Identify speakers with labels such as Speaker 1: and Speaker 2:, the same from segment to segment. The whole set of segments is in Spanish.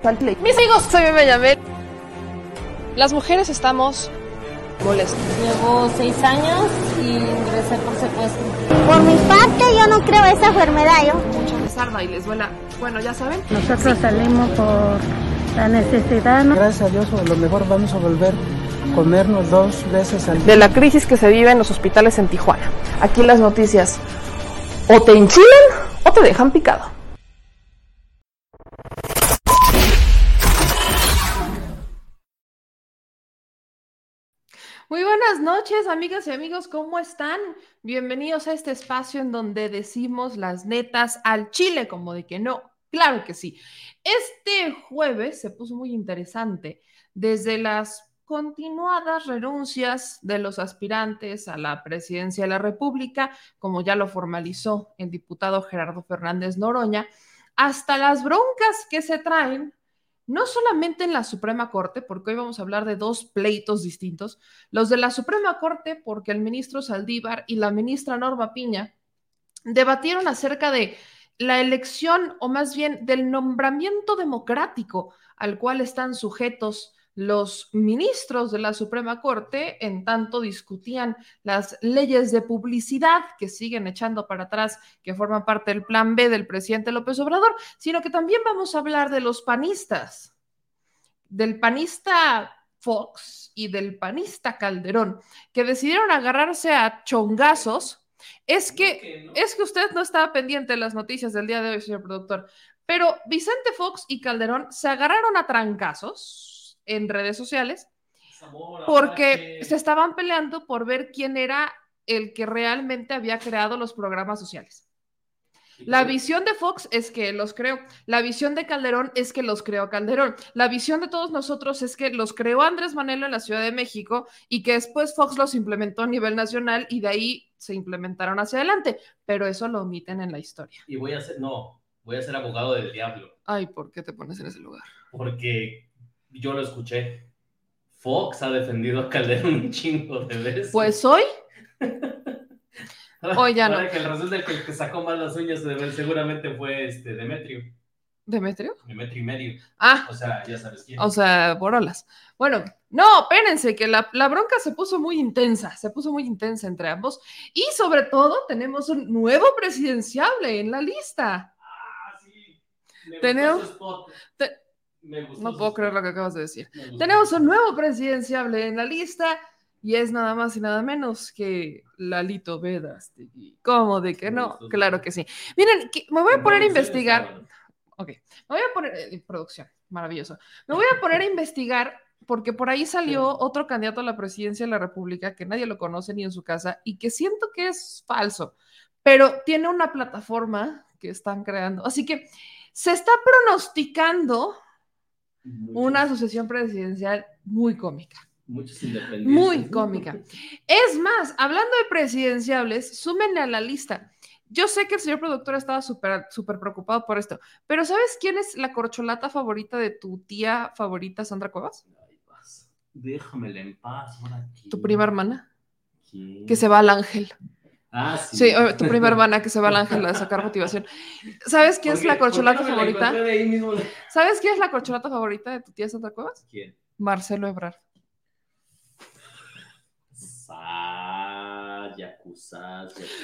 Speaker 1: Mis amigos, soy Benjamín. Las mujeres estamos molestas.
Speaker 2: Llevo seis años y ingresé por secuestro.
Speaker 3: Por mi parte, yo no creo esa enfermedad. Yo.
Speaker 1: Mucha les y les duela. Bueno, ya saben.
Speaker 4: Nosotros salimos por la necesidad. ¿no?
Speaker 5: Gracias a Dios, a lo mejor vamos a volver a comernos dos veces al día.
Speaker 1: De la crisis que se vive en los hospitales en Tijuana. Aquí las noticias o te enchilan o te dejan picado. Muy buenas noches, amigas y amigos, ¿cómo están? Bienvenidos a este espacio en donde decimos las netas al chile, como de que no, claro que sí. Este jueves se puso muy interesante desde las continuadas renuncias de los aspirantes a la presidencia de la República, como ya lo formalizó el diputado Gerardo Fernández Noroña, hasta las broncas que se traen no solamente en la Suprema Corte, porque hoy vamos a hablar de dos pleitos distintos, los de la Suprema Corte, porque el ministro Saldívar y la ministra Norma Piña debatieron acerca de la elección, o más bien del nombramiento democrático al cual están sujetos los ministros de la Suprema Corte, en tanto discutían las leyes de publicidad que siguen echando para atrás, que forman parte del plan B del presidente López Obrador, sino que también vamos a hablar de los panistas, del panista Fox y del panista Calderón, que decidieron agarrarse a chongazos. Es que, es que usted no estaba pendiente de las noticias del día de hoy, señor productor, pero Vicente Fox y Calderón se agarraron a trancazos en redes sociales porque se estaban peleando por ver quién era el que realmente había creado los programas sociales. La visión de Fox es que los creó. La visión de Calderón es que los creó Calderón. La visión de todos nosotros es que los creó Andrés Manuel en la Ciudad de México y que después Fox los implementó a nivel nacional y de ahí se implementaron hacia adelante. Pero eso lo omiten en la historia.
Speaker 6: Y voy a ser, no, voy a ser abogado del diablo.
Speaker 1: Ay, ¿por qué te pones en ese lugar?
Speaker 6: Porque yo lo escuché. Fox ha defendido a Calderón un chingo de veces.
Speaker 1: Pues hoy. hoy ya no.
Speaker 6: que el resulta el que, sacó mal las uñas seguramente fue este Demetrio.
Speaker 1: ¿Demetrio?
Speaker 6: Demetrio y medio.
Speaker 1: Ah.
Speaker 6: O sea, ya sabes quién.
Speaker 1: O sea, borolas. Bueno, no, espérense, que la, la, bronca se puso muy intensa, se puso muy intensa entre ambos. Y sobre todo, tenemos un nuevo presidenciable en la lista.
Speaker 6: Ah, sí.
Speaker 1: tenemos. No puedo creer lo que acabas de decir. Tenemos un nuevo presidenciable en la lista y es nada más y nada menos que Lalito Vedas. ¿Cómo de que no? Claro que sí. Miren, me voy a poner a investigar. Ok, me voy a poner. Eh, producción, maravilloso. Me voy a poner a investigar porque por ahí salió otro candidato a la presidencia de la República que nadie lo conoce ni en su casa y que siento que es falso, pero tiene una plataforma que están creando. Así que se está pronosticando una asociación presidencial muy cómica.
Speaker 6: Muchos independientes.
Speaker 1: Muy cómica. Es más, hablando de presidenciables, súmenle a la lista. Yo sé que el señor productor estaba súper súper preocupado por esto, pero ¿sabes quién es la corcholata favorita de tu tía favorita, Sandra Cuevas?
Speaker 6: Déjamela en paz.
Speaker 1: ¿Tu prima hermana? Que se va al ángel.
Speaker 6: Ah, sí.
Speaker 1: tu prima hermana que se va al ángel a sacar motivación. ¿Sabes quién es la corcholata favorita? ¿Sabes quién es la corcholata favorita de tu tía Santa Cuevas?
Speaker 6: ¿Quién?
Speaker 1: Marcelo Ebrard.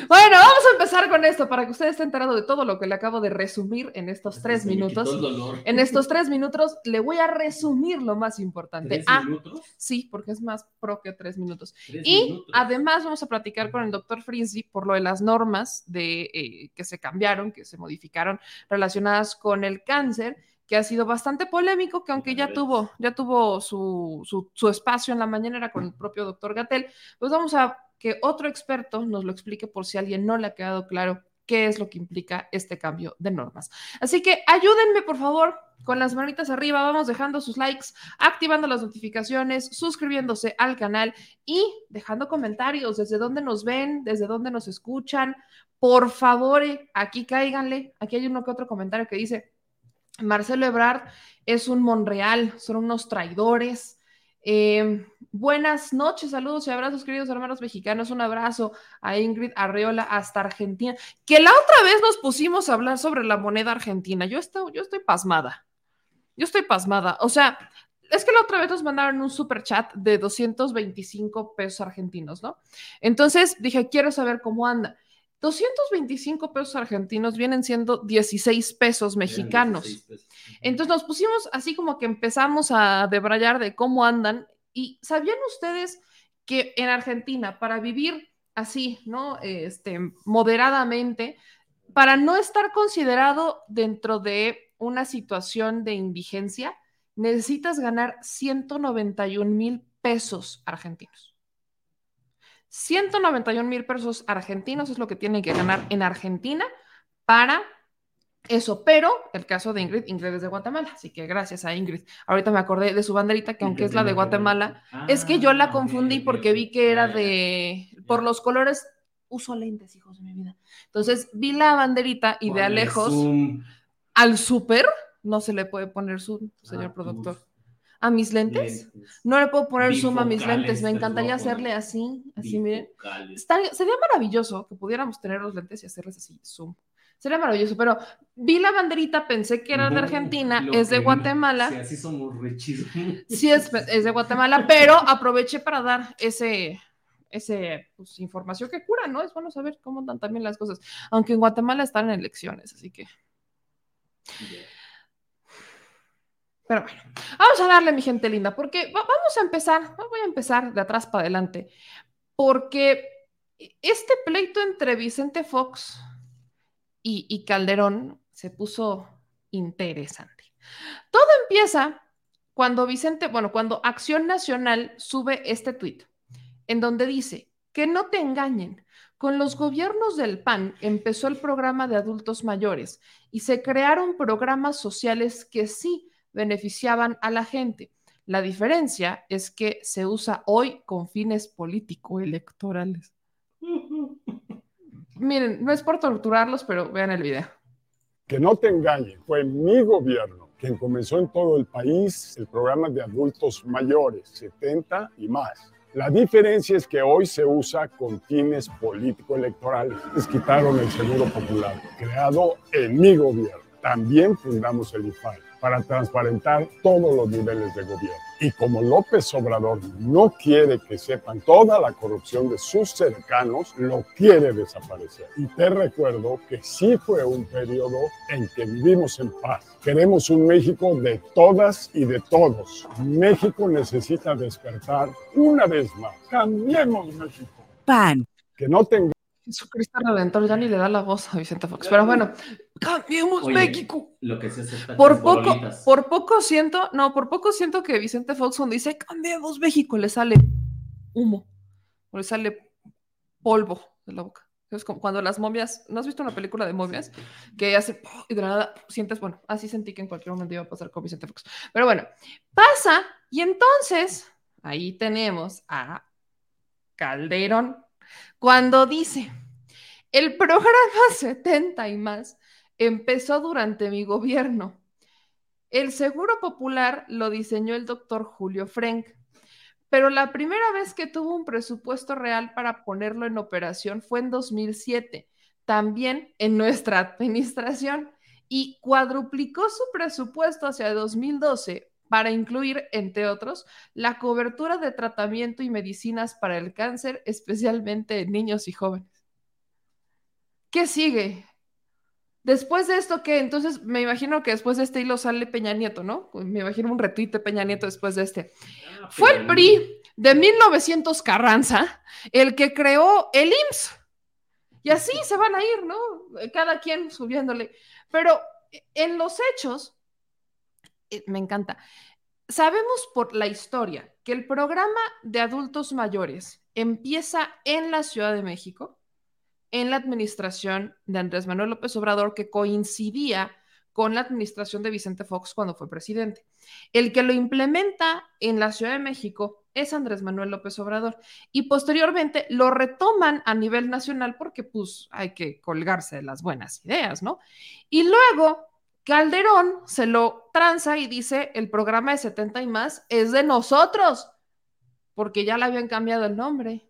Speaker 1: Bueno, vamos a empezar con esto para que usted esté enterado de todo lo que le acabo de resumir en estos tres minutos. En estos tres minutos le voy a resumir lo más importante.
Speaker 6: ¿Tres ah, minutos?
Speaker 1: Sí, porque es más propio tres minutos. y además vamos a platicar con el doctor Frizzi por lo de las normas de, eh, que se cambiaron, que se modificaron relacionadas con el cáncer que ha sido bastante polémico, que aunque ya tuvo, ya tuvo su, su, su espacio en la mañana, era con el propio doctor Gatel, pues vamos a que otro experto nos lo explique por si alguien no le ha quedado claro qué es lo que implica este cambio de normas. Así que ayúdenme, por favor, con las manitas arriba, vamos dejando sus likes, activando las notificaciones, suscribiéndose al canal y dejando comentarios desde dónde nos ven, desde dónde nos escuchan. Por favor, eh, aquí cáiganle. Aquí hay uno que otro comentario que dice, Marcelo Ebrard es un Monreal, son unos traidores. Eh, buenas noches, saludos y abrazos, queridos hermanos mexicanos. Un abrazo a Ingrid Arreola hasta Argentina. Que la otra vez nos pusimos a hablar sobre la moneda argentina. Yo estoy, yo estoy pasmada. yo estoy pasmada. O sea, es que la otra vez nos mandaron un super chat de 225 pesos argentinos, ¿no? Entonces dije, quiero saber cómo anda. 225 pesos argentinos vienen siendo 16 pesos mexicanos. 16 pesos. Entonces nos pusimos así como que empezamos a debrayar de cómo andan. Y ¿sabían ustedes que en Argentina, para vivir así, ¿no? Este, moderadamente, para no estar considerado dentro de una situación de indigencia, necesitas ganar 191 mil pesos argentinos. 191 mil pesos argentinos es lo que tienen que ganar en Argentina para eso, pero el caso de Ingrid, Ingrid es de Guatemala, así que gracias a Ingrid. Ahorita me acordé de su banderita, que aunque es la de Guatemala, es que yo la confundí porque vi que era de, por los colores, uso lentes, hijos de mi vida. Entonces vi la banderita y de a lejos, al súper, no se le puede poner zoom, señor ah, productor a mis lentes. No le puedo poner zoom a mis lentes. Me encantaría hacerle así, así, miren. sería maravilloso que pudiéramos tener los lentes y hacerles así, zoom. Sería maravilloso, pero vi la banderita, pensé que era de Argentina, es de Guatemala. Sí,
Speaker 6: así somos rechis.
Speaker 1: Sí, es, es, de Guatemala, pero aproveché para dar ese, ese pues, información que cura, ¿no? Es bueno saber cómo andan también las cosas. Aunque en Guatemala están en elecciones, así que. Pero bueno, vamos a darle, mi gente linda, porque vamos a empezar, voy a empezar de atrás para adelante, porque este pleito entre Vicente Fox y, Calderón se puso interesante. Todo empieza cuando Vicente, bueno, cuando Acción Nacional sube este tuit, en donde dice que no te engañen. Con los gobiernos del PAN empezó el programa de adultos mayores y se crearon programas sociales que sí beneficiaban a la gente. La diferencia es que se usa hoy con fines político-electorales. Miren, no es por torturarlos, pero vean el video.
Speaker 7: Que no te engañe, fue mi gobierno quien comenzó en todo el país el programa de adultos mayores, 70 y más. La diferencia es que hoy se usa con fines político-electorales. Les quitaron el Seguro Popular, creado en mi gobierno. También fundamos el IFAI para transparentar todos los niveles de gobierno. Y como López Obrador no quiere que sepan toda la corrupción de sus cercanos, lo quiere desaparecer. Y te recuerdo que sí fue un periodo en que vivimos en paz. Queremos un México de todas y de todos. México necesita despertar una vez más. Cambiemos México.
Speaker 1: PAN.
Speaker 7: Que no tenga
Speaker 1: Jesucristo Redentor ya ni le da la voz a Vicente Fox. Pero bueno, cambiemos México.
Speaker 6: Lo que se
Speaker 1: por poco, por poco siento, no, por poco siento que Vicente Fox cuando dice cambiemos México le sale humo, o le sale polvo de la boca. Es como cuando las momias, ¿no has visto una película de momias? Que hace y de nada sientes, bueno, así sentí que en cualquier momento iba a pasar con Vicente Fox. Pero bueno, pasa y entonces ahí tenemos a Calderón cuando dice, el programa 70 y más empezó durante mi gobierno. El Seguro Popular lo diseñó el doctor Julio Frank, pero la primera vez que tuvo un presupuesto real para ponerlo en operación fue en 2007, también en nuestra administración, y cuadruplicó su presupuesto hacia 2012 para incluir, entre otros, la cobertura de tratamiento y medicinas para el cáncer, especialmente en niños y jóvenes. ¿Qué sigue? Después de esto, ¿qué? Entonces me imagino que después de este hilo sale Peña Nieto, ¿no? Me imagino un retweet de Peña Nieto después de este. Ah, Fue el PRI de 1900 Carranza el que creó el IMSS. Y así se van a ir, ¿no? Cada quien subiéndole. Pero en los hechos, eh, me encanta. Sabemos por la historia que el programa de adultos mayores empieza en la Ciudad de México, en la administración de Andrés Manuel López Obrador, que coincidía con la administración de Vicente Fox cuando fue presidente. El que lo implementa en la Ciudad de México es Andrés Manuel López Obrador y posteriormente lo retoman a nivel nacional porque pues hay que colgarse de las buenas ideas, ¿no? Y luego Calderón se lo tranza y dice, el programa de 70 y más es de nosotros, porque ya le habían cambiado el nombre.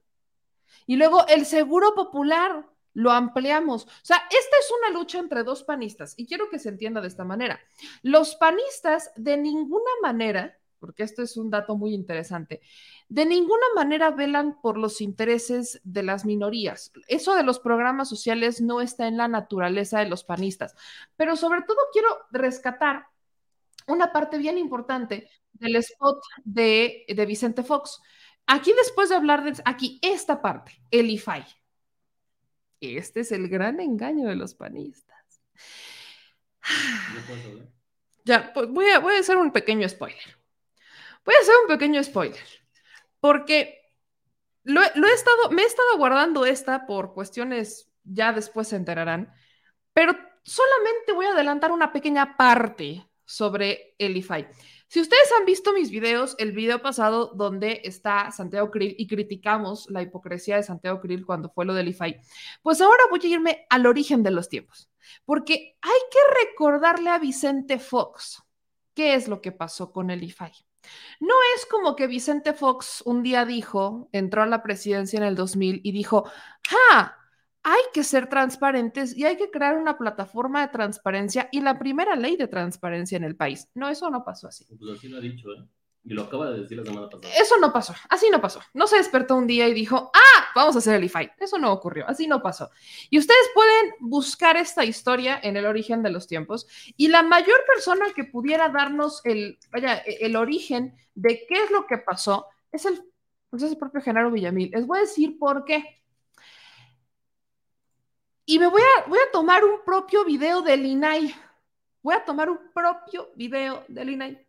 Speaker 1: Y luego el Seguro Popular lo ampliamos. O sea, esta es una lucha entre dos panistas y quiero que se entienda de esta manera. Los panistas de ninguna manera, porque esto es un dato muy interesante, de ninguna manera velan por los intereses de las minorías. Eso de los programas sociales no está en la naturaleza de los panistas, pero sobre todo quiero rescatar una parte bien importante del spot de, de Vicente Fox. Aquí después de hablar de aquí, esta parte, el IFAI. Este es el gran engaño de los panistas. Ya, pues voy a, voy a hacer un pequeño spoiler. Voy a hacer un pequeño spoiler. Porque lo, he estado, me he estado guardando esta por cuestiones, ya después se enterarán, pero solamente voy a adelantar una pequeña parte sobre el IFAI. Si ustedes han visto mis videos, el video pasado donde está Santiago Krill y criticamos la hipocresía de Santiago Krill cuando fue lo del IFAI, pues ahora voy a irme al origen de los tiempos, porque hay que recordarle a Vicente Fox qué es lo que pasó con el IFAI. No es como que Vicente Fox un día dijo, entró a la presidencia en el 2000 y dijo, ¡ah! hay que ser transparentes y hay que crear una plataforma de transparencia y la primera ley de transparencia en el país. No, eso no pasó así.
Speaker 6: Pues así lo ha dicho, ¿eh? Y lo acaba de decir la semana pasada.
Speaker 1: Eso no pasó, así no pasó. No se despertó un día y dijo, ah, vamos a hacer el IFAI. Eso no ocurrió, así no pasó. Y ustedes pueden buscar esta historia en el origen de los tiempos y la mayor persona que pudiera darnos el, vaya, el origen de qué es lo que pasó es el, pues es el propio Genaro Villamil. Les voy a decir por qué. Y me voy a, voy a tomar un propio video del INAI. Voy a tomar un propio video del INAI.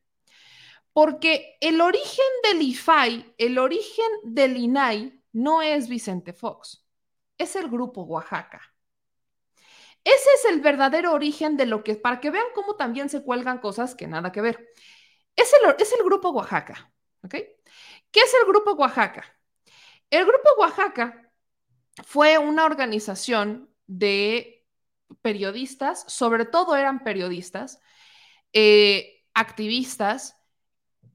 Speaker 1: Porque el origen del IFAI, el origen del INAI, no es Vicente Fox, es el grupo Oaxaca. Ese es el verdadero origen de lo que, para que vean cómo también se cuelgan cosas que nada que ver. Es el, es el grupo Oaxaca, ¿ok? ¿Qué es el grupo Oaxaca? El grupo Oaxaca fue una organización de periodistas, sobre todo eran periodistas, eh, activistas,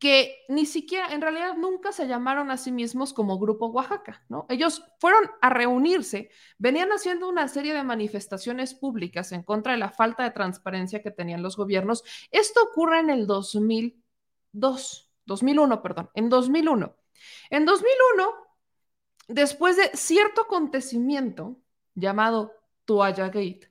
Speaker 1: que ni siquiera, en realidad nunca se llamaron a sí mismos como Grupo Oaxaca, ¿no? Ellos fueron a reunirse, venían haciendo una serie de manifestaciones públicas en contra de la falta de transparencia que tenían los gobiernos. Esto ocurre en el 2002, 2001, perdón, en 2001. En 2001, después de cierto acontecimiento llamado Toalla Gate.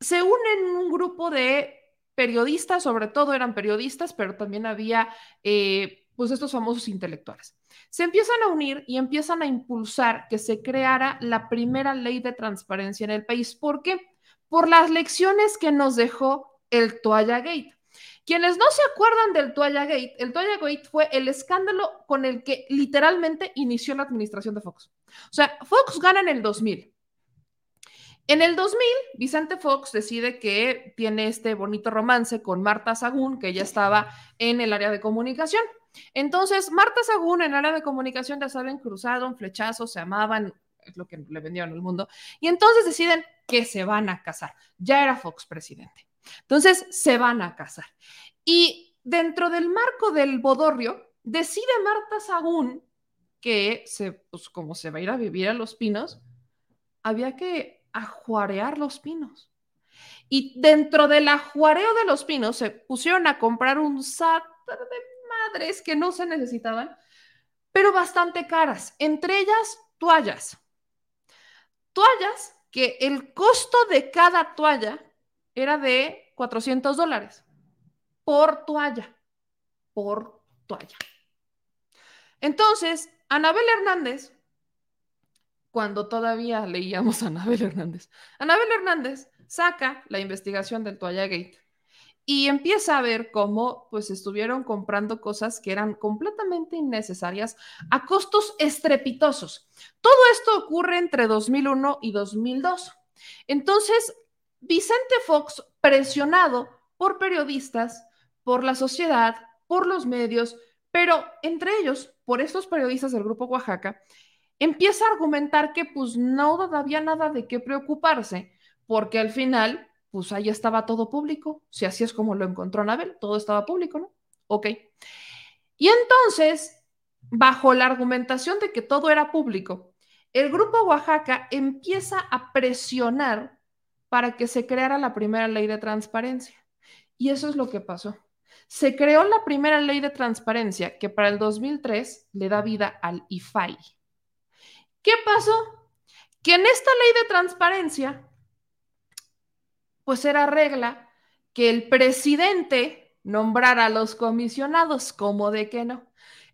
Speaker 1: Se unen un grupo de periodistas, sobre todo eran periodistas, pero también había eh, pues estos famosos intelectuales. Se empiezan a unir y empiezan a impulsar que se creara la primera ley de transparencia en el país. ¿Por qué? Por las lecciones que nos dejó el Toalla Gate. Quienes no se acuerdan del Toalla Gate, el Toalla Gate fue el escándalo con el que literalmente inició la administración de Fox. O sea, Fox gana en el 2000. En el 2000, Vicente Fox decide que tiene este bonito romance con Marta Sagún, que ya estaba en el área de comunicación. Entonces, Marta Sagún en el área de comunicación, ya saben, cruzado, un flechazo, se amaban, es lo que le vendieron al mundo. Y entonces deciden que se van a casar. Ya era Fox presidente. Entonces, se van a casar. Y dentro del marco del bodorrio, decide Marta Sagún que, pues como se va a ir a vivir a Los Pinos, había que ajuarear los pinos. Y dentro del ajuareo de los pinos se pusieron a comprar un sat de madres que no se necesitaban, pero bastante caras, entre ellas toallas. Toallas que el costo de cada toalla era de 400 dólares por toalla, por toalla. Entonces, Anabel Hernández cuando todavía leíamos a Anabel Hernández. Anabel Hernández saca la investigación del Toalla Gate y empieza a ver cómo pues estuvieron comprando cosas que eran completamente innecesarias a costos estrepitosos. Todo esto ocurre entre 2001 y 2002. Entonces, Vicente Fox, presionado por periodistas, por la sociedad, por los medios, pero entre ellos por estos periodistas del Grupo Oaxaca, empieza a argumentar que pues no había nada de qué preocuparse, porque al final, pues ahí estaba todo público, si así es como lo encontró Anabel, todo estaba público, ¿no? Ok. Y entonces, bajo la argumentación de que todo era público, el grupo Oaxaca empieza a presionar para que se creara la primera ley de transparencia. Y eso es lo que pasó. Se creó la primera ley de transparencia que para el 2003 le da vida al IFAI. ¿Qué pasó? Que en esta ley de transparencia, pues era regla que el presidente nombrara a los comisionados, como de que no.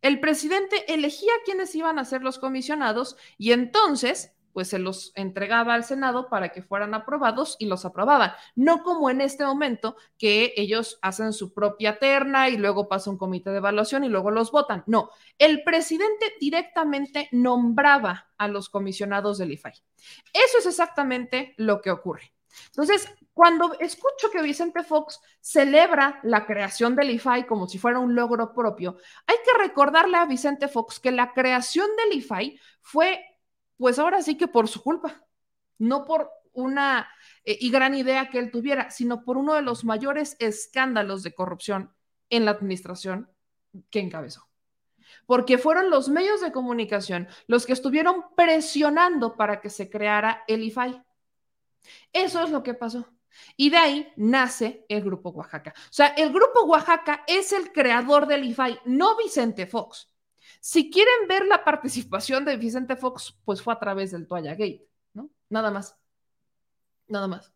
Speaker 1: El presidente elegía quiénes iban a ser los comisionados y entonces pues se los entregaba al Senado para que fueran aprobados y los aprobaban. No como en este momento que ellos hacen su propia terna y luego pasa un comité de evaluación y luego los votan. No, el presidente directamente nombraba a los comisionados del IFAI. Eso es exactamente lo que ocurre. Entonces, cuando escucho que Vicente Fox celebra la creación del IFAI como si fuera un logro propio, hay que recordarle a Vicente Fox que la creación del IFAI fue, pues ahora sí que por su culpa, no por una eh, y gran idea que él tuviera, sino por uno de los mayores escándalos de corrupción en la administración que encabezó. Porque fueron los medios de comunicación los que estuvieron presionando para que se creara el IFAI. Eso es lo que pasó. Y de ahí nace el Grupo Oaxaca. O sea, el Grupo Oaxaca es el creador del IFAI, no Vicente Fox. Si quieren ver la participación de Vicente Fox, pues fue a través del Toalla Gate, ¿no? Nada más. Nada más.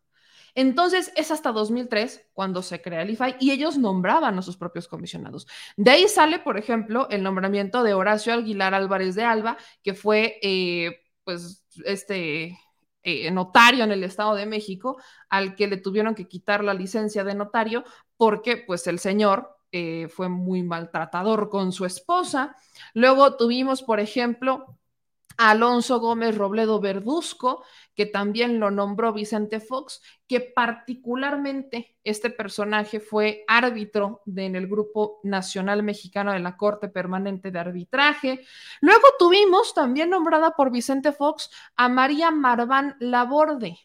Speaker 1: Entonces es hasta 2003 cuando se crea el IFAI y ellos nombraban a sus propios comisionados. De ahí sale, por ejemplo, el nombramiento de Horacio Aguilar Álvarez de Alba, que fue, eh, pues, este eh, notario en el Estado de México, al que le tuvieron que quitar la licencia de notario porque pues el señor eh, fue muy maltratador con su esposa. Luego tuvimos, por ejemplo, Alonso Gómez Robledo Verduzco, que también lo nombró Vicente Fox, que particularmente este personaje fue árbitro en el Grupo Nacional Mexicano de la Corte Permanente de Arbitraje. Luego tuvimos también nombrada por Vicente Fox a María Marván Laborde.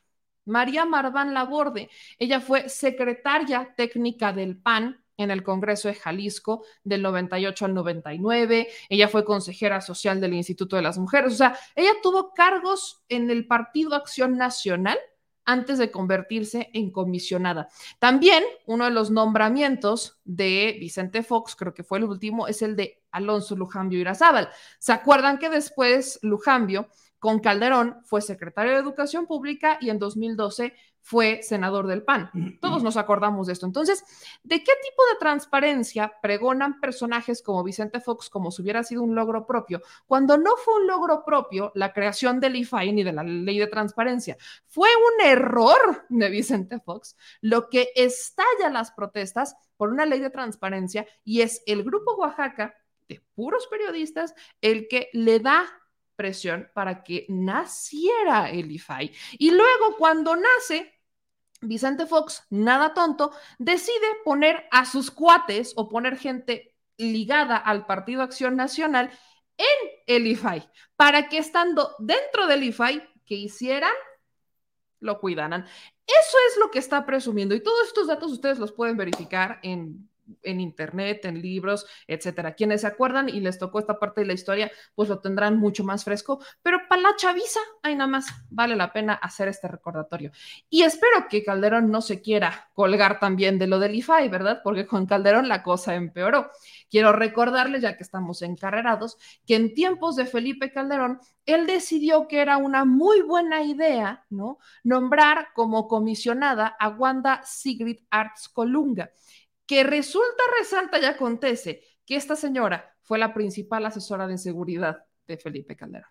Speaker 1: María Marván Laborde, ella fue secretaria técnica del PAN en el Congreso de Jalisco del 98 al 99. Ella fue consejera social del Instituto de las Mujeres. O sea, ella tuvo cargos en el Partido Acción Nacional antes de convertirse en comisionada. También uno de los nombramientos de Vicente Fox, creo que fue el último, es el de Alonso Lujambio Irazábal. ¿Se acuerdan que después Lujambio con Calderón fue secretario de Educación Pública y en 2012 fue senador del PAN. Todos nos acordamos de esto. Entonces, ¿de qué tipo de transparencia pregonan personajes como Vicente Fox como si hubiera sido un logro propio? Cuando no fue un logro propio la creación del IFAI ni de la ley de transparencia, fue un error de Vicente Fox lo que estalla las protestas por una ley de transparencia y es el Grupo Oaxaca de puros periodistas el que le da presión para que naciera el IFAI. Y luego cuando nace, Vicente Fox, nada tonto, decide poner a sus cuates o poner gente ligada al Partido Acción Nacional en el IFAI, para que estando dentro del IFAI, que hicieran, lo cuidaran. Eso es lo que está presumiendo y todos estos datos ustedes los pueden verificar en en internet, en libros, etcétera. Quienes se acuerdan y les tocó esta parte de la historia, pues lo tendrán mucho más fresco, pero para la chaviza, ahí nada más vale la pena hacer este recordatorio. Y espero que Calderón no se quiera colgar también de lo del IFAI, ¿verdad? Porque con Calderón la cosa empeoró. Quiero recordarles, ya que estamos encarrerados, que en tiempos de Felipe Calderón, él decidió que era una muy buena idea, ¿no? Nombrar como comisionada a Wanda Sigrid Arts Colunga que resulta, resalta y acontece que esta señora fue la principal asesora de seguridad de Felipe Calderón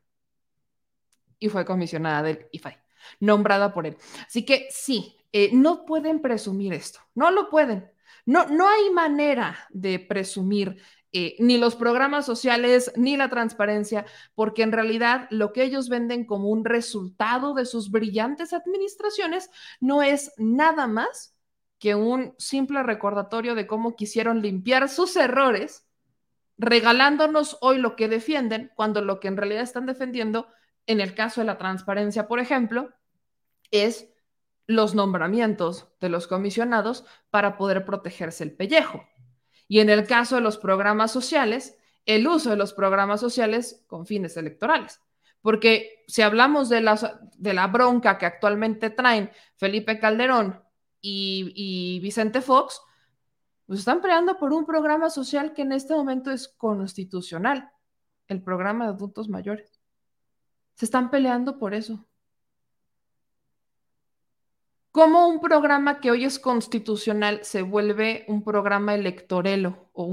Speaker 1: y fue comisionada del IFAI, nombrada por él. Así que sí, eh, no pueden presumir esto, no lo pueden. No, no hay manera de presumir eh, ni los programas sociales ni la transparencia, porque en realidad lo que ellos venden como un resultado de sus brillantes administraciones no es nada más que un simple recordatorio de cómo quisieron limpiar sus errores, regalándonos hoy lo que defienden, cuando lo que en realidad están defendiendo, en el caso de la transparencia, por ejemplo, es los nombramientos de los comisionados para poder protegerse el pellejo. Y en el caso de los programas sociales, el uso de los programas sociales con fines electorales porque si hablamos de la, de la bronca que actualmente traen Felipe Calderón y, Vicente Fox, pues están peleando por un programa social que en este momento es constitucional, el programa de adultos mayores. Se están peleando por eso. ¿Cómo un programa que hoy es constitucional se vuelve un programa electorelo o,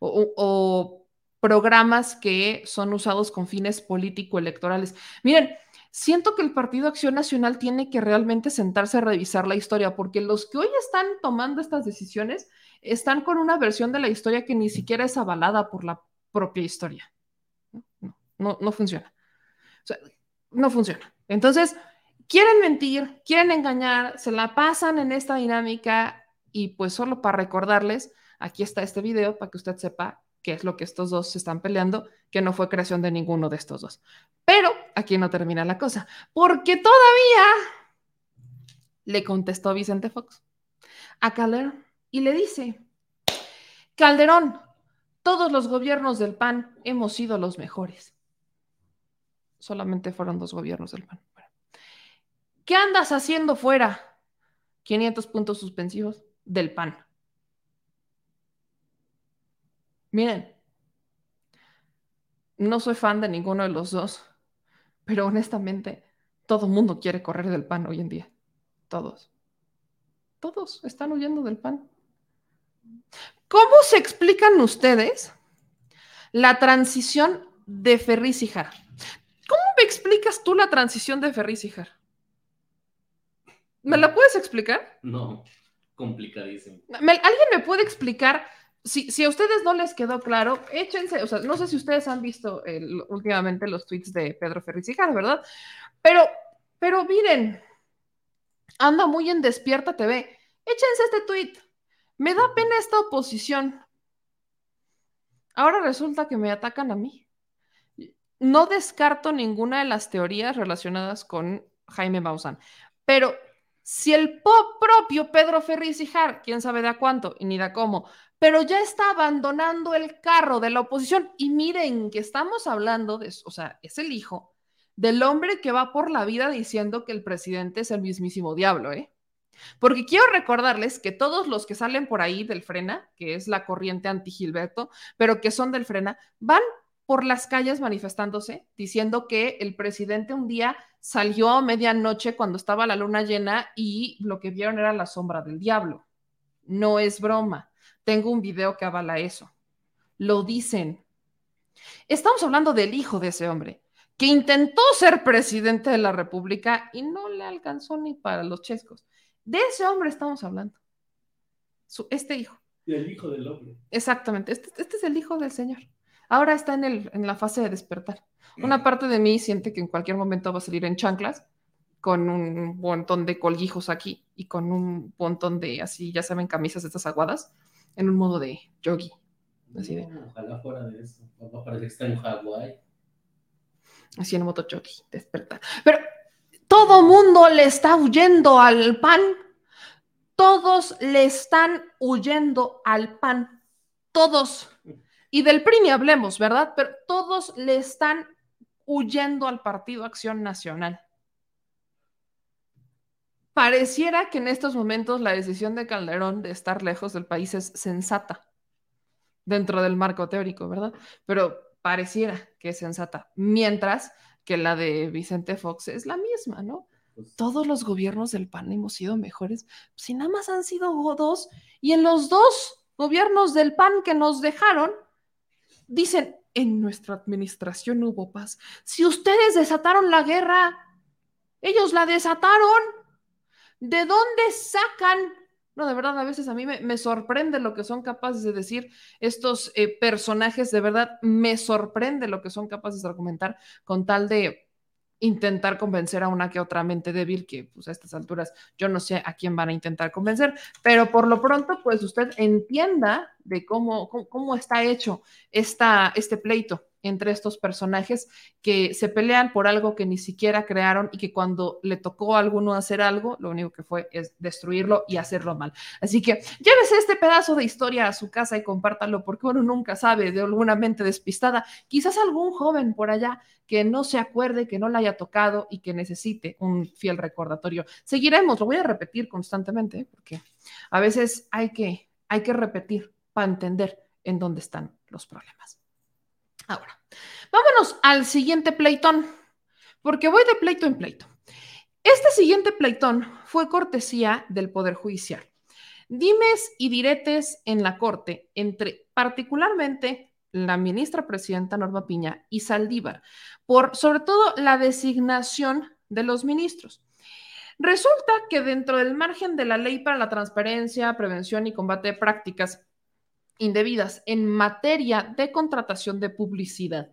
Speaker 1: o programas que son usados con fines político-electorales? Miren, siento que el Partido Acción Nacional tiene que realmente sentarse a revisar la historia, porque los que hoy están tomando estas decisiones están con una versión de la historia que ni siquiera es avalada por la propia historia. No, no, funciona. No funciona. Entonces, quieren mentir, quieren engañar, se la pasan en esta dinámica y pues solo para recordarles, aquí está este video para que usted sepa qué es lo que estos dos se están peleando, que no fue creación de ninguno de estos dos. Pero aquí no termina la cosa, porque todavía le contestó Vicente Fox a Calderón y le dice, Calderón, todos los gobiernos del PAN hemos sido los mejores. Solamente fueron dos gobiernos del PAN. ¿Qué andas haciendo fuera? 500 puntos suspensivos del PAN. Miren, no soy fan de ninguno de los dos, pero honestamente, todo el mundo quiere correr del PAN hoy en día. Todos. Todos están huyendo del PAN. ¿Cómo se explican ustedes la transición de Ferriz y Jar? ¿Cómo me explicas tú la transición de Ferriz y Jar? ¿Me la puedes explicar?
Speaker 6: No, complicadísimo.
Speaker 1: ¿Alguien me puede explicar? Si, si, a ustedes no les quedó claro, échense, o sea, no sé si ustedes han visto últimamente los tweets de Pedro Ferriz y Jar, ¿verdad? Pero, pero miren, anda muy en Despierta TV. Échense este tweet. Me da pena esta oposición. Ahora resulta que me atacan a mí. No descarto ninguna de las teorías relacionadas con Jaime Maussan, pero si el propio Pedro Ferriz Jar, quién sabe de a cuánto y ni de cómo, pero ya está abandonando el carro de la oposición. Y miren que estamos hablando de, o sea, es el hijo del hombre que va por la vida diciendo que el presidente es el mismísimo diablo, ¿eh? Porque quiero recordarles que todos los que salen por ahí del Frena, que es la corriente anti-Gilberto, pero que son del Frena, van por las calles manifestándose, diciendo que el presidente un día salió a medianoche cuando estaba la luna llena y lo que vieron era la sombra del diablo. No es broma. Tengo un video que avala eso. Lo dicen. Estamos hablando del hijo de ese hombre, que intentó ser presidente de la República y no le alcanzó ni para los chescos. De ese hombre estamos hablando. este hijo.
Speaker 6: El hijo del hombre.
Speaker 1: Exactamente. Este, este, es el hijo del Señor. Ahora está en, el, en la fase de despertar. Una parte de mí siente que en cualquier momento va a salir en chanclas, con un montón de colguijos aquí y con un montón de, así, ya saben, camisas de estas aguadas, en un modo de yogi. Así de,
Speaker 6: ojalá fuera de eso. Ojalá está en Hawái.
Speaker 1: Así en moto yogi, despertar. Pero todo mundo le está huyendo al pan. Todos le están huyendo al pan. Todos. Y del PRI ni hablemos, ¿verdad? Pero todos le están huyendo al Partido Acción Nacional. Pareciera que en estos momentos la decisión de Calderón de estar lejos del país es sensata dentro del marco teórico, ¿verdad? Pero pareciera que es sensata. Mientras que la de Vicente Fox es la misma, ¿no? Pues Todos los gobiernos del PAN hemos sido mejores, si nada más han sido dos, y en los dos gobiernos del PAN que nos dejaron, dicen, en nuestra administración hubo paz. Si ustedes desataron la guerra, ellos la desataron. ¿De dónde sacan no, de verdad, a veces a mí me, sorprende lo que son capaces de decir estos eh, personajes, de verdad, me sorprende lo que son capaces de argumentar con tal de intentar convencer a una que otra mente débil, que pues a estas alturas yo no sé a quién van a intentar convencer, pero por lo pronto, pues usted entienda de cómo, cómo, está hecho esta, este pleito entre estos personajes que se pelean por algo que ni siquiera crearon y que cuando le tocó a alguno hacer algo, lo único que fue es destruirlo y hacerlo mal. Así que llévese este pedazo de historia a su casa y compártalo porque uno nunca sabe de alguna mente despistada, quizás algún joven por allá que no se acuerde, que no le haya tocado y que necesite un fiel recordatorio. Seguiremos, lo voy a repetir constantemente porque a veces hay que, hay que repetir para entender en dónde están los problemas. Ahora, vámonos al siguiente pleitón, porque voy de pleito en pleito. Este siguiente pleitón fue cortesía del Poder Judicial. Dimes y diretes en la Corte entre particularmente la ministra presidenta Norma Piña y Saldívar, por sobre todo la designación de los ministros. Resulta que dentro del margen de la ley para la transparencia, prevención y combate de prácticas indebidas en materia de contratación de publicidad.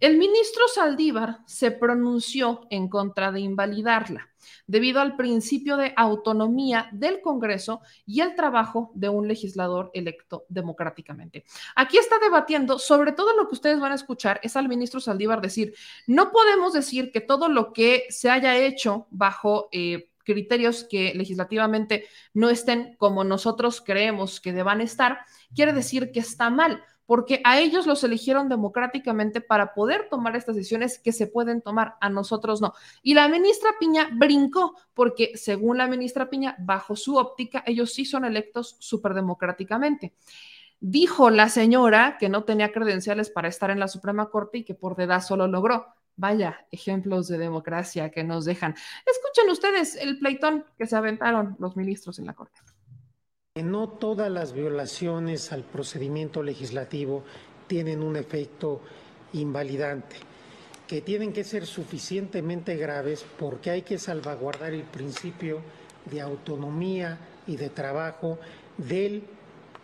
Speaker 1: El ministro Saldívar se pronunció en contra de invalidarla debido al principio de autonomía del Congreso y el trabajo de un legislador electo democráticamente. Aquí está debatiendo sobre todo lo que ustedes van a escuchar es al ministro Saldívar decir, no podemos decir que todo lo que se haya hecho bajo... Eh, criterios que legislativamente no estén como nosotros creemos que deban estar, quiere decir que está mal, porque a ellos los eligieron democráticamente para poder tomar estas decisiones que se pueden tomar, a nosotros no. Y la ministra Piña brincó, porque según la ministra Piña, bajo su óptica, ellos sí son electos súper democráticamente. Dijo la señora que no tenía credenciales para estar en la Suprema Corte y que por dedazo lo logró. Vaya, ejemplos de democracia que nos dejan. Escuchen ustedes el pleitón que se aventaron los ministros en la Corte.
Speaker 8: No todas las violaciones al procedimiento legislativo tienen un efecto invalidante, que tienen que ser suficientemente graves porque hay que salvaguardar el principio de autonomía y de trabajo del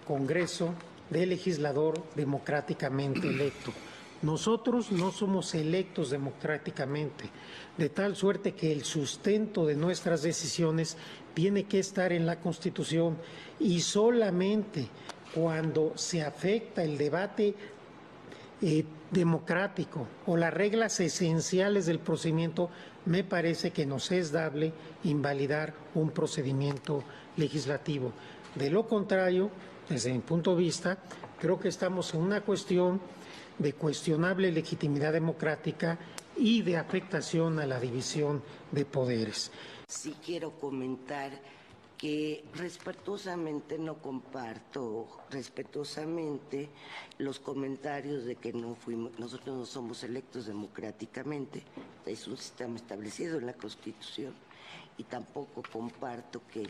Speaker 8: Congreso, del legislador democráticamente electo. Nosotros no somos electos democráticamente, de tal suerte que el sustento de nuestras decisiones tiene que estar en la Constitución y solamente cuando se afecta el debate eh, democrático o las reglas esenciales del procedimiento, me parece que nos es dable invalidar un procedimiento legislativo. De lo contrario, desde mi punto de vista, creo que estamos en una cuestión de cuestionable legitimidad democrática y de afectación a la división de poderes.
Speaker 9: Sí quiero comentar que respetuosamente no comparto respetuosamente los comentarios de que no fuimos, nosotros no somos electos democráticamente, es un sistema establecido en la Constitución y tampoco comparto que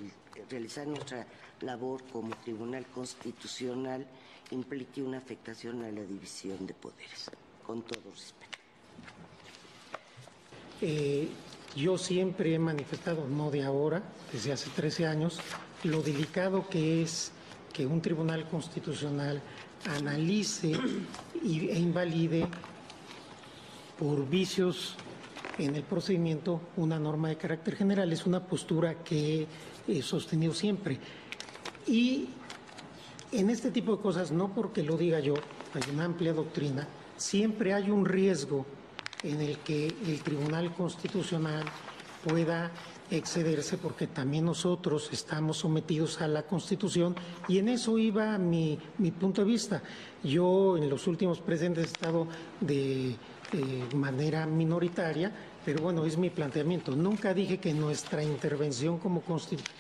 Speaker 9: realizar nuestra labor como Tribunal Constitucional implique una afectación a la división de poderes, con todo respeto.
Speaker 8: Eh, yo siempre he manifestado, no de ahora, desde hace 13 años, lo delicado que es que un tribunal constitucional analice e invalide por vicios en el procedimiento una norma de carácter general. Es una postura que he sostenido siempre. Y en este tipo de cosas, no porque lo diga yo, hay una amplia doctrina, siempre hay un riesgo en el que el Tribunal Constitucional pueda excederse porque también nosotros estamos sometidos a la Constitución y en eso iba mi, mi punto de vista. Yo en los últimos presentes he estado de manera minoritaria, pero bueno, es mi planteamiento. Nunca dije que nuestra intervención como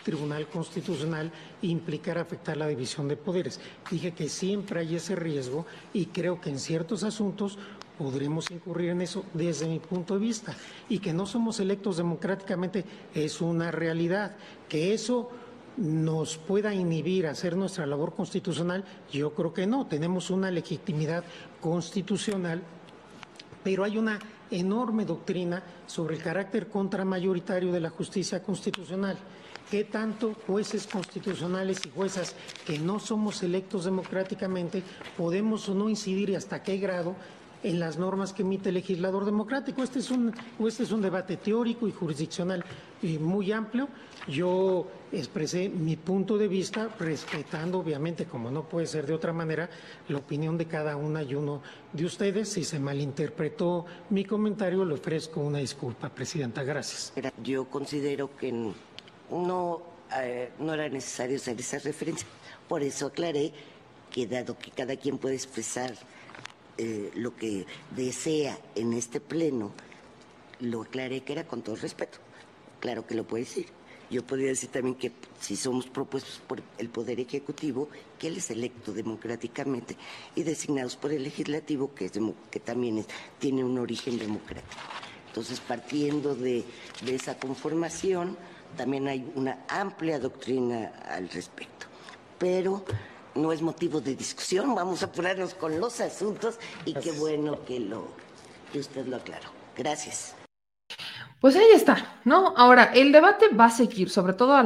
Speaker 8: Tribunal Constitucional implicara afectar la división de poderes. Dije que siempre hay ese riesgo y creo que en ciertos asuntos podremos incurrir en eso desde mi punto de vista. Y que no somos electos democráticamente es una realidad. Que eso nos pueda inhibir hacer nuestra labor constitucional, yo creo que no. Tenemos una legitimidad constitucional, pero hay una enorme doctrina sobre el carácter contramayoritario de la justicia constitucional. ¿Qué tanto jueces constitucionales y juezas que no somos electos democráticamente podemos o no incidir y hasta qué grado en las normas que emite el legislador democrático. Este es un, este es un debate teórico y jurisdiccional eh, muy amplio. Yo expresé mi punto de vista respetando, obviamente, como no puede ser de otra manera, la opinión de cada una y uno de ustedes. Si se malinterpretó mi comentario, le ofrezco una disculpa, Presidenta. Gracias.
Speaker 9: Yo considero que no, eh, no era necesario hacer esa referencia. Por eso aclaré que dado que cada quien puede expresar eh, lo que desea en este pleno, lo aclaré que era con todo respeto. Claro que lo puede decir. Yo podría decir también que si somos propuestos por el Poder Ejecutivo, que él es electo democráticamente, y designados por el Legislativo, que, es, que también tiene un origen democrático. Entonces, partiendo de, de esa conformación, también hay una amplia doctrina al respecto. Pero no es motivo de discusión, vamos a apurarnos con los asuntos y qué bueno que, lo, que usted lo aclaró. Gracias.
Speaker 1: Pues ahí está, ¿no? Ahora, el debate va a seguir, sobre todo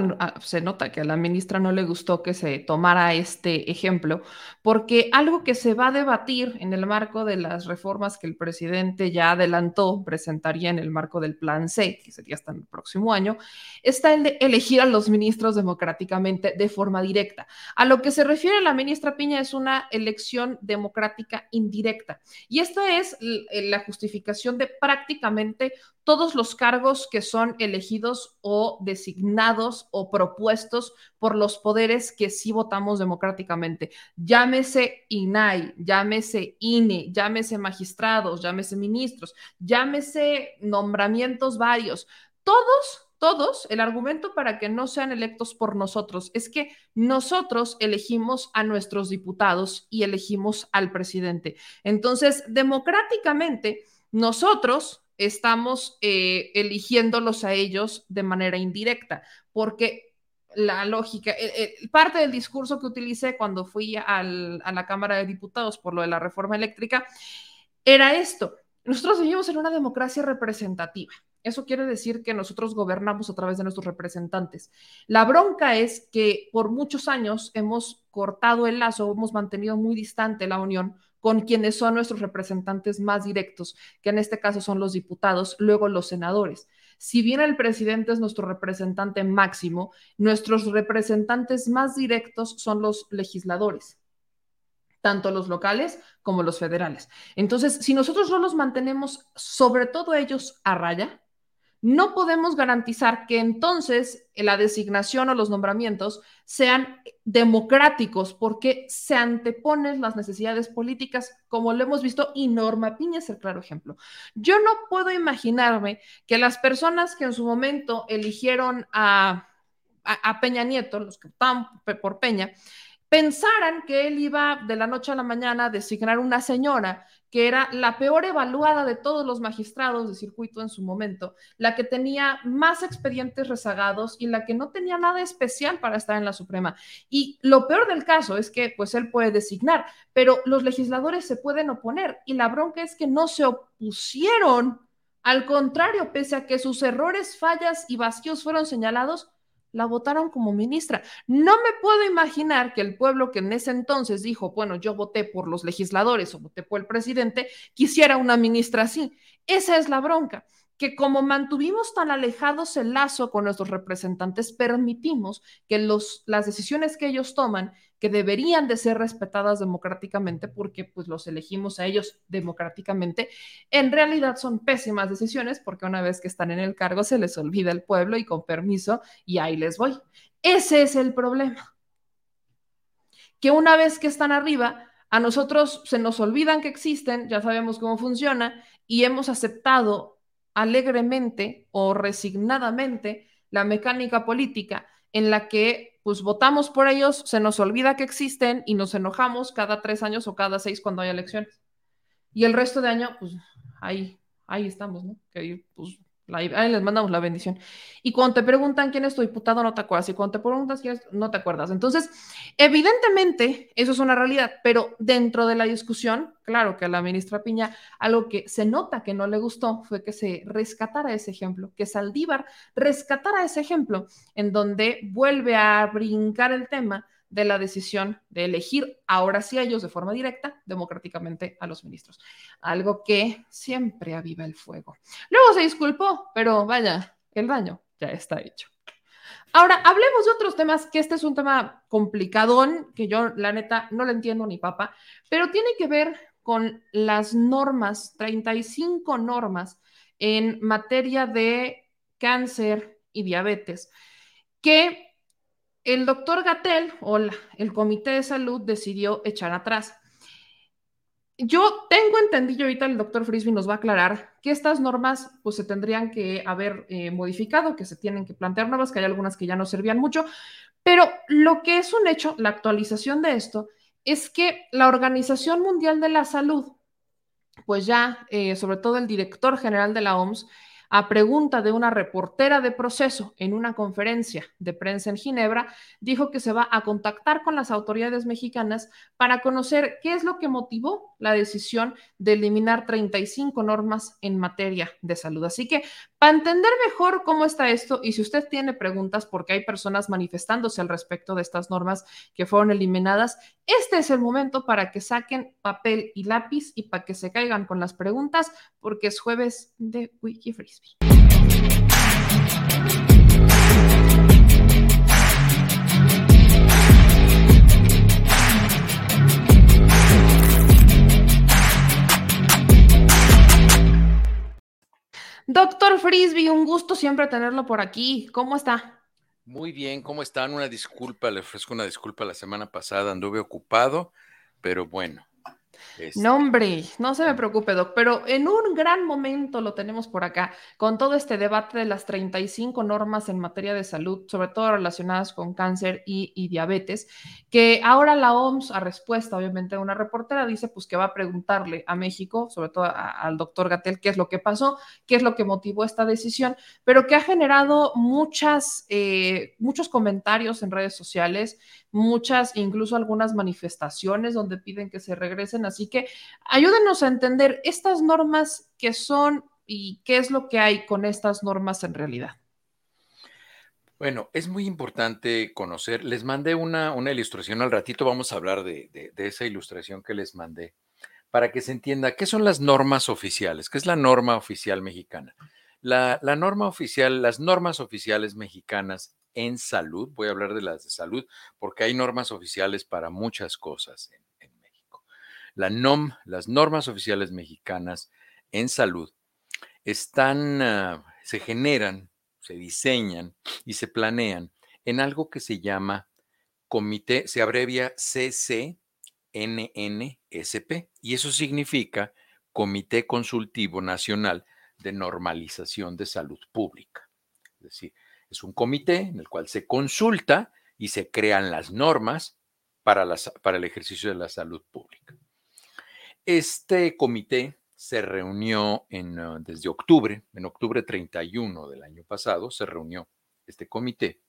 Speaker 1: se nota que a la ministra no le gustó que se tomara este ejemplo, porque algo que se va a debatir en el marco de las reformas que el presidente ya adelantó, presentaría en el marco del Plan C, que sería hasta el próximo año, está el de elegir a los ministros democráticamente de forma directa. A lo que se refiere la ministra Piña es una elección democrática indirecta. Y esta es la justificación de prácticamente todos los cargos que son elegidos o designados o propuestos por los poderes que sí votamos democráticamente. Llámese INAI, llámese INE, llámese magistrados, llámese ministros, llámese nombramientos varios. Todos todos, el argumento para que no sean electos por nosotros es que nosotros elegimos a nuestros diputados y elegimos al presidente. Entonces, democráticamente, nosotros estamos eh, eligiéndolos a ellos de manera indirecta, porque la lógica, eh, eh, parte del discurso que utilicé cuando fui a la Cámara de Diputados por lo de la reforma eléctrica era esto. Nosotros vivimos en una democracia representativa. Eso quiere decir que nosotros gobernamos a través de nuestros representantes. La bronca es que por muchos años hemos cortado el lazo, hemos mantenido muy distante la unión con quienes son nuestros representantes más directos, que en este caso son los diputados, luego los senadores. Si bien el presidente es nuestro representante máximo, nuestros representantes más directos son los legisladores tanto los locales como los federales. Entonces, si nosotros no los mantenemos, sobre todo ellos, a raya, no podemos garantizar que entonces la designación o los nombramientos sean democráticos porque se anteponen las necesidades políticas, como lo hemos visto, y Norma Piña es el claro ejemplo. Yo no puedo imaginarme que las personas que en su momento eligieron a, Peña Nieto, los que votaban por Peña, pensaran que él iba de la noche a la mañana a designar una señora que era la peor evaluada de todos los magistrados de circuito en su momento, la que tenía más expedientes rezagados y la que no tenía nada especial para estar en la Suprema. Y lo peor del caso es que pues él puede designar, pero los legisladores se pueden oponer y la bronca es que no se opusieron. Al contrario, pese a que sus errores, fallas y vacíos fueron señalados, la votaron como ministra. No me puedo imaginar que el pueblo que en ese entonces dijo, bueno, yo voté por los legisladores o voté por el presidente, quisiera una ministra así. Esa es la bronca que como mantuvimos tan alejados el lazo con nuestros representantes, permitimos que los, las decisiones que ellos toman, que deberían de ser respetadas democráticamente, porque pues los elegimos a ellos democráticamente, en realidad son pésimas decisiones, porque una vez que están en el cargo se les olvida el pueblo y con permiso, y ahí les voy. Ese es el problema. Que una vez que están arriba, a nosotros se nos olvidan que existen, ya sabemos cómo funciona, y hemos aceptado alegremente o resignadamente la mecánica política en la que pues votamos por ellos, se nos olvida que existen y nos enojamos cada tres años o cada seis cuando hay elecciones. Y el resto de año, pues ahí, ahí estamos, ¿no? Que pues ahí les mandamos la bendición. Y cuando te preguntan quién es tu diputado, no te acuerdas. Y cuando te preguntas quién es, no te acuerdas. Entonces, evidentemente, eso es una realidad, pero dentro de la discusión, claro que a la ministra Piña, algo que se nota que no le gustó fue que se rescatara ese ejemplo, que Saldívar rescatara ese ejemplo, en donde vuelve a brincar el tema de la decisión de elegir ahora sí a ellos de forma directa democráticamente a los ministros. Algo que siempre aviva el fuego. Luego se disculpó, pero vaya, el daño ya está hecho. Ahora, hablemos de otros temas, que este es un tema complicadón, que yo la neta no lo entiendo ni papa, pero tiene que ver con las normas, 35 normas en materia de cáncer y diabetes, que el doctor Gatel o el Comité de Salud decidió echar atrás. Yo tengo entendido, ahorita el doctor Frisby nos va a aclarar que estas normas pues se tendrían que haber eh, modificado, que se tienen que plantear nuevas, que hay algunas que ya no servían mucho, pero lo que es un hecho, la actualización de esto, es que la Organización Mundial de la Salud, pues ya, eh, sobre todo el director general de la OMS, a pregunta de una reportera de proceso en una conferencia de prensa en Ginebra, dijo que se va a contactar con las autoridades mexicanas para conocer qué es lo que motivó la decisión de eliminar 35 normas en materia de salud. Así que para entender mejor cómo está esto y si usted tiene preguntas porque hay personas manifestándose al respecto de estas normas que fueron eliminadas, este es el momento para que saquen papel y lápiz y para que se caigan con las preguntas porque es jueves de Wiki Doctor Frisby, un gusto siempre tenerlo por aquí. ¿Cómo está?
Speaker 10: Muy bien, ¿cómo están? Una disculpa, le ofrezco una disculpa la semana pasada, anduve ocupado, pero bueno,
Speaker 1: este no, hombre, no se me preocupe, Doc, pero en un gran momento lo tenemos por acá, con todo este debate de las 35 normas en materia de salud, sobre todo relacionadas con cáncer y, diabetes, que ahora la OMS, a respuesta, obviamente, de una reportera, dice pues que va a preguntarle a México, sobre todo al doctor Gatel, qué es lo que pasó, qué es lo que motivó esta decisión, pero que ha generado muchas, eh, muchos comentarios en redes sociales, muchas, incluso algunas manifestaciones donde piden que se regresen. Así que ayúdenos a entender estas normas que son y qué es lo que hay con estas normas en realidad.
Speaker 10: Bueno, es muy importante conocer. Les mandé una, ilustración al ratito, vamos a hablar de, esa ilustración que les mandé para que se entienda qué son las normas oficiales, qué es la norma oficial mexicana. La, la norma oficial, las normas oficiales mexicanas en salud, voy a hablar de las de salud, porque hay normas oficiales para muchas cosas. Las normas oficiales mexicanas en salud, están, ah, se generan, se diseñan y se planean en algo que se llama comité, se abrevia CCNNSP, y eso significa Comité Consultivo Nacional de Normalización de Salud Pública. Es decir, es un comité en el cual se consulta y se crean las normas para el ejercicio de la salud pública. Este comité se reunió en, ah, desde octubre, en octubre 31 del año pasado, se reunió este comité.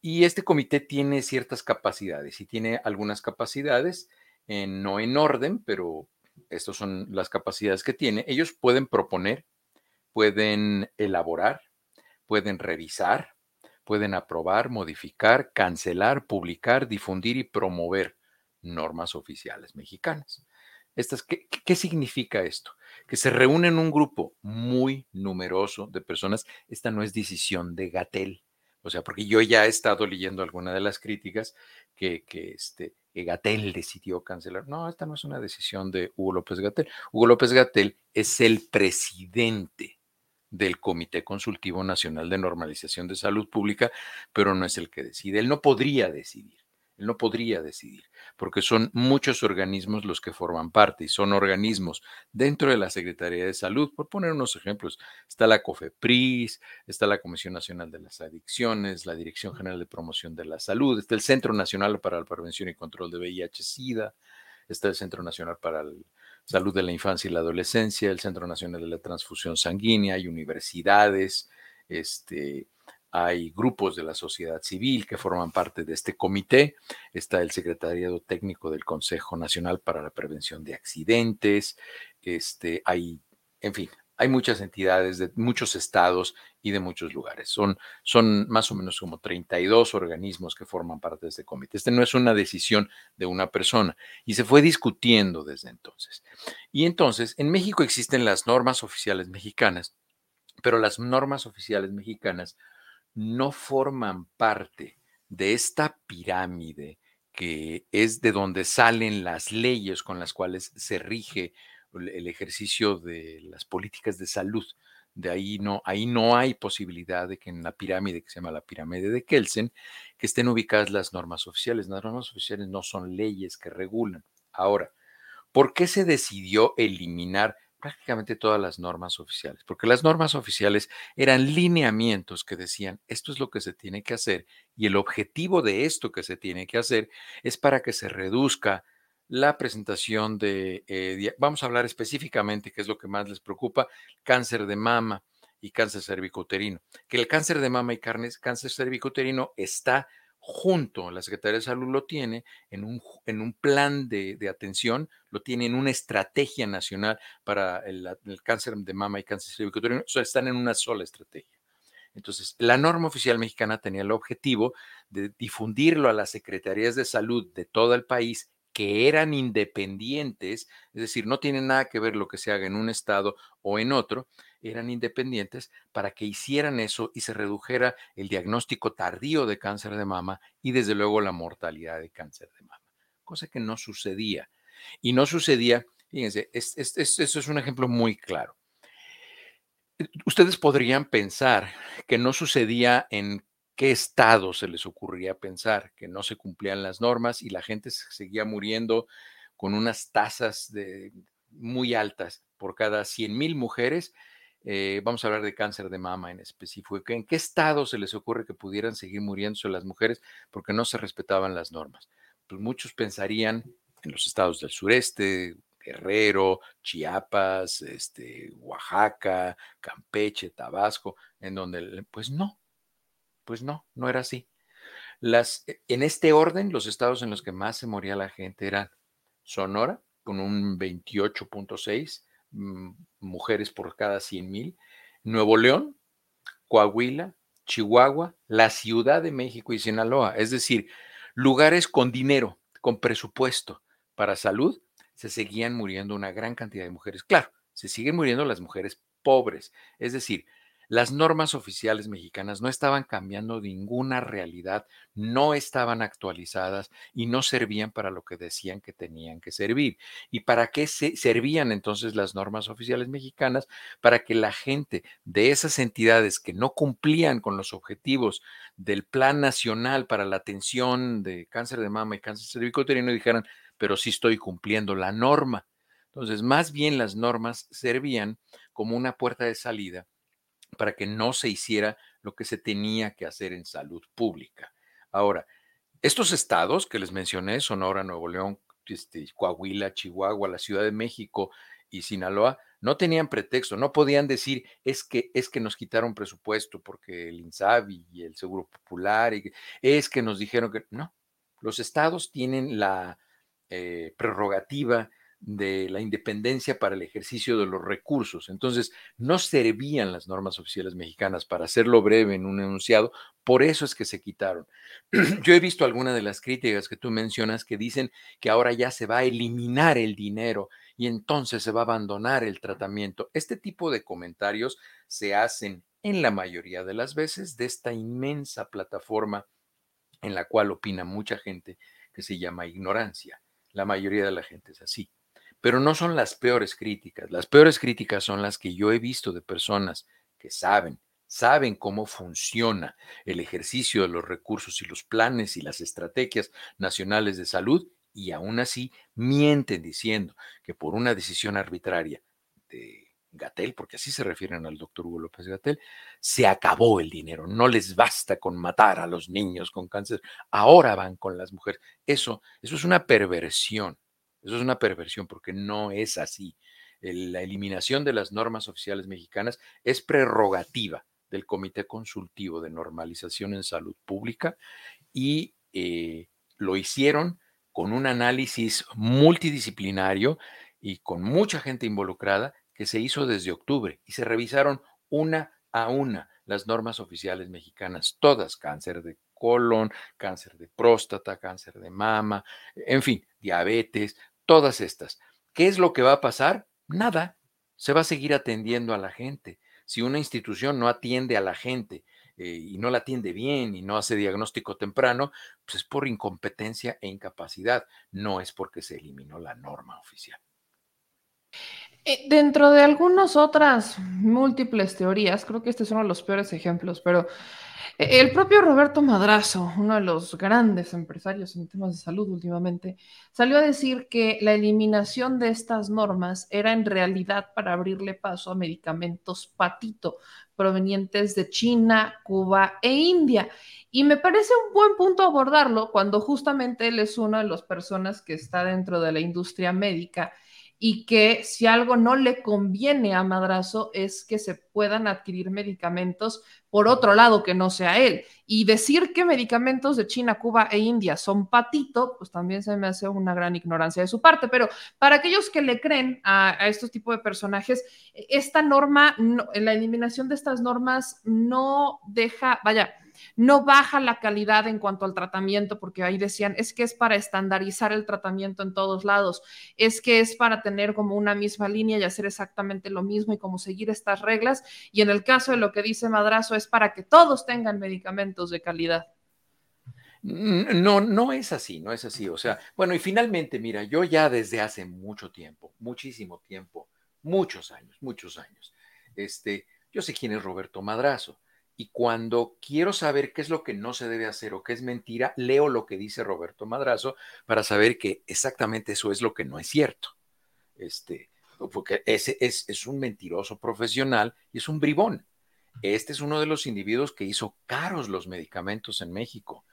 Speaker 10: Y este comité tiene ciertas capacidades y tiene algunas capacidades, no en orden, pero estas son las capacidades que tiene. Ellos pueden proponer, pueden elaborar, pueden revisar, pueden aprobar, modificar, cancelar, publicar, difundir y promover normas oficiales mexicanas. Estas, ¿qué, ¿Qué significa esto? Que se reúnen un grupo muy numeroso de personas. Esta no es decisión de Gatel. O sea, porque yo ya he estado leyendo alguna de las críticas que, que este, Gatel decidió cancelar. No, esta no es una decisión de Hugo López Gatel. Hugo López Gatel es el presidente del Comité Consultivo Nacional de Normalización de Salud Pública, pero no es el que decide. Él no podría decidir, él no podría decidir, porque son muchos organismos los que forman parte y son organismos dentro de la Secretaría de Salud. Por poner unos ejemplos, está la COFEPRIS, está la Comisión Nacional de las Adicciones, la Dirección General de Promoción de la Salud, está el Centro Nacional para la Prevención y Control de VIH-Sida, está el Centro Nacional para el Salud de la Infancia y la Adolescencia, el Centro Nacional de la Transfusión Sanguínea, hay universidades, este, hay grupos de la sociedad civil que forman parte de este comité, está el Secretariado Técnico del Consejo Nacional para la Prevención de Accidentes, este, hay, en fin, hay muchas entidades de muchos estados y de muchos lugares. Son, son más o menos como 32 organismos que forman parte de este comité. Este no es una decisión de una persona y se fue discutiendo desde entonces. Y entonces, en México existen las normas oficiales mexicanas, pero las normas oficiales mexicanas no forman parte de esta pirámide que es de donde salen las leyes con las cuales se rige el ejercicio de las políticas de salud. De ahí no, ahí no hay posibilidad de que en la pirámide que se llama la pirámide de Kelsen, que estén ubicadas las normas oficiales. Las normas oficiales no son leyes que regulan. Ahora, ¿por qué se decidió eliminar prácticamente todas las normas oficiales? Porque las normas oficiales eran lineamientos que decían, esto es lo que se tiene que hacer y el objetivo de esto que se tiene que hacer es para que se reduzca la presentación de, eh, vamos a hablar específicamente, qué es lo que más les preocupa, cáncer de mama y cáncer cervicouterino. Que el cáncer de mama y cáncer cervicouterino está junto, la Secretaría de Salud lo tiene en un, en un plan de, atención, lo tiene en una estrategia nacional para el, cáncer de mama y cáncer cervicouterino, o están en una sola estrategia. Entonces, la norma oficial mexicana tenía el objetivo de difundirlo a las secretarías de salud de todo el país que eran independientes, es decir, no tiene nada que ver lo que se haga en un estado o en otro, eran independientes para que hicieran eso y se redujera el diagnóstico tardío de cáncer de mama y desde luego la mortalidad de cáncer de mama, cosa que no sucedía. Y no sucedía, fíjense, eso es un ejemplo muy claro. Ustedes podrían pensar que no sucedía en qué estado se les ocurría pensar que no se cumplían las normas y la gente seguía muriendo con unas tasas de, muy altas por cada 100 mil mujeres. Eh, vamos a hablar de cáncer de mama en específico. ¿En qué estado se les ocurre que pudieran seguir muriéndose las mujeres porque no se respetaban las normas? Pues muchos pensarían en los estados del sureste, Guerrero, Chiapas, este, Oaxaca, Campeche, Tabasco, en donde, pues no, pues no, no era así. E, en este orden, los estados en los que más se moría la gente eran Sonora, con un 28.6 mm, mujeres por cada 100 mil, Nuevo León, Coahuila, Chihuahua, la Ciudad de México y Sinaloa, es decir, lugares con dinero, con presupuesto para salud, se seguían muriendo una gran cantidad de mujeres. Claro, se siguen muriendo las mujeres pobres, es decir, las normas oficiales mexicanas no estaban cambiando ninguna realidad, no estaban actualizadas y no servían para lo que decían que tenían que servir. ¿Y para qué se servían entonces las normas oficiales mexicanas? Para que la gente de esas entidades que no cumplían con los objetivos del Plan Nacional para la atención de cáncer de mama y cáncer cervicouterino dijeran, pero sí estoy cumpliendo la norma. Entonces, más bien las normas servían como una puerta de salida para que no se hiciera lo que se tenía que hacer en salud pública. Ahora, estos estados que les mencioné, Sonora, Nuevo León, este, Coahuila, Chihuahua, la Ciudad de México y Sinaloa, no tenían pretexto, no podían decir es que es que nos quitaron presupuesto porque el INSABI y el Seguro Popular y es que nos dijeron que no, los estados tienen la eh, prerrogativa de la independencia para el ejercicio de los recursos. Entonces, no servían las normas oficiales mexicanas, para hacerlo breve en un enunciado, por eso es que se quitaron. Yo he visto algunas de las críticas que tú mencionas que dicen que ahora ya se va a eliminar el dinero y entonces se va a abandonar el tratamiento. Este tipo de comentarios se hacen en la mayoría de las veces de esta inmensa plataforma en la cual opina mucha gente que se llama ignorancia. La mayoría de la gente es así. Pero no son las peores críticas. Las peores críticas son las que yo he visto de personas que saben, saben cómo funciona el ejercicio de los recursos y los planes y las estrategias nacionales de salud y aún así mienten diciendo que por una decisión arbitraria de Gatel, porque así se refieren al doctor Hugo López Gatel, se acabó el dinero. No les basta con matar a los niños con cáncer. Ahora van con las mujeres. Eso, eso es una perversión. Eso es una perversión porque no es así. la eliminación de las normas oficiales mexicanas es prerrogativa del Comité Consultivo de Normalización en Salud Pública y eh, lo hicieron con un análisis multidisciplinario y con mucha gente involucrada que se hizo desde octubre y se revisaron una a una las normas oficiales mexicanas, todas, cáncer de colon, cáncer de próstata, cáncer de mama, en fin, diabetes, todas estas. ¿Qué es lo que va a pasar? Nada, se va a seguir atendiendo a la gente. Si una institución no atiende a la gente eh, y no la atiende bien y no hace diagnóstico temprano, pues es por incompetencia e incapacidad, no es porque se eliminó la norma oficial.
Speaker 1: Eh, dentro de algunas otras múltiples teorías, creo que este es uno de los peores ejemplos, pero eh, el propio Roberto Madrazo, uno de los grandes empresarios en temas de salud últimamente, salió a decir que la eliminación de estas normas era en realidad para abrirle paso a medicamentos patito provenientes de China, Cuba e India. Y me parece un buen punto abordarlo cuando justamente él es una de las personas que está dentro de la industria médica y que si algo no le conviene a Madrazo es que se puedan adquirir medicamentos por otro lado que no sea él. Y decir que medicamentos de China, Cuba e India son patito, pues también se me hace una gran ignorancia de su parte. Pero para aquellos que le creen a, estos tipos de personajes, esta norma, la eliminación de estas normas no deja, vaya, no baja la calidad en cuanto al tratamiento, porque ahí decían, es que es para estandarizar el tratamiento en todos lados, es que es para tener como una misma línea y hacer exactamente lo mismo y como seguir estas reglas. Y en el caso de lo que dice Madrazo, es para que todos tengan medicamentos de calidad.
Speaker 10: No, no es así, no es así. O sea, bueno, y finalmente, mira, yo ya desde hace mucho tiempo, muchísimo tiempo, muchos años, muchos años, este, yo sé quién es Roberto Madrazo y cuando quiero saber qué es lo que no se debe hacer o qué es mentira, leo lo que dice Roberto Madrazo para saber que exactamente eso es lo que no es cierto. Este, porque ese es, es un mentiroso profesional y es un bribón. Este es uno de los individuos que hizo caros los medicamentos en México.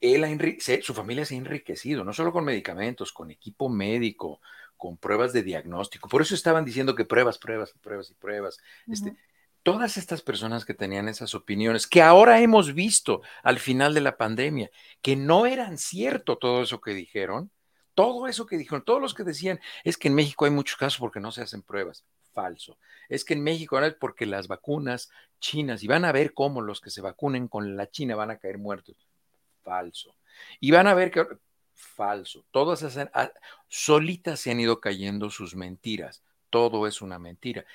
Speaker 10: Él ha su familia se ha enriquecido, no solo con medicamentos, con equipo médico, con pruebas de diagnóstico. Por eso estaban diciendo que pruebas, pruebas, pruebas y pruebas. este, todas estas personas que tenían esas opiniones, que ahora hemos visto al final de la pandemia, que no eran cierto todo eso que dijeron, todo eso que dijeron, todos los que decían, es que en México hay muchos casos porque no se hacen pruebas. Falso. Es que en México ahora es porque las vacunas chinas, y van a ver cómo los que se vacunen con la China van a caer muertos. Falso. Y van a ver que... Falso. Todas esas... Ah, solitas se han ido cayendo sus mentiras. Todo es una mentira.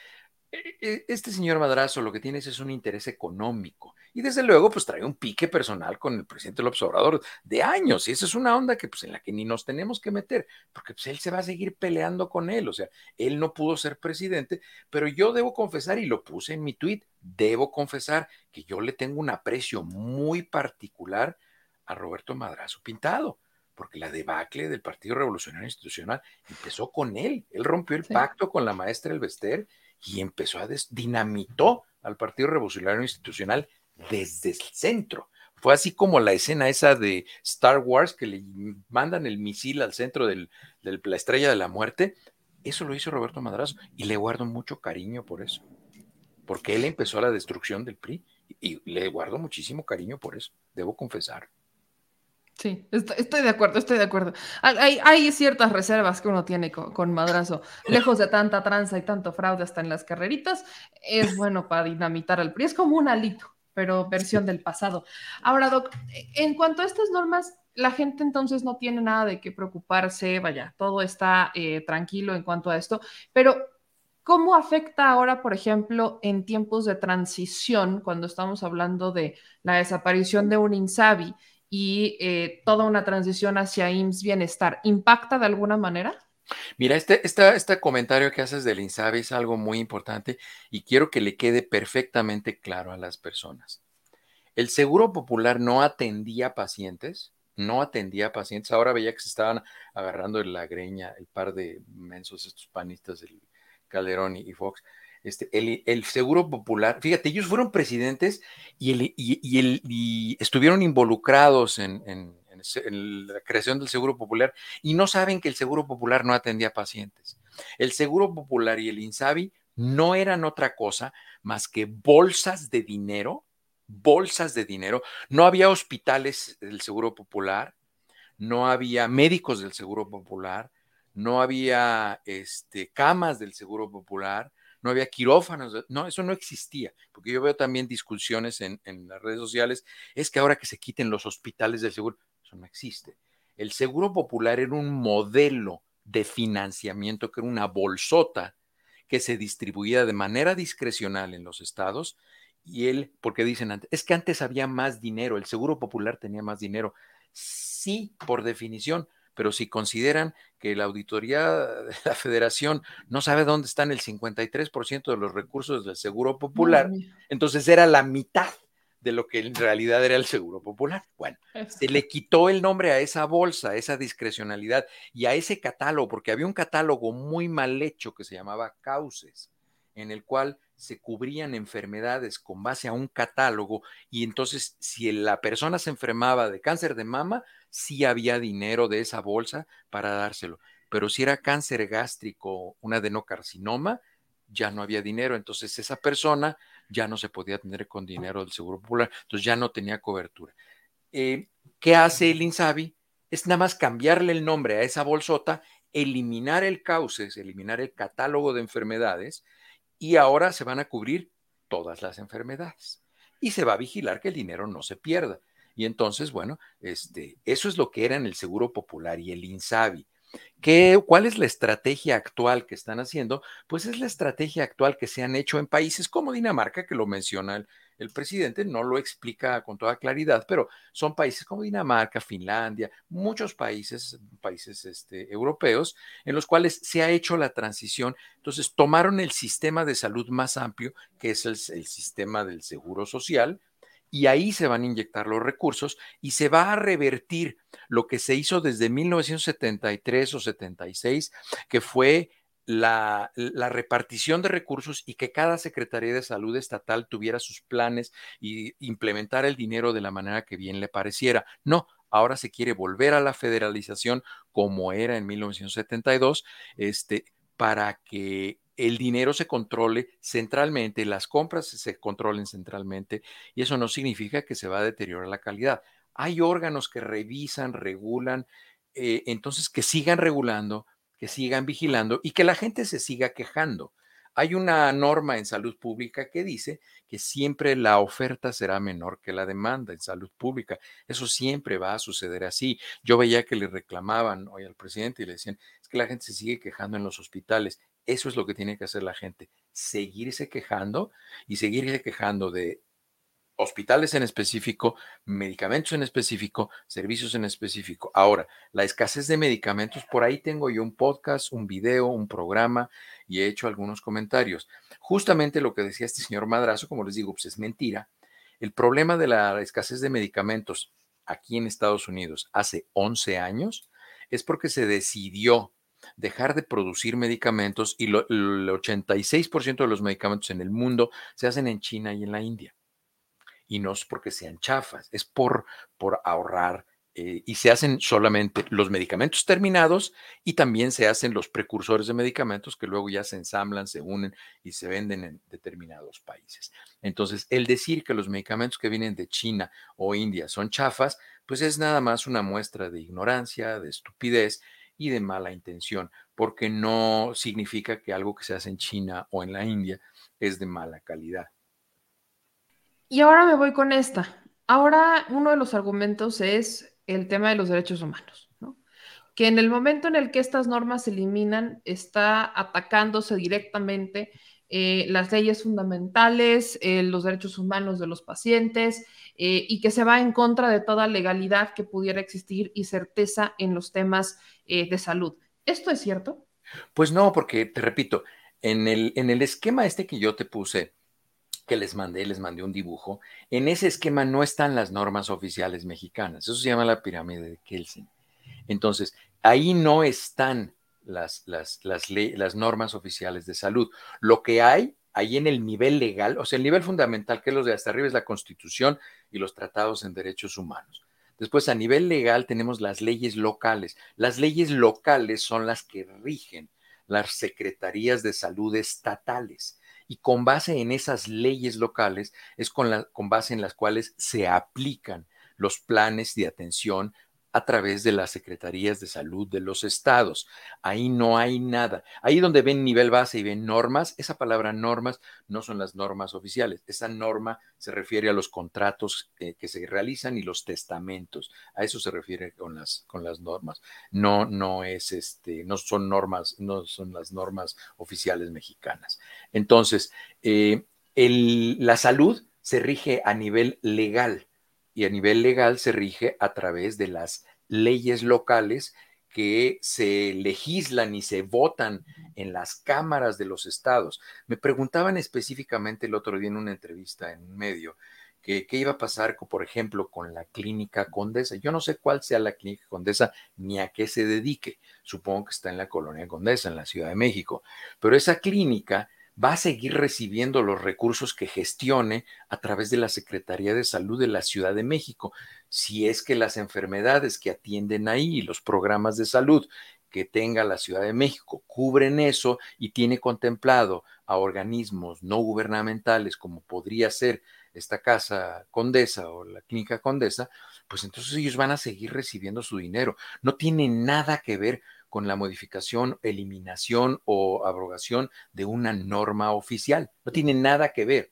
Speaker 10: E, este señor Madrazo lo que tiene es un interés económico y desde luego pues trae un pique personal con el presidente López Obrador de años y esa es una onda que pues en la que ni nos tenemos que meter porque pues él se va a seguir peleando con él, o sea, él no pudo ser presidente, pero yo debo confesar y lo puse en mi tweet, debo confesar que yo le tengo un aprecio muy particular a Roberto Madrazo Pintado porque la debacle del Partido Revolucionario Institucional empezó con él. Él rompió el pacto con la maestra Elvester y empezó a dinamitó al Partido Revolucionario Institucional desde el centro. Fue así como la escena esa de Star Wars que le mandan el misil al centro de la estrella de la muerte. Eso lo hizo Roberto Madrazo y le guardo mucho cariño por eso, porque él empezó la destrucción del PRI y le guardo muchísimo cariño por eso, debo confesar.
Speaker 1: Sí, estoy, de acuerdo, estoy de acuerdo. Hay, ciertas reservas que uno tiene con, Madrazo. Lejos de tanta tranza y tanto fraude hasta en las carreritas, es bueno para dinamitar al PRI. Es como un alito, pero versión del pasado. Ahora, Doc, en cuanto a estas normas, la gente entonces no tiene nada de qué preocuparse, vaya, todo está eh, tranquilo en cuanto a esto, pero ¿Cómo afecta ahora, por ejemplo, en tiempos de transición, cuando estamos hablando de la desaparición de un INSABI y eh, toda una transición hacia IMSS Bienestar. ¿Impacta de alguna manera?
Speaker 10: Mira, este, este comentario que haces del INSABI es algo muy importante y quiero que le quede perfectamente claro a las personas. El Seguro Popular no atendía pacientes, no atendía pacientes. Ahora veía que se estaban agarrando en la greña el par de mensos, estos panistas del Calderón y Fox. Este, el, Seguro Popular, fíjate, ellos fueron presidentes y, el, y, estuvieron involucrados en, la creación del Seguro Popular y no saben que el Seguro Popular no atendía pacientes. El Seguro Popular y el INSABI no eran otra cosa más que bolsas de dinero, bolsas de dinero. No había hospitales del Seguro Popular, no había médicos del Seguro Popular, no había este, camas del Seguro Popular, no había quirófanos, no, eso no existía, porque yo veo también discusiones en, en las redes sociales, es que ahora que se quiten los hospitales del seguro, eso no existe. El seguro popular era un modelo de financiamiento que era una bolsota que se distribuía de manera discrecional en los estados y él, porque dicen antes, es que antes había más dinero, el seguro popular tenía más dinero. Sí, por definición, pero si consideran que la auditoría de la federación no sabe dónde están el 53% de los recursos del seguro popular, entonces era la mitad de lo que en realidad era el seguro popular. Bueno, se le quitó el nombre a esa bolsa, a esa discrecionalidad y a ese catálogo, porque había un catálogo muy mal hecho que se llamaba Cauces, en el cual se cubrían enfermedades con base a un catálogo y entonces si la persona se enfermaba de cáncer de mama, sí había dinero de esa bolsa para dárselo. Pero si era cáncer gástrico, un adenocarcinoma, ya no había dinero. Entonces esa persona ya no se podía atender con dinero del Seguro Popular, entonces ya no tenía cobertura. Eh, ¿Qué hace el INSABI? Es nada más cambiarle el nombre a esa bolsota, eliminar el cauces, eliminar el catálogo de enfermedades y ahora se van a cubrir todas las enfermedades y se va a vigilar que el dinero no se pierda. Y entonces, bueno, este, eso es lo que era en el Seguro Popular y el INSABI. ¿Qué, ¿Cuál es la estrategia actual que están haciendo? Pues es la estrategia actual que se han hecho en países como Dinamarca, que lo menciona el, el presidente, no lo explica con toda claridad, pero son países como Dinamarca, Finlandia, muchos países, países este, europeos, en los cuales se ha hecho la transición. Entonces, tomaron el sistema de salud más amplio, que es el, el sistema del seguro social, y ahí se van a inyectar los recursos y se va a revertir lo que se hizo desde 1973 o 76, que fue la, repartición de recursos y que cada Secretaría de Salud estatal tuviera sus planes y implementar el dinero de la manera que bien le pareciera. No, ahora se quiere volver a la federalización como era en 1972, este, para que el dinero se controle centralmente, las compras se controlen centralmente y eso no significa que se va a deteriorar la calidad. Hay órganos que revisan, regulan, eh, entonces que sigan regulando, que sigan vigilando y que la gente se siga quejando. Hay una norma en salud pública que dice que siempre la oferta será menor que la demanda en salud pública. Eso siempre va a suceder así. Yo veía que le reclamaban hoy al presidente y le decían, es que la gente se sigue quejando en los hospitales. Eso es lo que tiene que hacer la gente, seguirse quejando y seguirse quejando de hospitales en específico, medicamentos en específico, servicios en específico. Ahora, la escasez de medicamentos, por ahí tengo yo un podcast, un video, un programa y he hecho algunos comentarios. Justamente lo que decía este señor Madrazo, como les digo, pues es mentira. El problema de la escasez de medicamentos aquí en Estados Unidos hace 11 años es porque se decidió dejar de producir medicamentos y el 86% de los medicamentos en el mundo se hacen en China y en la India. Y no es porque sean chafas, es por, por ahorrar eh, y se hacen solamente los medicamentos terminados y también se hacen los precursores de medicamentos que luego ya se ensamblan, se unen y se venden en determinados países. Entonces, el decir que los medicamentos que vienen de China o India son chafas, pues es nada más una muestra de ignorancia, de estupidez y de mala intención, porque no significa que algo que se hace en China o en la India es de mala calidad.
Speaker 1: Y ahora me voy con esta. Ahora uno de los argumentos es el tema de los derechos humanos, ¿no? que en el momento en el que estas normas se eliminan, está atacándose directamente eh, las leyes fundamentales, eh, los derechos humanos de los pacientes eh, y que se va en contra de toda legalidad que pudiera existir y certeza en los temas de salud. ¿Esto es cierto?
Speaker 10: Pues no, porque te repito, en el, en el esquema este que yo te puse, que les mandé, les mandé un dibujo, en ese esquema no están las normas oficiales mexicanas, eso se llama la pirámide de Kelsen. Entonces, ahí no están las, las, las, las normas oficiales de salud. Lo que hay ahí en el nivel legal, o sea, el nivel fundamental, que es lo de hasta arriba, es la Constitución y los tratados en derechos humanos. Después, a nivel legal, tenemos las leyes locales. Las leyes locales son las que rigen las secretarías de salud estatales. Y con base en esas leyes locales es con, la, con base en las cuales se aplican los planes de atención a través de las secretarías de salud de los estados. Ahí no hay nada. Ahí donde ven nivel base y ven normas, esa palabra normas no son las normas oficiales. Esa norma se refiere a los contratos eh, que se realizan y los testamentos. A eso se refiere con las, con las normas. No, no es este, no son normas, no son las normas oficiales mexicanas. Entonces, eh, la salud se rige a nivel legal y a nivel legal se rige a través de las leyes locales que se legislan y se votan en las cámaras de los estados. Me preguntaban específicamente el otro día en una entrevista en un medio que qué iba a pasar, por ejemplo, con la clínica Condesa. Yo no sé cuál sea la clínica Condesa ni a qué se dedique. Supongo que está en la colonia Condesa, en la Ciudad de México. Pero esa clínica va a seguir recibiendo los recursos que gestione a través de la Secretaría de Salud de la Ciudad de México. Si es que las enfermedades que atienden ahí, los programas de salud que tenga la Ciudad de México cubren eso y tiene contemplado a organismos no gubernamentales como podría ser esta casa condesa o la clínica condesa, pues entonces ellos van a seguir recibiendo su dinero. No tiene nada que ver con la modificación, eliminación o abrogación de una norma oficial. No tiene nada que ver.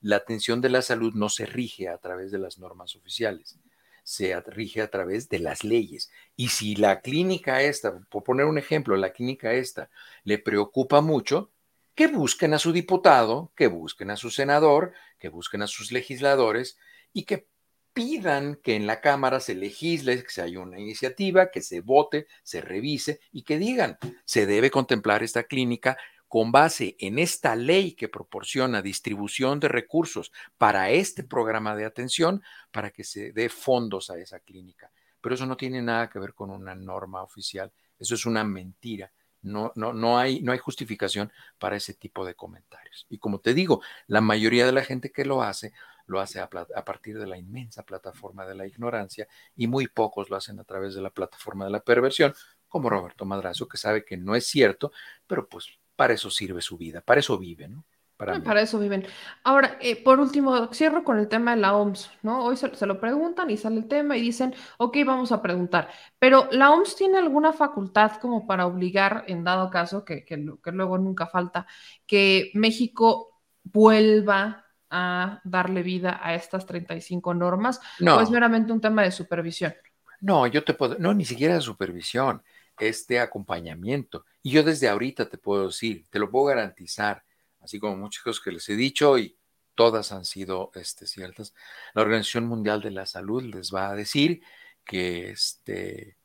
Speaker 10: La atención de la salud no se rige a través de las normas oficiales, se rige a través de las leyes. Y si la clínica esta, por poner un ejemplo, la clínica esta le preocupa mucho, que busquen a su diputado, que busquen a su senador, que busquen a sus legisladores y que pidan que en la Cámara se legisle, que se haya una iniciativa, que se vote, se revise y que digan, se debe contemplar esta clínica con base en esta ley que proporciona distribución de recursos para este programa de atención, para que se dé fondos a esa clínica. Pero eso no tiene nada que ver con una norma oficial, eso es una mentira. No, no, no, hay, no hay justificación para ese tipo de comentarios. Y como te digo, la mayoría de la gente que lo hace lo hace a, partir de la inmensa plataforma de la ignorancia y muy pocos lo hacen a través de la plataforma de la perversión, como Roberto Madrazo, que sabe que no es cierto, pero pues para eso sirve su vida, para eso vive, ¿no?
Speaker 1: Para, para, eso viven. Ahora, eh, por último, cierro con el tema de la OMS, ¿no? Hoy se, lo preguntan y sale el tema y dicen, ok, vamos a preguntar, pero ¿la OMS tiene alguna facultad como para obligar, en dado caso, que, que luego nunca falta, que México vuelva a darle vida a estas 35 normas no. o es meramente un tema de supervisión?
Speaker 10: No, yo te puedo, no, ni siquiera de supervisión, es de acompañamiento. Y yo desde ahorita te puedo decir, te lo puedo garantizar, así como muchas cosas que les he dicho y todas han sido este, ciertas. La Organización Mundial de la Salud les va a decir que este,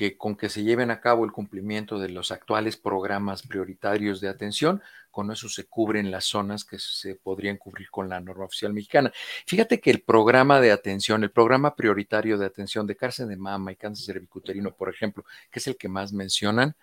Speaker 10: que con que se lleven a cabo el cumplimiento de los actuales programas prioritarios de atención, con eso se cubren las zonas que se podrían cubrir con la norma oficial mexicana. Fíjate que el programa de atención, el programa prioritario de atención de cáncer de mama y cáncer cervicuterino, por ejemplo, que es el que más mencionan,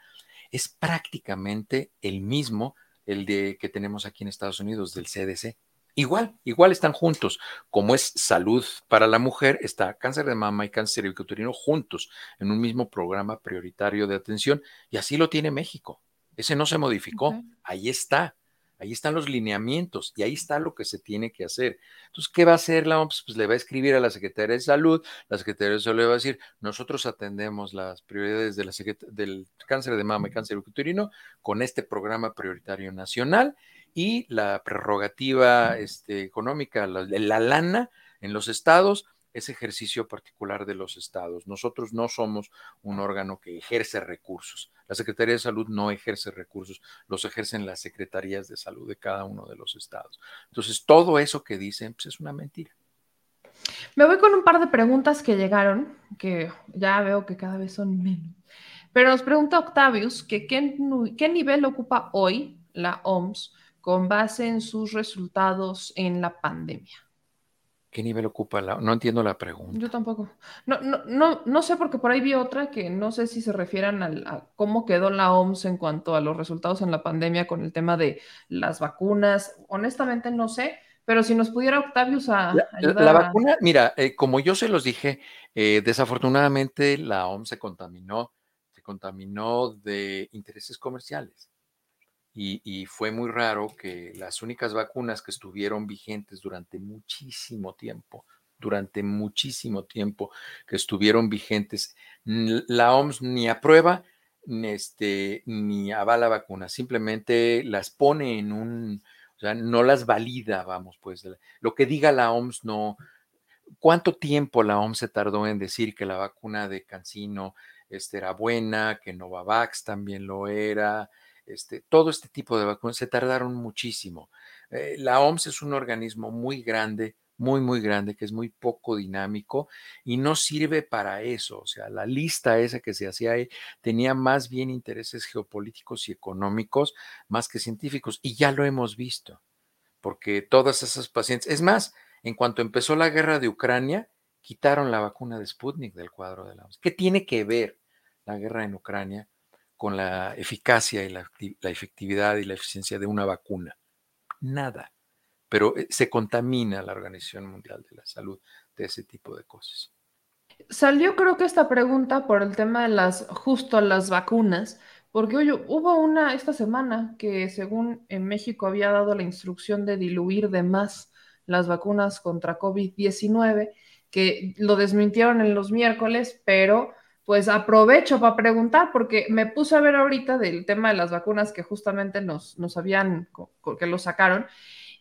Speaker 10: es prácticamente el mismo, el de que tenemos aquí en Estados Unidos del CDC. Igual, igual están juntos. Como es salud para la mujer, está cáncer de mama y cáncer cervicuterino juntos en un mismo programa prioritario de atención y así lo tiene México. Ese no se modificó, ahí está. Ahí están los lineamientos y ahí está lo que se tiene que hacer. Entonces, ¿qué va a hacer la OMS? Pues le va a escribir a la Secretaría de Salud, la Secretaría de Salud le va a decir, nosotros atendemos las prioridades de la del cáncer de mama y cáncer uterino con este programa prioritario nacional y la prerrogativa este, económica, la, la lana en los estados es ejercicio particular de los estados. Nosotros no somos un órgano que ejerce recursos. La Secretaría de Salud no ejerce recursos, los ejercen las secretarías de salud de cada uno de los estados. Entonces, todo eso que dicen pues, es una mentira.
Speaker 1: Me voy con un par de preguntas que llegaron, que ya veo que cada vez son menos. Pero nos pregunta Octavius qué, qué nivel ocupa hoy la OMS con base en sus resultados en la pandemia.
Speaker 10: ¿Qué nivel ocupa la? No entiendo la pregunta.
Speaker 1: Yo tampoco. No, no, no, no sé porque por ahí vi otra que no sé si se refieran a cómo quedó la OMS en cuanto a los resultados en la pandemia con el tema de las vacunas. Honestamente no sé, pero si nos pudiera Octavius a
Speaker 10: la,
Speaker 1: ayudar
Speaker 10: la vacuna, mira, eh, como yo se los dije, eh, desafortunadamente la OMS se contaminó, se contaminó de intereses comerciales. Y, fue muy raro que las únicas vacunas que estuvieron vigentes durante muchísimo tiempo, durante muchísimo tiempo que estuvieron vigentes. La OMS ni aprueba ni, este, ni avala vacunas, simplemente las pone en un, o sea, no las valida, vamos, pues lo que diga la OMS no. ¿Cuánto tiempo la OMS se tardó en decir que la vacuna de Cancino este, era buena, que Novavax también lo era? Este, todo este tipo de vacunas se tardaron muchísimo. Eh, la OMS es un organismo muy grande, muy, muy grande, que es muy poco dinámico y no sirve para eso. O sea, la lista esa que se hacía ahí tenía más bien intereses geopolíticos y económicos más que científicos. Y ya lo hemos visto, porque todas esas pacientes, es más, en cuanto empezó la guerra de Ucrania, quitaron la vacuna de Sputnik del cuadro de la OMS. ¿Qué tiene que ver la guerra en Ucrania con la eficacia y la, efectividad y la eficiencia de una vacuna? Nada pero eh, se contamina la Organización Mundial de la Salud de ese tipo de cosas.
Speaker 1: Salió creo que esta pregunta por el tema de las, justo las vacunas, porque oye, hubo una esta semana que según en México había dado la instrucción de diluir de más las vacunas contra COVID-19, que lo desmintieron en los miércoles, pero pues aprovecho para preguntar, porque me puse a ver ahorita del tema de las vacunas que justamente nos, nos habían, que lo sacaron,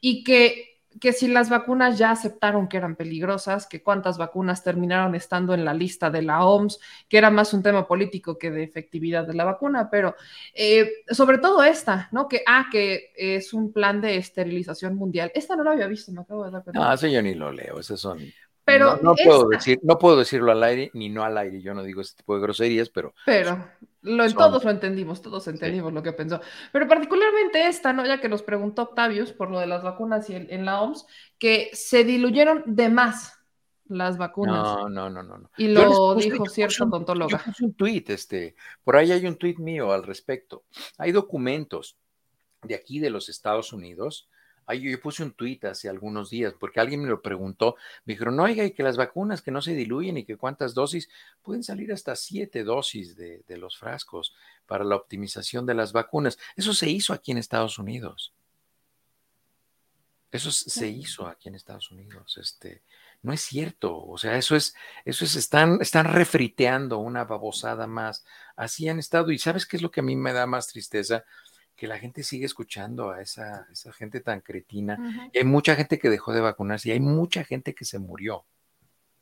Speaker 1: y que, que si las vacunas ya aceptaron que eran peligrosas, que cuántas vacunas terminaron estando en la lista de la OMS, que era más un tema político que de efectividad de la vacuna, pero eh, sobre todo esta, ¿no? Que, ah, que es un plan de esterilización mundial. Esta no la había visto, me acabo de dar cuenta.
Speaker 10: No, eso yo ni lo leo, esos son... Pero no, puedo decir, no puedo decirlo al aire ni no al aire. Yo no digo este tipo de groserías, pero.
Speaker 1: Pero lo, todos lo entendimos, todos entendimos lo que pensó. Pero particularmente esta, ¿no? Ya que nos preguntó Octavius por lo de las vacunas y en la OMS, que se diluyeron de más las vacunas.
Speaker 10: No, no, no, no.
Speaker 1: Y lo dijo cierto tontólogo. Yo
Speaker 10: puse un tuit, este, por ahí hay un tuit mío al respecto. Hay documentos de aquí de los Estados Unidos yo puse un tuit hace algunos días porque alguien me lo preguntó. Me dijeron, no, oiga, y que las vacunas que no se diluyen y que cuántas dosis, pueden salir hasta siete dosis de, los frascos para la optimización de las vacunas. Eso se hizo aquí en Estados Unidos. Eso se hizo aquí en Estados Unidos. Este, no es cierto. O sea, eso es, eso es, están, están refriteando una babosada más. Así han estado. Y sabes qué es lo que a mí me da más tristeza? Que la gente sigue escuchando a esa, esa gente tan cretina. hay mucha gente que dejó de vacunarse y hay mucha gente que se murió.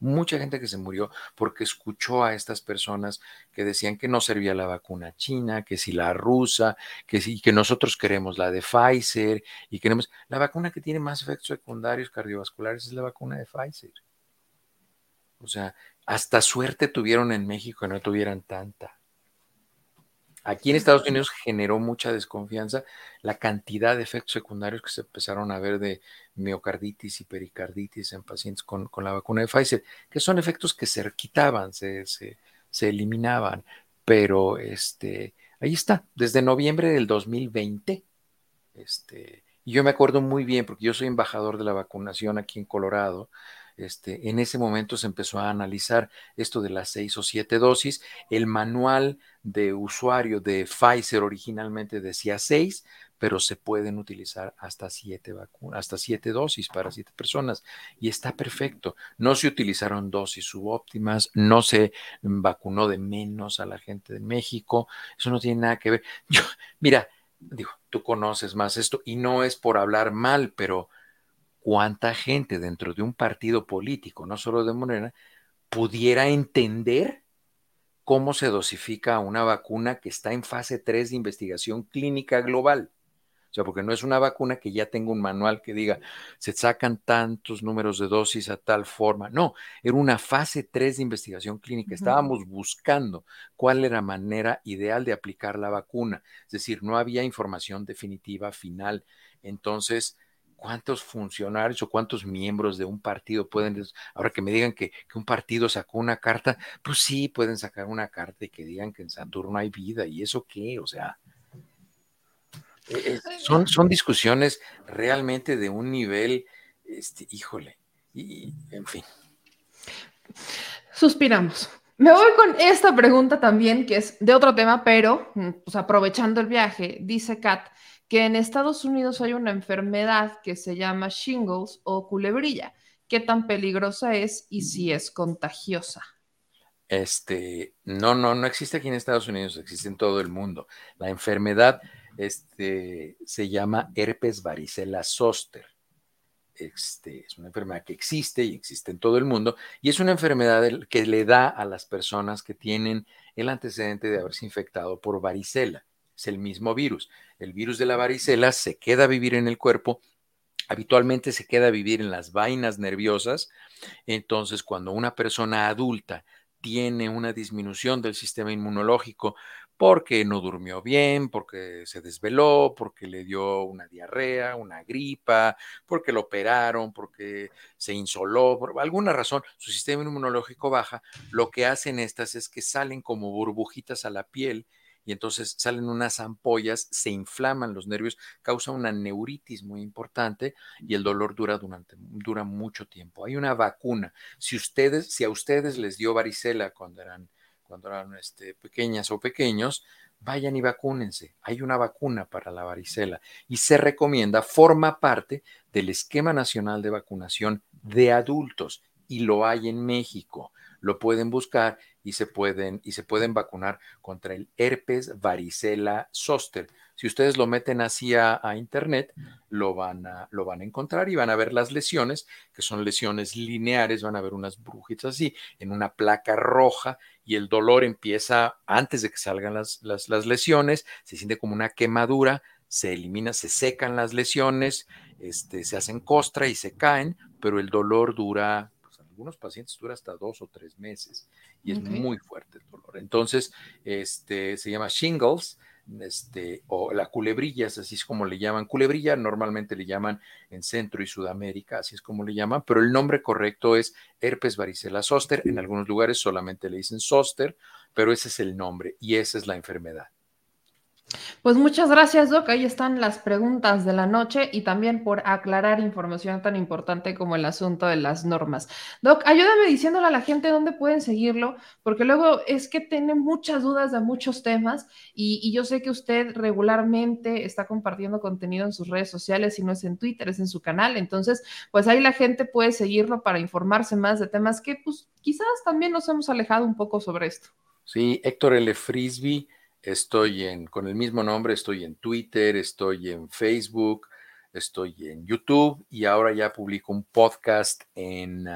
Speaker 10: Mucha gente que se murió porque escuchó a estas personas que decían que no servía la vacuna china, que si la rusa, que sí, que nosotros queremos la de Pfizer y queremos. La vacuna que tiene más efectos secundarios cardiovasculares es la vacuna de Pfizer. O sea, hasta suerte tuvieron en México que no tuvieran tanta. Aquí en Estados Unidos generó mucha desconfianza la cantidad de efectos secundarios que se empezaron a ver de miocarditis y pericarditis en pacientes con, la vacuna de Pfizer, que son efectos que se quitaban, se, se, eliminaban, pero este, ahí está, desde noviembre del 2020, este, y yo me acuerdo muy bien, porque yo soy embajador de la vacunación aquí en Colorado, este, en ese momento se empezó a analizar esto de las seis o siete dosis. El manual de usuario de Pfizer originalmente decía seis, pero se pueden utilizar hasta siete vacunas, hasta siete dosis para siete personas y está perfecto. No se utilizaron dosis subóptimas, no se vacunó de menos a la gente de México, eso no tiene nada que ver. Yo, mira, digo, tú conoces más esto y no es por hablar mal, pero cuánta gente dentro de un partido político, no solo de Morena, pudiera entender cómo se dosifica una vacuna que está en fase 3 de investigación clínica global. O sea, porque no es una vacuna que ya tenga un manual que diga, se sacan tantos números de dosis a tal forma. No, era una fase 3 de investigación clínica. Estábamos buscando cuál era la manera ideal de aplicar la vacuna. Es decir, no había información definitiva final. Entonces, cuántos funcionarios o cuántos miembros de un partido pueden, ahora que me digan que, un partido sacó una carta, pues sí, pueden sacar una carta y que digan que en Saturno hay vida, ¿y eso qué? O sea, e, son, son discusiones realmente de un nivel, este, híjole, y en fin.
Speaker 1: Suspiramos. Me voy con esta pregunta también, que es de otro tema, pero mm, pues aprovechando el viaje, dice Kat, que en Estados Unidos hay una enfermedad que se llama shingles o culebrilla, qué tan peligrosa es y si es contagiosa.
Speaker 10: Este, no, no, no existe aquí en Estados Unidos, existe en todo el mundo. La enfermedad este, se llama herpes varicela zoster. Este, es una enfermedad que existe y existe en todo el mundo y es una enfermedad que le da a las personas que tienen el antecedente de haberse infectado por varicela. Es el mismo virus. El virus de la varicela se queda a vivir en el cuerpo, habitualmente se queda a vivir en las vainas nerviosas. Entonces, cuando una persona adulta tiene una disminución del sistema inmunológico porque no durmió bien, porque se desveló, porque le dio una diarrea, una gripa, porque lo operaron, porque se insoló, por alguna razón su sistema inmunológico baja, lo que hacen estas es que salen como burbujitas a la piel y entonces salen unas ampollas, se inflaman los nervios, causa una neuritis muy importante y el dolor dura durante dura mucho tiempo. Hay una vacuna. Si ustedes, si a ustedes les dio varicela cuando eran cuando eran este, pequeñas o pequeños, vayan y vacúnense. Hay una vacuna para la varicela y se recomienda, forma parte del esquema nacional de vacunación de adultos y lo hay en México. Lo pueden buscar y se pueden, y se pueden vacunar contra el herpes varicela zoster. Si ustedes lo meten así a, internet, lo van, a, lo van a encontrar y van a ver las lesiones, que son lesiones lineares, van a ver unas brujitas así, en una placa roja, y el dolor empieza antes de que salgan las, las, las lesiones, se siente como una quemadura, se elimina, se secan las lesiones, este, se hacen costra y se caen, pero el dolor dura algunos pacientes dura hasta dos o tres meses y es muy fuerte el dolor. Entonces, este, se llama shingles, este, o la culebrilla, así es como le llaman. Culebrilla normalmente le llaman en Centro y Sudamérica, así es como le llaman, pero el nombre correcto es herpes varicela zoster. En algunos lugares solamente le dicen zoster, pero ese es el nombre y esa es la enfermedad.
Speaker 1: Pues muchas gracias, Doc. Ahí están las preguntas de la noche y también por aclarar información tan importante como el asunto de las normas. Doc, ayúdame diciéndole a la gente dónde pueden seguirlo, porque luego es que tiene muchas dudas de muchos temas y, yo sé que usted regularmente está compartiendo contenido en sus redes sociales, si no es en Twitter, es en su canal. Entonces, pues ahí la gente puede seguirlo para informarse más de temas que pues quizás también nos hemos alejado un poco sobre esto.
Speaker 10: Sí, Héctor L. Frisby Estoy en, con el mismo nombre, estoy en Twitter, estoy en Facebook, estoy en YouTube y ahora ya publico un podcast en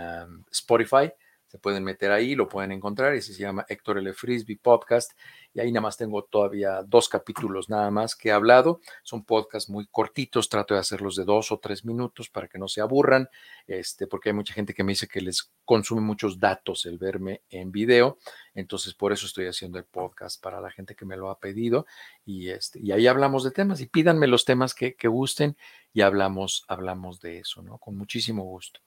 Speaker 10: Spotify se pueden meter ahí, lo pueden encontrar, ese se llama Héctor L. Frisbee Podcast, y ahí nada más tengo todavía dos capítulos nada más que he hablado, son podcasts muy cortitos, trato de hacerlos de dos o tres minutos para que no se aburran, este, porque hay mucha gente que me dice que les consume muchos datos el verme en video, entonces por eso estoy haciendo el podcast para la gente que me lo ha pedido, y, este, y ahí hablamos de temas, y pídanme los temas que, que gusten, y hablamos, hablamos de eso, ¿no? Con muchísimo gusto.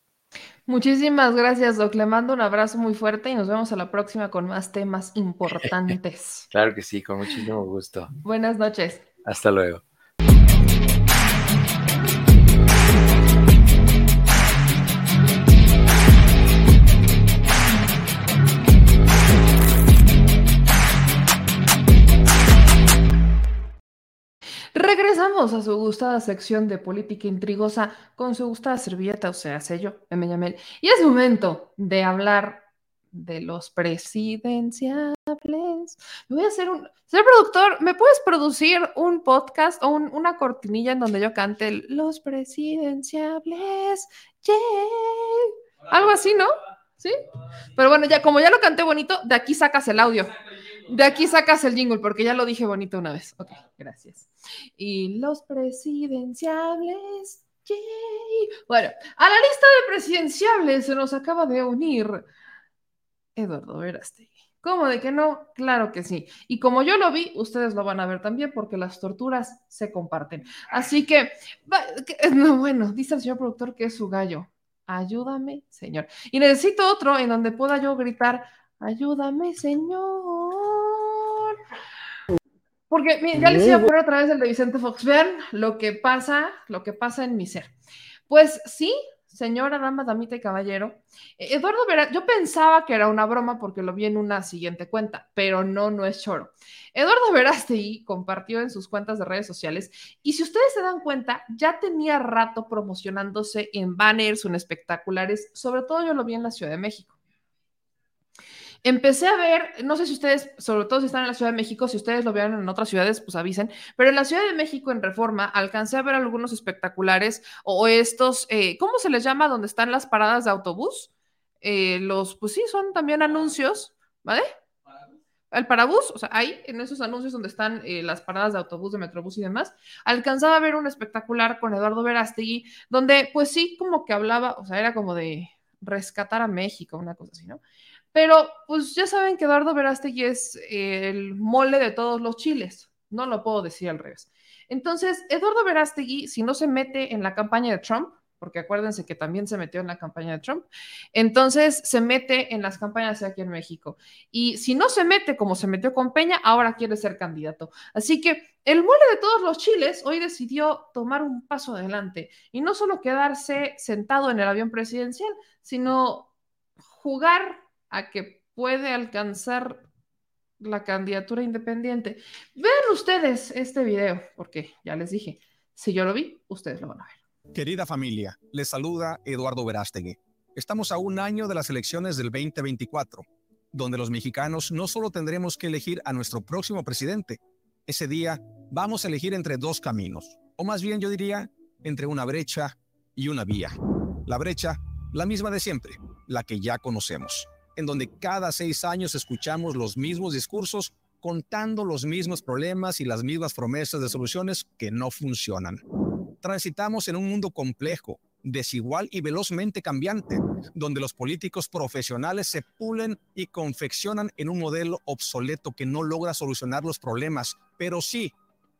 Speaker 1: Muchísimas gracias, Doc. Le mando un abrazo muy fuerte y nos vemos a la próxima con más temas importantes.
Speaker 10: claro que sí, con muchísimo gusto.
Speaker 1: Buenas noches.
Speaker 10: Hasta luego.
Speaker 1: Regresamos a su gustada sección de política intrigosa con su gustada servilleta, o sea, sé yo, me llamé. Y es momento de hablar de los presidenciables. Voy a hacer un. Señor productor, ¿me puedes producir un podcast o una cortinilla en donde yo cante los presidenciables? ¡Yay! Algo así, ¿no? ¿Sí? Pero bueno, ya como ya lo canté bonito, de aquí sacas el audio. De aquí sacas el jingle, porque ya lo dije bonito una vez. Ok, gracias. Y los presidenciables. Yay. Bueno, a la lista de presidenciables se nos acaba de unir Eduardo Verástegui. ¿Cómo de que no? Claro que sí. Y como yo lo vi, ustedes lo van a ver también porque las torturas se comparten. Así que, no, bueno, dice el señor productor que es su gallo. Ayúdame, señor. Y necesito otro en donde pueda yo gritar, ayúdame, señor. Porque ya les iba a poner otra vez el de Vicente Fox. Vean lo que pasa, lo que pasa en mi ser. Pues sí, señora, dama, damita y caballero, eh, Eduardo Verástegui, yo pensaba que era una broma porque lo vi en una siguiente cuenta, pero no, no es choro. Eduardo Verástegui compartió en sus cuentas de redes sociales y si ustedes se dan cuenta, ya tenía rato promocionándose en banners o en espectaculares, sobre todo yo lo vi en la Ciudad de México. Empecé a ver, no sé si ustedes, sobre todo si están en la Ciudad de México, si ustedes lo vieron en otras ciudades, pues avisen, pero en la Ciudad de México, en Reforma, alcancé a ver algunos espectaculares o estos, eh, ¿cómo se les llama? Donde están las paradas de autobús. Eh, los, pues sí, son también anuncios, ¿vale? El parabús, o sea, ahí en esos anuncios donde están eh, las paradas de autobús, de metrobús y demás, alcanzaba a ver un espectacular con Eduardo Verástegui, donde pues sí, como que hablaba, o sea, era como de rescatar a México, una cosa así, ¿no? Pero pues ya saben que Eduardo Verástegui es el mole de todos los chiles, no lo puedo decir al revés. Entonces, Eduardo Verástegui, si no se mete en la campaña de Trump, porque acuérdense que también se metió en la campaña de Trump, entonces se mete en las campañas aquí en México. Y si no se mete como se metió con Peña, ahora quiere ser candidato. Así que el mole de todos los chiles hoy decidió tomar un paso adelante y no solo quedarse sentado en el avión presidencial, sino jugar a que puede alcanzar la candidatura independiente. Vean ustedes este video, porque ya les dije, si yo lo vi, ustedes lo van a ver.
Speaker 11: Querida familia, les saluda Eduardo Verástegui. Estamos a un año de las elecciones del 2024, donde los mexicanos no solo tendremos que elegir a nuestro próximo presidente, ese día vamos a elegir entre dos caminos, o más bien yo diría, entre una brecha y una vía. La brecha, la misma de siempre, la que ya conocemos en donde cada seis años escuchamos los mismos discursos contando los mismos problemas y las mismas promesas de soluciones que no funcionan. Transitamos en un mundo complejo, desigual y velozmente cambiante, donde los políticos profesionales se pulen y confeccionan en un modelo obsoleto que no logra solucionar los problemas, pero sí,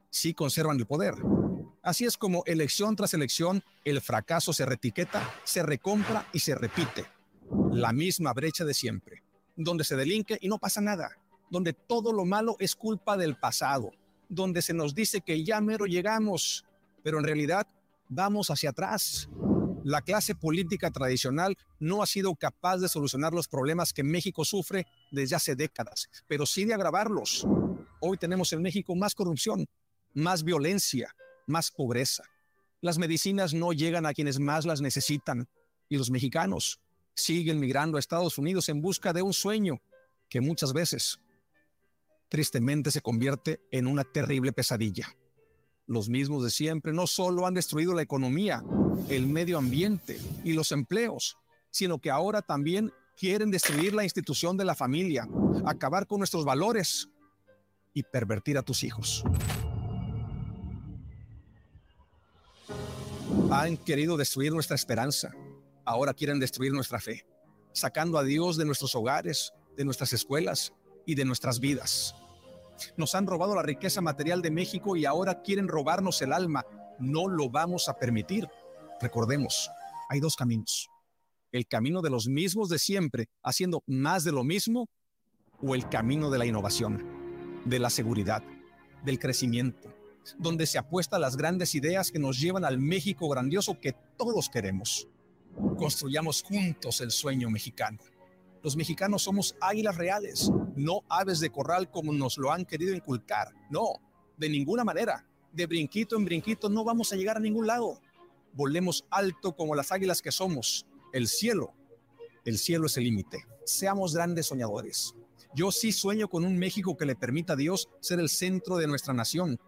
Speaker 11: sí conservan el poder. Así es como elección tras elección, el fracaso se retiqueta, se recompra y se repite la misma brecha de siempre, donde se delinque y no pasa nada, donde todo lo malo es culpa del pasado, donde se nos dice que ya mero llegamos, pero en realidad vamos hacia atrás. La clase política tradicional no ha sido capaz de solucionar los problemas que México sufre desde hace décadas, pero sí de agravarlos. Hoy tenemos en México más corrupción, más violencia, más pobreza. Las medicinas no llegan a quienes más las necesitan y los mexicanos siguen migrando a Estados Unidos en busca de un sueño que muchas veces, tristemente, se convierte en una terrible pesadilla. Los mismos de siempre no solo han destruido la economía, el medio ambiente y los empleos, sino que ahora también quieren destruir la institución de la familia, acabar con nuestros valores y pervertir a tus hijos. Han querido destruir nuestra esperanza, ahora quieren destruir nuestra fe, sacando a Dios de nuestros hogares, de nuestras escuelas y de nuestras vidas. Nos han robado la riqueza material de México y ahora quieren robarnos el alma. No lo vamos a permitir. Recordemos, hay dos caminos. El camino de los mismos de siempre, haciendo más de lo mismo, o el camino de la innovación, de la seguridad, del crecimiento, donde se apuesta a las grandes ideas que nos llevan al México grandioso que todos queremos. Construyamos juntos el sueño mexicano. Los mexicanos somos águilas reales, no aves de corral como nos lo han querido inculcar. No, de ninguna manera. De brinquito en brinquito no vamos a llegar a ningún lado. Volemos alto como las águilas que somos. El cielo, el cielo es el límite. Seamos grandes soñadores. Yo sí sueño con un México que le permita a Dios ser el centro de nuestra nación.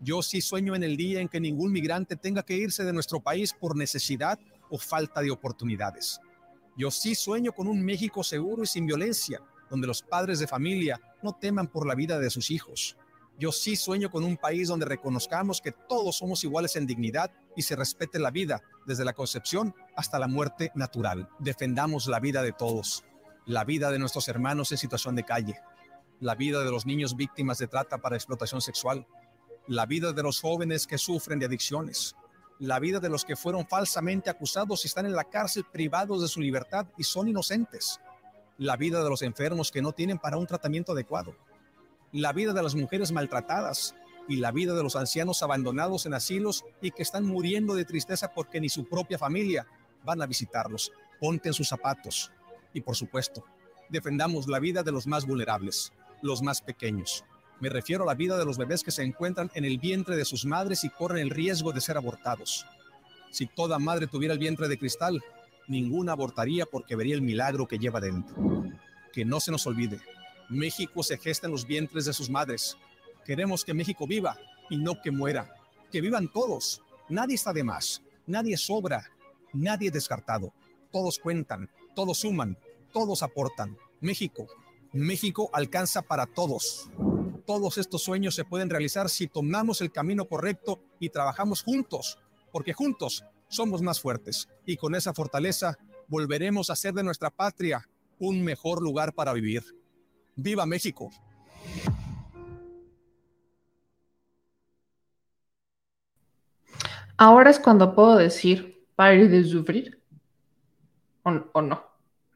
Speaker 11: Yo sí sueño en el día en que ningún migrante tenga que irse de nuestro país por necesidad o falta de oportunidades. Yo sí sueño con un México seguro y sin violencia, donde los padres de familia no teman por la vida de sus hijos. Yo sí sueño con un país donde reconozcamos que todos somos iguales en dignidad y se respete la vida desde la concepción hasta la muerte natural. Defendamos la vida de todos, la vida de nuestros hermanos en situación de calle, la vida de los niños víctimas de trata para explotación sexual, la vida de los jóvenes que sufren de adicciones, la vida de los que fueron falsamente acusados y están en la cárcel privados de su libertad y son inocentes, la vida de los enfermos que no tienen para un tratamiento adecuado, la vida de las mujeres maltratadas y la vida de los ancianos abandonados en asilos y que están muriendo de tristeza porque ni su propia familia van a visitarlos. Ponte sus zapatos. Y por supuesto, defendamos la vida de los más vulnerables, los más pequeños. Me refiero a la vida de los bebés que se encuentran en el vientre de sus madres y corren el riesgo de ser abortados. Si toda madre tuviera el vientre de cristal, ninguna abortaría porque vería el milagro que lleva dentro. Que no se nos olvide, México se gesta en los vientres de sus madres. Queremos que México viva y no que muera. Que vivan todos. Nadie está de más. Nadie sobra. Nadie descartado. Todos cuentan. Todos suman. Todos aportan. México. México alcanza para todos. Todos estos sueños se pueden realizar si tomamos el camino correcto y trabajamos juntos, porque juntos somos más fuertes y con esa fortaleza volveremos a hacer de nuestra patria un mejor lugar para vivir. ¡Viva México!
Speaker 1: Ahora es cuando puedo decir, pare de sufrir. ¿O, o no?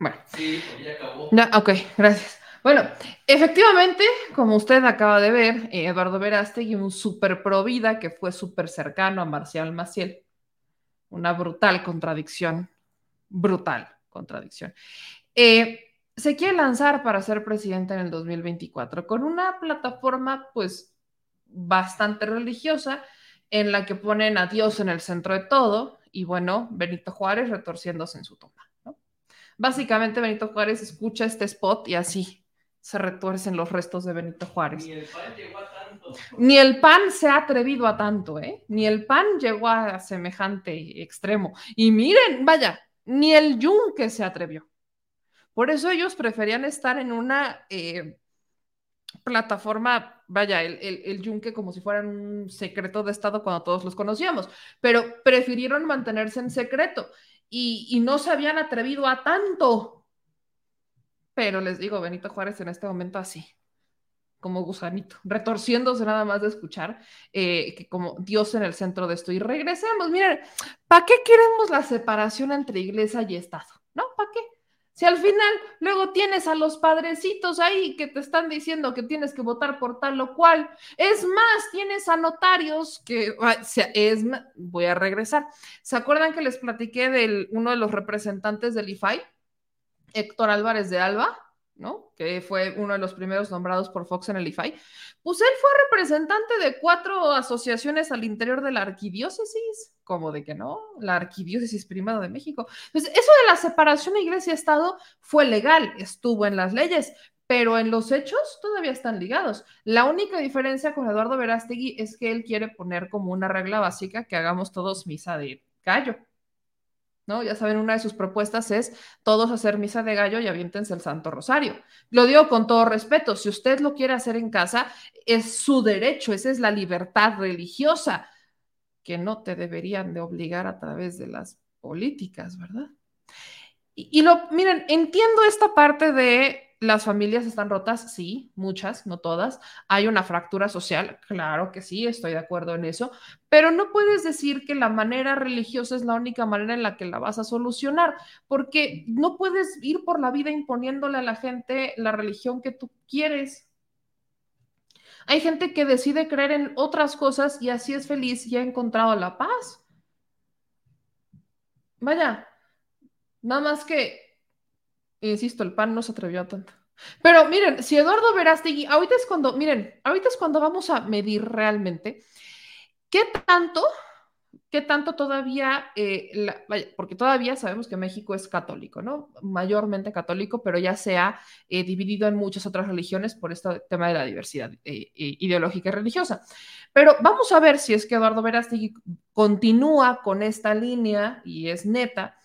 Speaker 1: Bueno.
Speaker 6: Sí, ya acabó.
Speaker 1: Ya, ok, gracias. Bueno, efectivamente, como usted acaba de ver, eh, Eduardo Verástegui, un súper pro vida que fue súper cercano a Marcial Maciel. Una brutal contradicción, brutal contradicción. Eh, se quiere lanzar para ser presidente en el 2024 con una plataforma, pues, bastante religiosa en la que ponen a Dios en el centro de todo y bueno, Benito Juárez retorciéndose en su tumba. Básicamente Benito Juárez escucha este spot y así se retuercen los restos de Benito Juárez.
Speaker 6: Ni el pan llegó a tanto.
Speaker 1: Ni el PAN se ha atrevido a tanto, ¿eh? Ni el PAN llegó a semejante extremo. Y miren, vaya, ni el Yunque se atrevió. Por eso ellos preferían estar en una eh, plataforma, vaya, el, el, el, yunque como si fueran un secreto de Estado cuando todos los conocíamos, pero prefirieron mantenerse en secreto y, y, no se habían atrevido a tanto. Pero les digo, Benito Juárez en este momento así, como gusanito, retorciéndose nada más de escuchar eh, que como Dios en el centro de esto. Y regresemos, miren, ¿para qué queremos la separación entre iglesia y Estado? ¿No? ¿Para qué? Si al final luego tienes a los padrecitos ahí que te están diciendo que tienes que votar por tal o cual, es más, tienes a notarios que es, voy a regresar. ¿Se acuerdan que les platiqué de uno de los representantes del IFAI, Héctor Álvarez de Alba? ¿no? Que fue uno de los primeros nombrados por Fox en el IFAI, pues él fue representante de cuatro asociaciones al interior de la arquidiócesis, como de que no, la arquidiócesis primada de México. Entonces, eso de la separación iglesia-estado fue legal, estuvo en las leyes, pero en los hechos todavía están ligados. La única diferencia con Eduardo Verástegui es que él quiere poner como una regla básica que hagamos todos misa de gallo. ¿No? Ya saben, una de sus propuestas es todos hacer misa de gallo y aviéntense el Santo Rosario. Lo digo con todo respeto, si usted lo quiere hacer en casa, es su derecho, esa es la libertad religiosa, que no te deberían de obligar a través de las políticas, ¿verdad? Y, y lo, miren, entiendo esta parte de las familias están rotas, sí, muchas, no todas. Hay una fractura social, claro que sí, estoy de acuerdo en eso, pero no puedes decir que la manera religiosa es la única manera en la que la vas a solucionar, porque no puedes ir por la vida imponiéndole a la gente la religión que tú quieres. Hay gente que decide creer en otras cosas y así es feliz y ha encontrado la paz. Vaya, nada más que insisto, el pan no se atrevió a tanto. Pero miren, si Eduardo Verástegui, ahorita es cuando, miren, ahorita es cuando vamos a medir realmente qué tanto, qué tanto todavía, eh, porque todavía sabemos que México es católico, ¿no? Mayormente católico, pero ya se ha eh, dividido en muchas otras religiones por este tema de la diversidad eh, ideológica y religiosa. Pero vamos a ver si es que Eduardo Verástegui continúa con esta línea y es neta,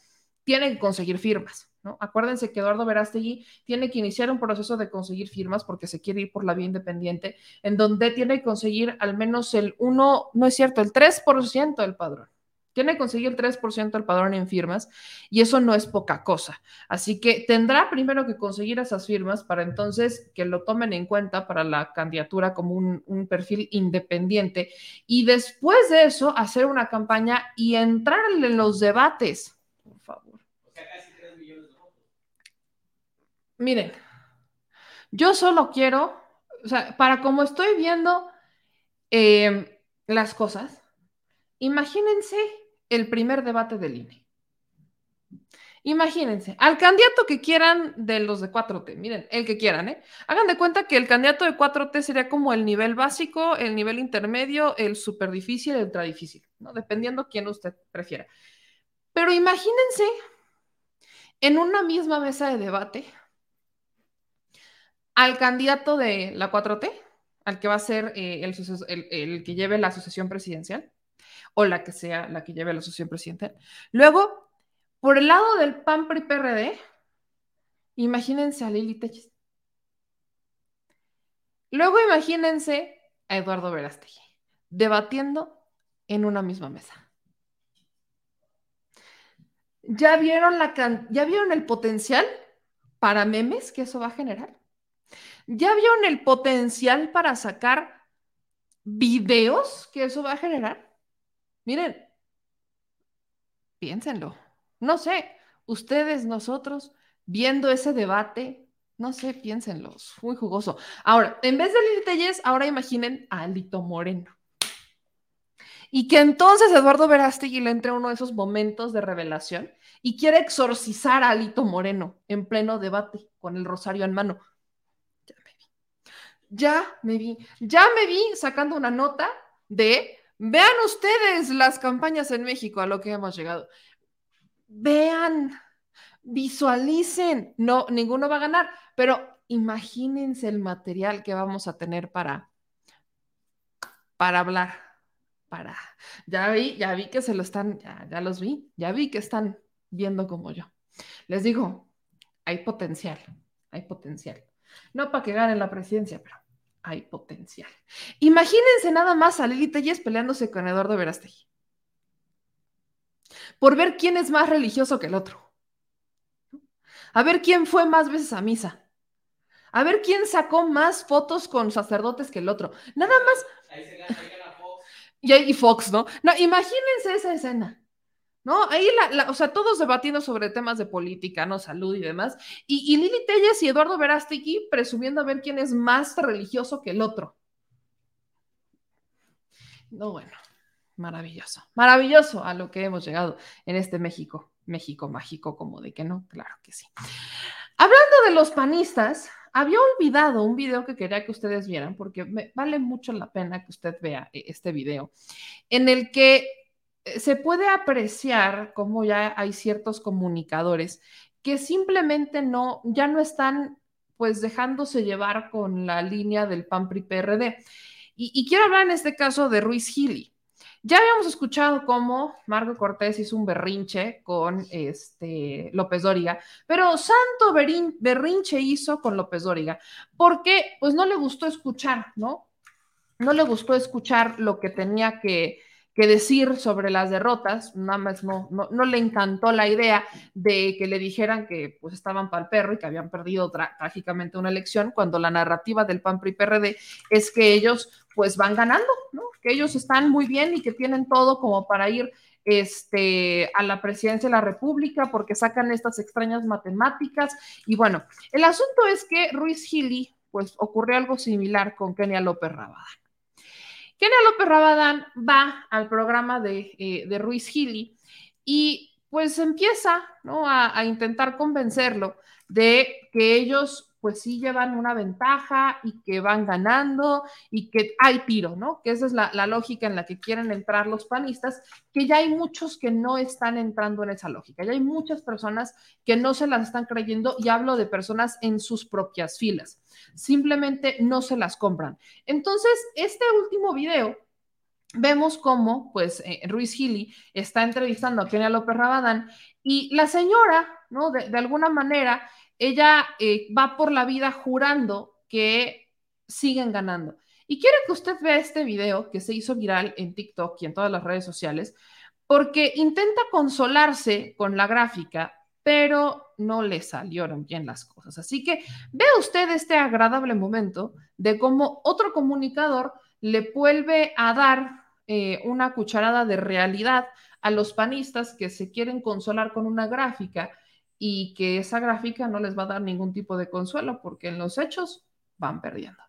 Speaker 1: tiene que conseguir firmas. ¿No? Acuérdense que Eduardo Verástegui tiene que iniciar un proceso de conseguir firmas porque se quiere ir por la vía independiente, en donde tiene que conseguir al menos el 1, no es cierto, el 3% del padrón. Tiene que conseguir el 3% del padrón en firmas y eso no es poca cosa. Así que tendrá primero que conseguir esas firmas para entonces que lo tomen en cuenta para la candidatura como un, un perfil independiente y después de eso hacer una campaña y entrar en los debates Miren, yo solo quiero, o sea, para como estoy viendo eh, las cosas, imagínense el primer debate del INE. Imagínense, al candidato que quieran de los de 4T, miren, el que quieran, ¿eh? Hagan de cuenta que el candidato de 4T sería como el nivel básico, el nivel intermedio, el súper difícil, el ultra difícil, ¿no? Dependiendo quién usted prefiera. Pero imagínense en una misma mesa de debate al candidato de la 4T, al que va a ser eh, el, el que lleve la asociación presidencial, o la que sea la que lleve la asociación presidencial. Luego, por el lado del PAN PRI PRD, imagínense a Lili Telles. Luego imagínense a Eduardo Verástegui debatiendo en una misma mesa. ¿Ya vieron, la ¿Ya vieron el potencial para memes que eso va a generar? ¿Ya vieron el potencial para sacar videos que eso va a generar? Miren, piénsenlo. No sé, ustedes, nosotros, viendo ese debate, no sé, piénsenlo, muy jugoso. Ahora, en vez de Lili ahora imaginen a Alito Moreno. Y que entonces Eduardo Verástegui le entre uno de esos momentos de revelación y quiere exorcizar a Alito Moreno en pleno debate con el rosario en mano. Ya me vi. Ya me vi. Sacando una nota de vean ustedes las campañas en México a lo que hemos llegado vean, visualicen. No, ninguno va a ganar, pero imagínense el material que vamos a tener para, para hablar. Para, ya vi, ya vi que se lo están, ya, ya los vi, ya vi que están viendo como yo. Les digo, hay potencial, hay potencial. No para que ganen la presidencia, pero hay potencial. Imagínense nada más a Lili Telles peleándose con Eduardo Verástegui por ver quién es más religioso que el otro. A ver quién fue más veces a misa. A ver quién sacó más fotos con sacerdotes que el otro. Nada más. Ahí se gana, Fox. Y ahí Fox, ¿no? No, imagínense esa escena. ¿No? Ahí, la, o sea, todos debatiendo sobre temas de política, ¿no? Salud y demás. Y, y Lili Telles y Eduardo Verástegui presumiendo a ver quién es más religioso que el otro. No, bueno. Maravilloso, maravilloso a lo que hemos llegado en este México, México mágico, como de que no, claro que sí. Hablando de los panistas, había olvidado un video que quería que ustedes vieran, porque me vale mucho la pena que usted vea eh, este video, en el que se puede apreciar cómo ya hay ciertos comunicadores que simplemente no, ya no están pues dejándose llevar con la línea del PAN PRI PRD. Y, y quiero hablar en este caso de Ruiz Gili. Ya habíamos escuchado cómo Marco Cortés hizo un berrinche con este López Dóriga, pero santo berrinche hizo con López Dóriga, porque pues no le gustó escuchar, ¿no? No le gustó escuchar lo que tenía que, que decir sobre las derrotas, nada más no, no, le encantó la idea de que le dijeran que pues estaban para el perro y que habían perdido trágicamente una elección, cuando la narrativa del PAN PRI PRD es que ellos pues van ganando, ¿no? Que ellos están muy bien y que tienen todo como para ir este, a la presidencia de la República porque sacan estas extrañas matemáticas. Y bueno, el asunto es que Ruiz Gili, pues ocurrió algo similar con Kenia López Rabadán. Kenia López Rabadán va al programa de, eh, Ruiz Gili y pues empieza ¿no? a intentar convencerlo de que ellos pues sí llevan una ventaja y que van ganando y que hay tiro, ¿no? Que esa es la, lógica en la que quieren entrar los panistas, que ya hay muchos que no están entrando en esa lógica, ya hay muchas personas que no se las están creyendo y hablo de personas en sus propias filas, simplemente no se las compran. Entonces, este último video vemos cómo, pues, eh, Ruiz Gili está entrevistando a Kenia López Rabadán y la señora, ¿no? De, de alguna manera ella eh, va por la vida jurando que siguen ganando. Y quiero que usted vea este video que se hizo viral en TikTok y en todas las redes sociales, porque intenta consolarse con la gráfica, pero no le salieron bien las cosas. Así que vea usted este agradable momento de cómo otro comunicador le vuelve a dar eh, una cucharada de realidad a los panistas que se quieren consolar con una gráfica y que esa gráfica no les va a dar ningún tipo de consuelo porque en los hechos van perdiendo.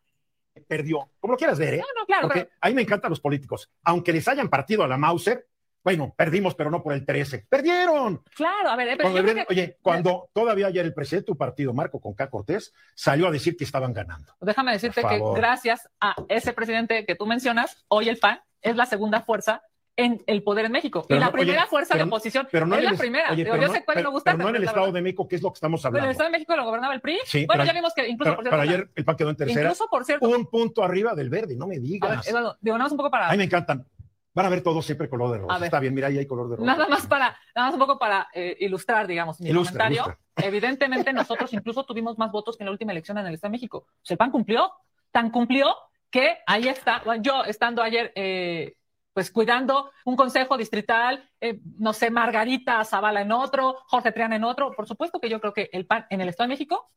Speaker 12: Perdió, como lo quieras ver, ¿eh? No, no, claro, A mí me encantan los políticos. Aunque les hayan partido a la Mauser, bueno, perdimos, pero no por el 13. ¡Perdieron!
Speaker 13: Claro, a ver, eh, pero
Speaker 12: Cuando deberían-
Speaker 13: que-
Speaker 12: oye, cuando todavía ayer el presidente de tu partido, Marco Conca Cortés, salió a decir que estaban ganando.
Speaker 13: Déjame decirte que gracias a ese presidente que tú mencionas, hoy el PAN es la segunda fuerza en el poder en México.
Speaker 12: Pero
Speaker 13: y la
Speaker 12: no, oye,
Speaker 13: primera fuerza
Speaker 12: pero-
Speaker 13: de oposición
Speaker 12: pero no
Speaker 13: es la
Speaker 12: el-
Speaker 13: primera.
Speaker 12: oye,
Speaker 13: Digo,
Speaker 12: pero
Speaker 13: yo
Speaker 12: no-
Speaker 13: sé cuál
Speaker 12: pero-
Speaker 13: no gusta,
Speaker 12: pero no en el Estado de México, que es lo que estamos
Speaker 13: Pero en el
Speaker 12: hablando.
Speaker 13: Estado de México lo gobernaba el PRI.
Speaker 12: Sí,
Speaker 13: bueno,
Speaker 12: pero-
Speaker 13: ya vimos que incluso
Speaker 12: Pero,
Speaker 13: por
Speaker 12: pero
Speaker 13: cierto,
Speaker 12: ayer el PAN quedó en tercera.
Speaker 13: Incluso, por cierto-
Speaker 12: Un punto arriba del verde, no me
Speaker 13: a ver,
Speaker 12: digas.
Speaker 13: Eduardo, digo, nada más un poco para.
Speaker 12: A mí me encantan. Van a ver todos siempre color de rosa.
Speaker 13: ver.
Speaker 12: Está bien, mira, ahí hay color de rosa.
Speaker 13: Nada más para, nada más un poco para eh, ilustrar, digamos, mi
Speaker 12: Ilustra,
Speaker 13: comentario.
Speaker 12: ilustra.
Speaker 13: Evidentemente, nosotros incluso tuvimos más votos que en la última elección en el Estado de México. O sea, el PAN cumplió, tan cumplió que ahí está, bueno, yo estando ayer, eh, pues cuidando un consejo distrital, eh, no sé, Margarita Zavala en otro, Jorge Triana en otro. Por supuesto que yo creo que el PAN en el Estado de México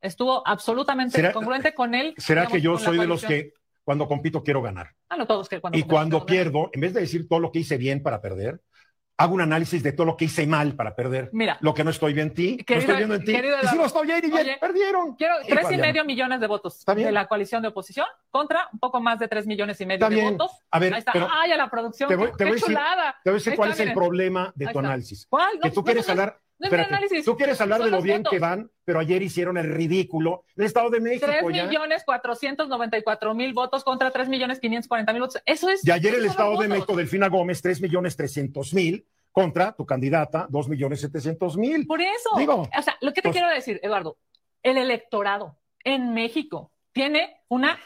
Speaker 13: estuvo absolutamente
Speaker 12: ¿Será-
Speaker 13: congruente con él.
Speaker 12: ¿Será
Speaker 13: digamos,
Speaker 12: que yo soy de los que cuando compito quiero ganar?
Speaker 13: Ah, no todos que cuando
Speaker 12: Y cuando pierdo, en vez de decir todo lo que hice bien para perder, hago un análisis de todo lo que hice mal para perder.
Speaker 13: Mira.
Speaker 12: Lo que no estoy bien en ti, no
Speaker 13: Querido-
Speaker 12: estoy viendo en ti.
Speaker 13: querido
Speaker 12: Y si no estoy bien y bien,
Speaker 13: oye,
Speaker 12: perdieron.
Speaker 13: Quiero tres y medio millones de votos
Speaker 12: bien.
Speaker 13: de la coalición de oposición contra un poco más de tres millones y medio
Speaker 12: Está
Speaker 13: de
Speaker 12: bien.
Speaker 13: votos.
Speaker 12: A ver,
Speaker 13: Ahí está.
Speaker 12: pero
Speaker 13: Ay, a la producción.
Speaker 12: Te voy,
Speaker 13: qué-
Speaker 12: te voy a
Speaker 13: qué
Speaker 12: decir,
Speaker 13: chulada.
Speaker 12: te voy a decir cuál es el problema de
Speaker 13: Ahí
Speaker 12: tu
Speaker 13: está.
Speaker 12: análisis.
Speaker 13: ¿Cuál?
Speaker 12: Que
Speaker 13: No,
Speaker 12: tú
Speaker 13: no,
Speaker 12: quieres
Speaker 13: no,
Speaker 12: hablar,
Speaker 13: no es mi
Speaker 12: espérate,
Speaker 13: análisis.
Speaker 12: tú quieres hablar
Speaker 13: Son
Speaker 12: de lo bien que van, pero ayer hicieron el ridículo el Estado de México
Speaker 13: Tres
Speaker 12: ya.
Speaker 13: millones cuatrocientos noventa y cuatro mil votos contra tres millones quinientos cuarenta mil votos. Eso es.
Speaker 12: De ayer el Estado de. México, Delfina Gómez, 3 millones 300 mil contra tu candidata, 2 millones 700 mil.
Speaker 13: Por eso.
Speaker 12: Digo,
Speaker 13: o sea, lo que te
Speaker 12: pues-
Speaker 13: quiero decir, Eduardo, el electorado en México tiene una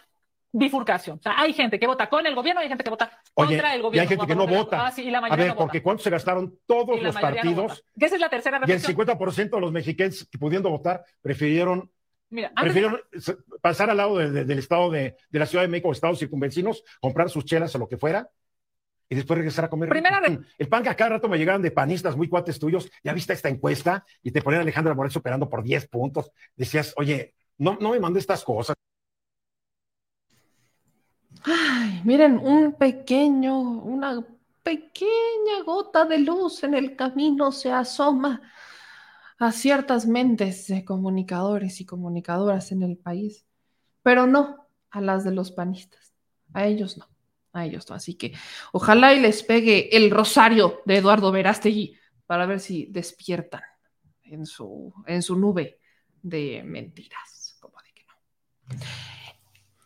Speaker 13: bifurcación. O sea, hay gente que vota con el gobierno y hay gente que vota
Speaker 12: Oye,
Speaker 13: contra el
Speaker 12: y
Speaker 13: gobierno.
Speaker 12: hay gente que no vota.
Speaker 13: Ah, sí, y la
Speaker 12: A ver,
Speaker 13: no
Speaker 12: porque ¿cuánto se gastaron todos
Speaker 13: Y
Speaker 12: los
Speaker 13: no
Speaker 12: partidos?
Speaker 13: Que esa es la tercera
Speaker 12: y el
Speaker 13: reflexión.
Speaker 12: 50% de los mexicanos que pudiendo votar prefirieron,
Speaker 13: Mira,
Speaker 12: pasar al lado de- de- del estado de, la Ciudad de México, estados circunvecinos, comprar sus chelas o lo que fuera, y después regresar a comer.
Speaker 13: Primera
Speaker 12: rico. El pan que a cada rato me llegaban de panistas muy cuates tuyos, ya viste esta encuesta, y te ponían a Alejandra Morel superando por 10 puntos. Decías, oye, no, no me mandes estas cosas.
Speaker 1: Ay, miren, un pequeño, una pequeña gota de luz en el camino se asoma a ciertas mentes de comunicadores y comunicadoras en el país, pero no a las de los panistas. A ellos no, a ellos no. Así que ojalá y les pegue el rosario de Eduardo Verástegui para ver si despiertan en su, en su nube de mentiras. Como de que no.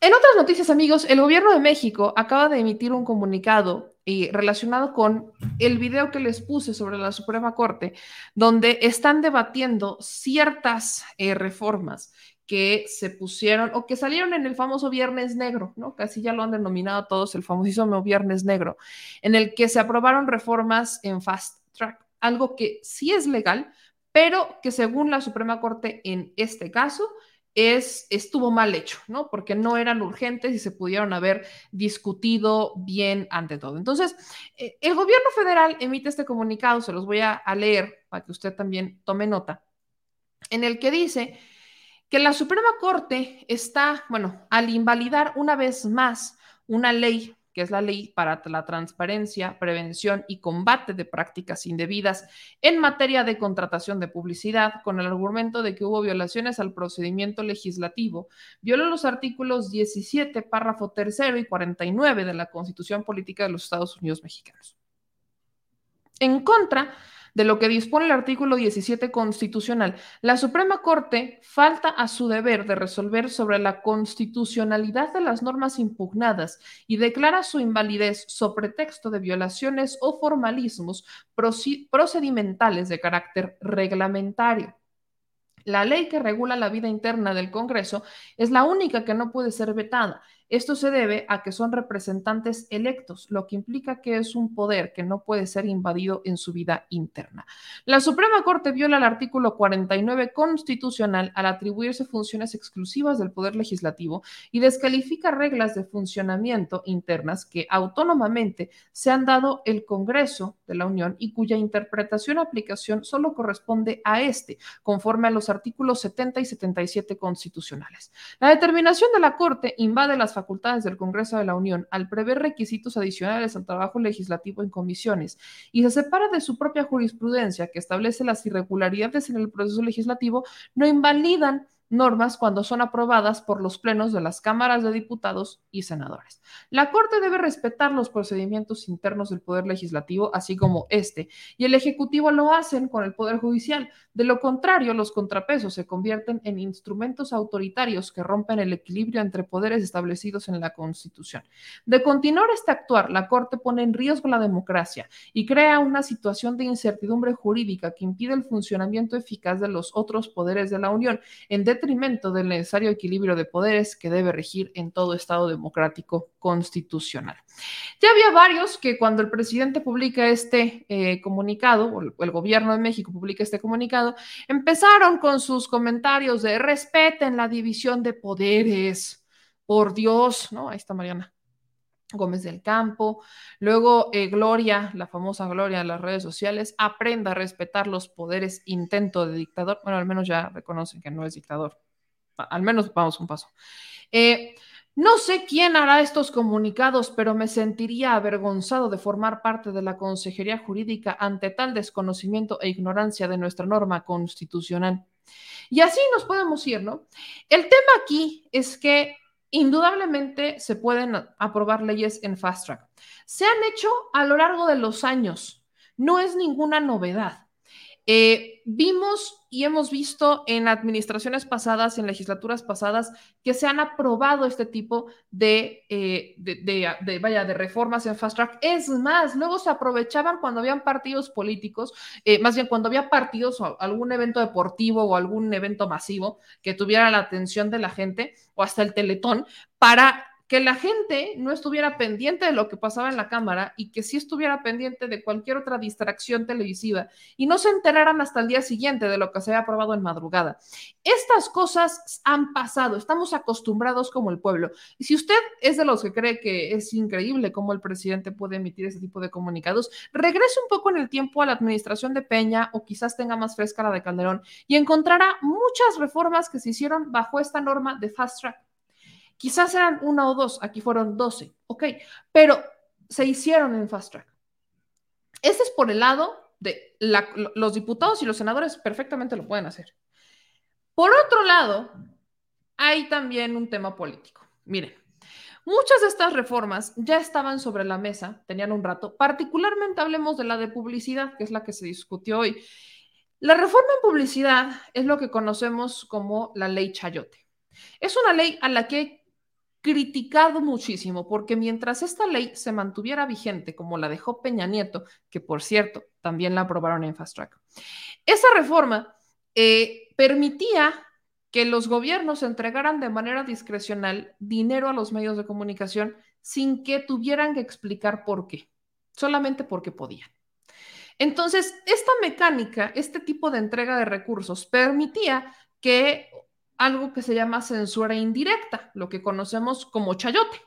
Speaker 1: En otras noticias, amigos, el gobierno de México acaba de emitir un comunicado eh, relacionado con el video que les puse sobre la Suprema Corte, donde están debatiendo ciertas eh, reformas que se pusieron o que salieron en el famoso Viernes Negro, ¿no? Casi ya lo han denominado todos el famosísimo Viernes Negro, en el que se aprobaron reformas en fast track, algo que sí es legal, pero que según la Suprema Corte en este caso es, estuvo mal hecho, ¿no? Porque no eran urgentes y se pudieron haber discutido bien ante todo. Entonces, eh, el gobierno federal emite este comunicado, se los voy a, a leer para que usted también tome nota, en el que dice que la Suprema Corte está, bueno, al invalidar una vez más una ley que es la ley para la transparencia, prevención y combate de prácticas indebidas en materia de contratación de publicidad, con el argumento de que hubo violaciones al procedimiento legislativo, violó los artículos 17, párrafo tercero y 49 de la Constitución Política de los Estados Unidos Mexicanos. En contra de lo que dispone el artículo 17 constitucional, la Suprema Corte falta a su deber de resolver sobre la constitucionalidad de las normas impugnadas y declara su invalidez sobre texto de violaciones o formalismos procedimentales de carácter reglamentario. La ley que regula la vida interna del Congreso es la única que no puede ser vetada. Esto se debe a que son representantes electos, lo que implica que es un poder que no puede ser invadido en su vida interna. La Suprema Corte viola el artículo 49 constitucional al atribuirse funciones exclusivas del Poder Legislativo y descalifica reglas de funcionamiento internas que autónomamente se han dado el Congreso de la Unión y cuya interpretación o aplicación solo corresponde a este, conforme a los artículos 70 y 77 constitucionales. La determinación de la Corte invade las facultades del Congreso de la Unión al prever requisitos adicionales al trabajo legislativo en comisiones y se separa de su propia jurisprudencia que establece las irregularidades en el proceso legislativo, no invalidan normas cuando son aprobadas por los plenos de las cámaras de diputados y senadores. La Corte debe respetar los procedimientos internos del Poder Legislativo, así como este, y el Ejecutivo lo hacen con el Poder Judicial. De lo contrario, los contrapesos se convierten en instrumentos autoritarios que rompen el equilibrio entre poderes establecidos en la Constitución. De continuar este actuar, la Corte pone en riesgo la democracia y crea una situación de incertidumbre jurídica que impide el funcionamiento eficaz de los otros poderes de la Unión, en del necesario equilibrio de poderes que debe regir en todo Estado democrático constitucional. Ya había varios que cuando el presidente publica este eh, comunicado, o el gobierno de México publica este comunicado, empezaron con sus comentarios de respeten la división de poderes, por Dios, ¿no? Ahí está Mariana. Gómez del Campo. Luego, eh, Gloria, la famosa Gloria de las redes sociales, aprenda a respetar los poderes intento de dictador. Bueno, al menos ya reconocen que no es dictador. Al menos vamos un paso. Eh, no sé quién hará estos comunicados, pero me sentiría avergonzado de formar parte de la Consejería Jurídica ante tal desconocimiento e ignorancia de nuestra norma constitucional. Y así nos podemos ir, ¿no? El tema aquí es que indudablemente se pueden aprobar leyes en fast track. Se han hecho a lo largo de los años, no es ninguna novedad. Eh, vimos y hemos visto en administraciones pasadas, en legislaturas pasadas, que se han aprobado este tipo de, eh, de, de, vaya, de reformas en fast track. Es más, luego se aprovechaban cuando habían partidos políticos, eh, más bien cuando había partidos o algún evento deportivo o algún evento masivo que tuviera la atención de la gente o hasta el teletón para que la gente no estuviera pendiente de lo que pasaba en la cámara y que sí estuviera pendiente de cualquier otra distracción televisiva y no se enteraran hasta el día siguiente de lo que se había aprobado en madrugada. Estas cosas han pasado, estamos acostumbrados como el pueblo. Y si usted es de los que cree que es increíble cómo el presidente puede emitir ese tipo de comunicados, regrese un poco en el tiempo a la administración de Peña o quizás tenga más fresca la de Calderón y encontrará muchas reformas que se hicieron bajo esta norma de fast track Quizás eran una o dos, aquí fueron doce, ok, pero se hicieron en fast track. Ese es por el lado de los diputados y los senadores perfectamente lo pueden hacer. Por otro lado, hay también un tema político. Miren, muchas de estas reformas ya estaban sobre la mesa, tenían un rato, particularmente hablemos de la de publicidad, que es la que se discutió hoy. La reforma en publicidad es lo que conocemos como la ley Chayote. Es una ley a la que criticado muchísimo porque mientras esta ley se mantuviera vigente como la dejó Peña Nieto, que por cierto también la aprobaron en Fast Track, esa reforma eh, permitía que los gobiernos entregaran de manera discrecional dinero a los medios de comunicación sin que tuvieran que explicar por qué, solamente porque podían. Entonces, esta mecánica, este tipo de entrega de recursos permitía que algo que se llama censura indirecta, lo que conocemos como chayote,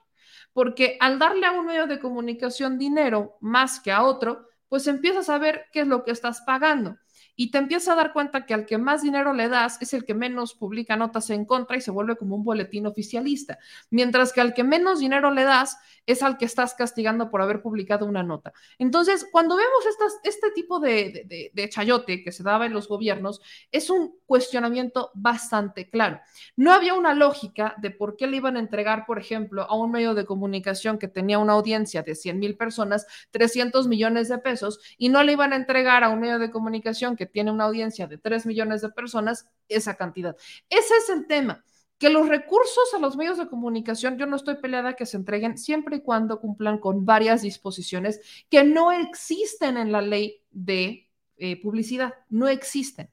Speaker 1: porque al darle a un medio de comunicación dinero más que a otro, pues empiezas a saber qué es lo que estás pagando y te empiezas a dar cuenta que al que más dinero le das es el que menos publica notas en contra y se vuelve como un boletín oficialista, mientras que al que menos dinero le das es al que estás castigando por haber publicado una nota. Entonces, cuando vemos este tipo de, de, de chayote que se daba en los gobiernos, es un cuestionamiento bastante claro. No había una lógica de por qué le iban a entregar, por ejemplo, a un medio de comunicación que tenía una audiencia de 100 mil personas 300 millones de pesos y no le iban a entregar a un medio de comunicación que tiene una audiencia de 3 millones de personas esa cantidad. Ese es el tema que los recursos a los medios de comunicación, yo no estoy peleada que se entreguen siempre y cuando cumplan con varias disposiciones que no existen en la ley de eh, publicidad, no existen.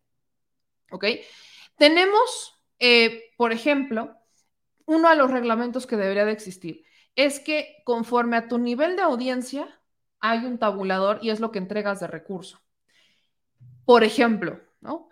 Speaker 1: ¿Ok? Tenemos, eh, por ejemplo, uno de los reglamentos que debería de existir es que conforme a tu nivel de audiencia hay un tabulador y es lo que entregas de recurso. Por ejemplo, ¿no?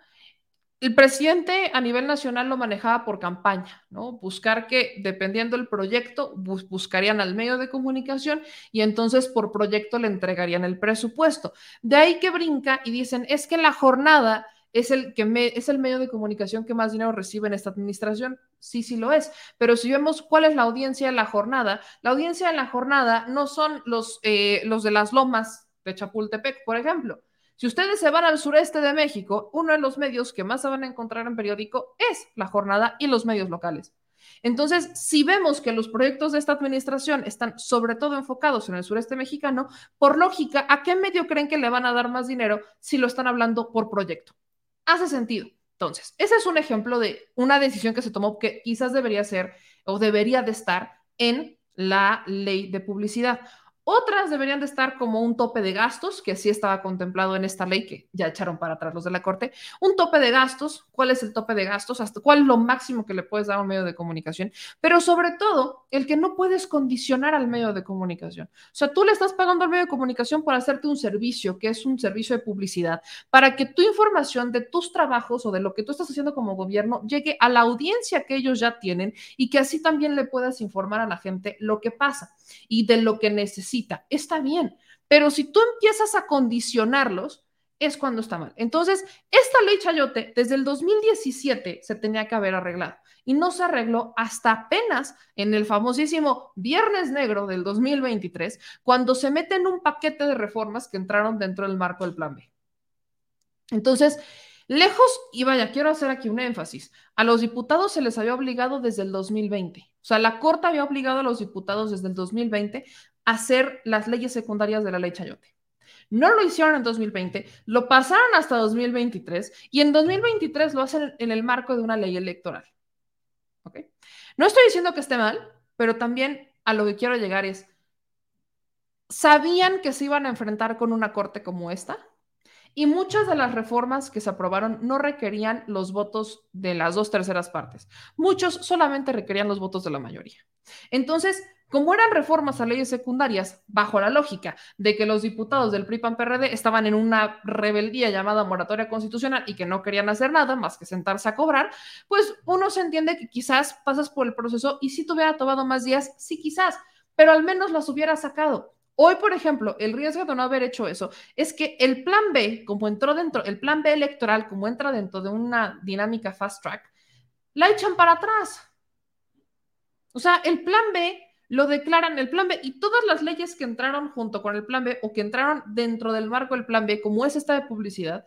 Speaker 1: El presidente a nivel nacional lo manejaba por campaña, ¿no? Buscar que, dependiendo del proyecto, bus buscarían al medio de comunicación y entonces por proyecto le entregarían el presupuesto. De ahí que brinca y dicen, es que la jornada es el, que es el medio de comunicación que más dinero recibe en esta administración. Sí, sí lo es. Pero si vemos cuál es la audiencia de la jornada, la audiencia de la jornada no son los, eh, los de las lomas de Chapultepec, por ejemplo Si ustedes se van al sureste de México, uno de los medios que más se van a encontrar en periódico es La Jornada y los medios locales. Entonces, si vemos que los proyectos de esta administración están sobre todo enfocados en el sureste mexicano, por lógica, ¿a qué medio creen que le van a dar más dinero si lo están hablando por proyecto? Hace sentido. Entonces, ese es un ejemplo de una decisión que se tomó que quizás debería ser o debería de estar en la ley de publicidad. Otras deberían de estar como un tope de gastos, que sí estaba contemplado en esta ley, que ya echaron para atrás los de la Corte. Un tope de gastos, ¿cuál es el tope de gastos? ¿Hasta cuál es lo máximo que le puedes dar a un medio de comunicación? Pero sobre todo, el que no puedes condicionar al medio de comunicación. O sea, tú le estás pagando al medio de comunicación por hacerte un servicio, que es un servicio de publicidad, para que tu información de tus trabajos o de lo que tú estás haciendo como gobierno llegue a la audiencia que ellos ya tienen y que así también le puedas informar a la gente lo que pasa y de lo que Está bien, pero si tú empiezas a condicionarlos, es cuando está mal. Entonces, esta ley Chayote desde el 2017 se tenía que haber arreglado y no se arregló hasta apenas en el famosísimo Viernes Negro del 2023, cuando se mete en un paquete de reformas que entraron dentro del marco del Plan B. Entonces, lejos, y vaya, quiero hacer aquí un énfasis, a los diputados se les había obligado desde el 2020. O sea, la Corte había obligado a los diputados desde el 2020 hacer las leyes secundarias de la ley Chayote. No lo hicieron en 2020, lo pasaron hasta 2023 y en 2023 lo hacen en el marco de una ley electoral. ¿Ok? No estoy diciendo que esté mal, pero también a lo que quiero llegar es, ¿sabían que se iban a enfrentar con una corte como esta? Y muchas de las reformas que se aprobaron no requerían los votos de las dos terceras partes. Muchos solamente requerían los votos de la mayoría. Entonces, como eran reformas a leyes secundarias, bajo la lógica de que los diputados del PRI-PAN-PRD estaban en una rebeldía llamada moratoria constitucional y que no querían hacer nada más que sentarse a cobrar, pues uno se entiende que quizás pasas por el proceso y si te hubiera tomado más días, sí quizás, pero al menos las hubiera sacado. Hoy, por ejemplo, el riesgo de no haber hecho eso es que el plan B, como entró dentro, el plan B electoral, como entra dentro de una dinámica fast track, la echan para atrás. O sea, el plan B lo declaran el plan B y todas las leyes que entraron junto con el plan B o que entraron dentro del marco del plan B, como es esta de publicidad,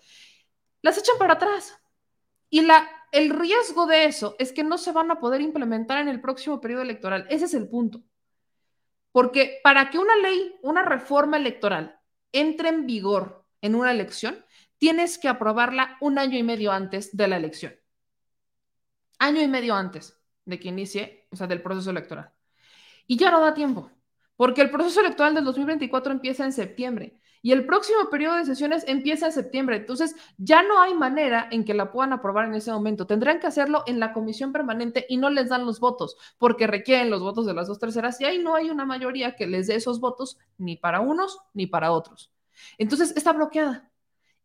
Speaker 1: las echan para atrás. Y la, el riesgo de eso es que no se van a poder implementar en el próximo periodo electoral. Ese es el punto. Porque para que una ley, una reforma electoral entre en vigor en una elección, tienes que aprobarla un año y medio antes de la elección. Año y medio antes de que inicie, o sea, del proceso electoral. Y ya no da tiempo, porque el proceso electoral del 2024 empieza en septiembre y el próximo periodo de sesiones empieza en septiembre. Entonces, ya no hay manera en que la puedan aprobar en ese momento. Tendrán que hacerlo en la comisión permanente y no les dan los votos, porque requieren los votos de las dos terceras y ahí no hay una mayoría que les dé esos votos ni para unos ni para otros. Entonces, está bloqueada.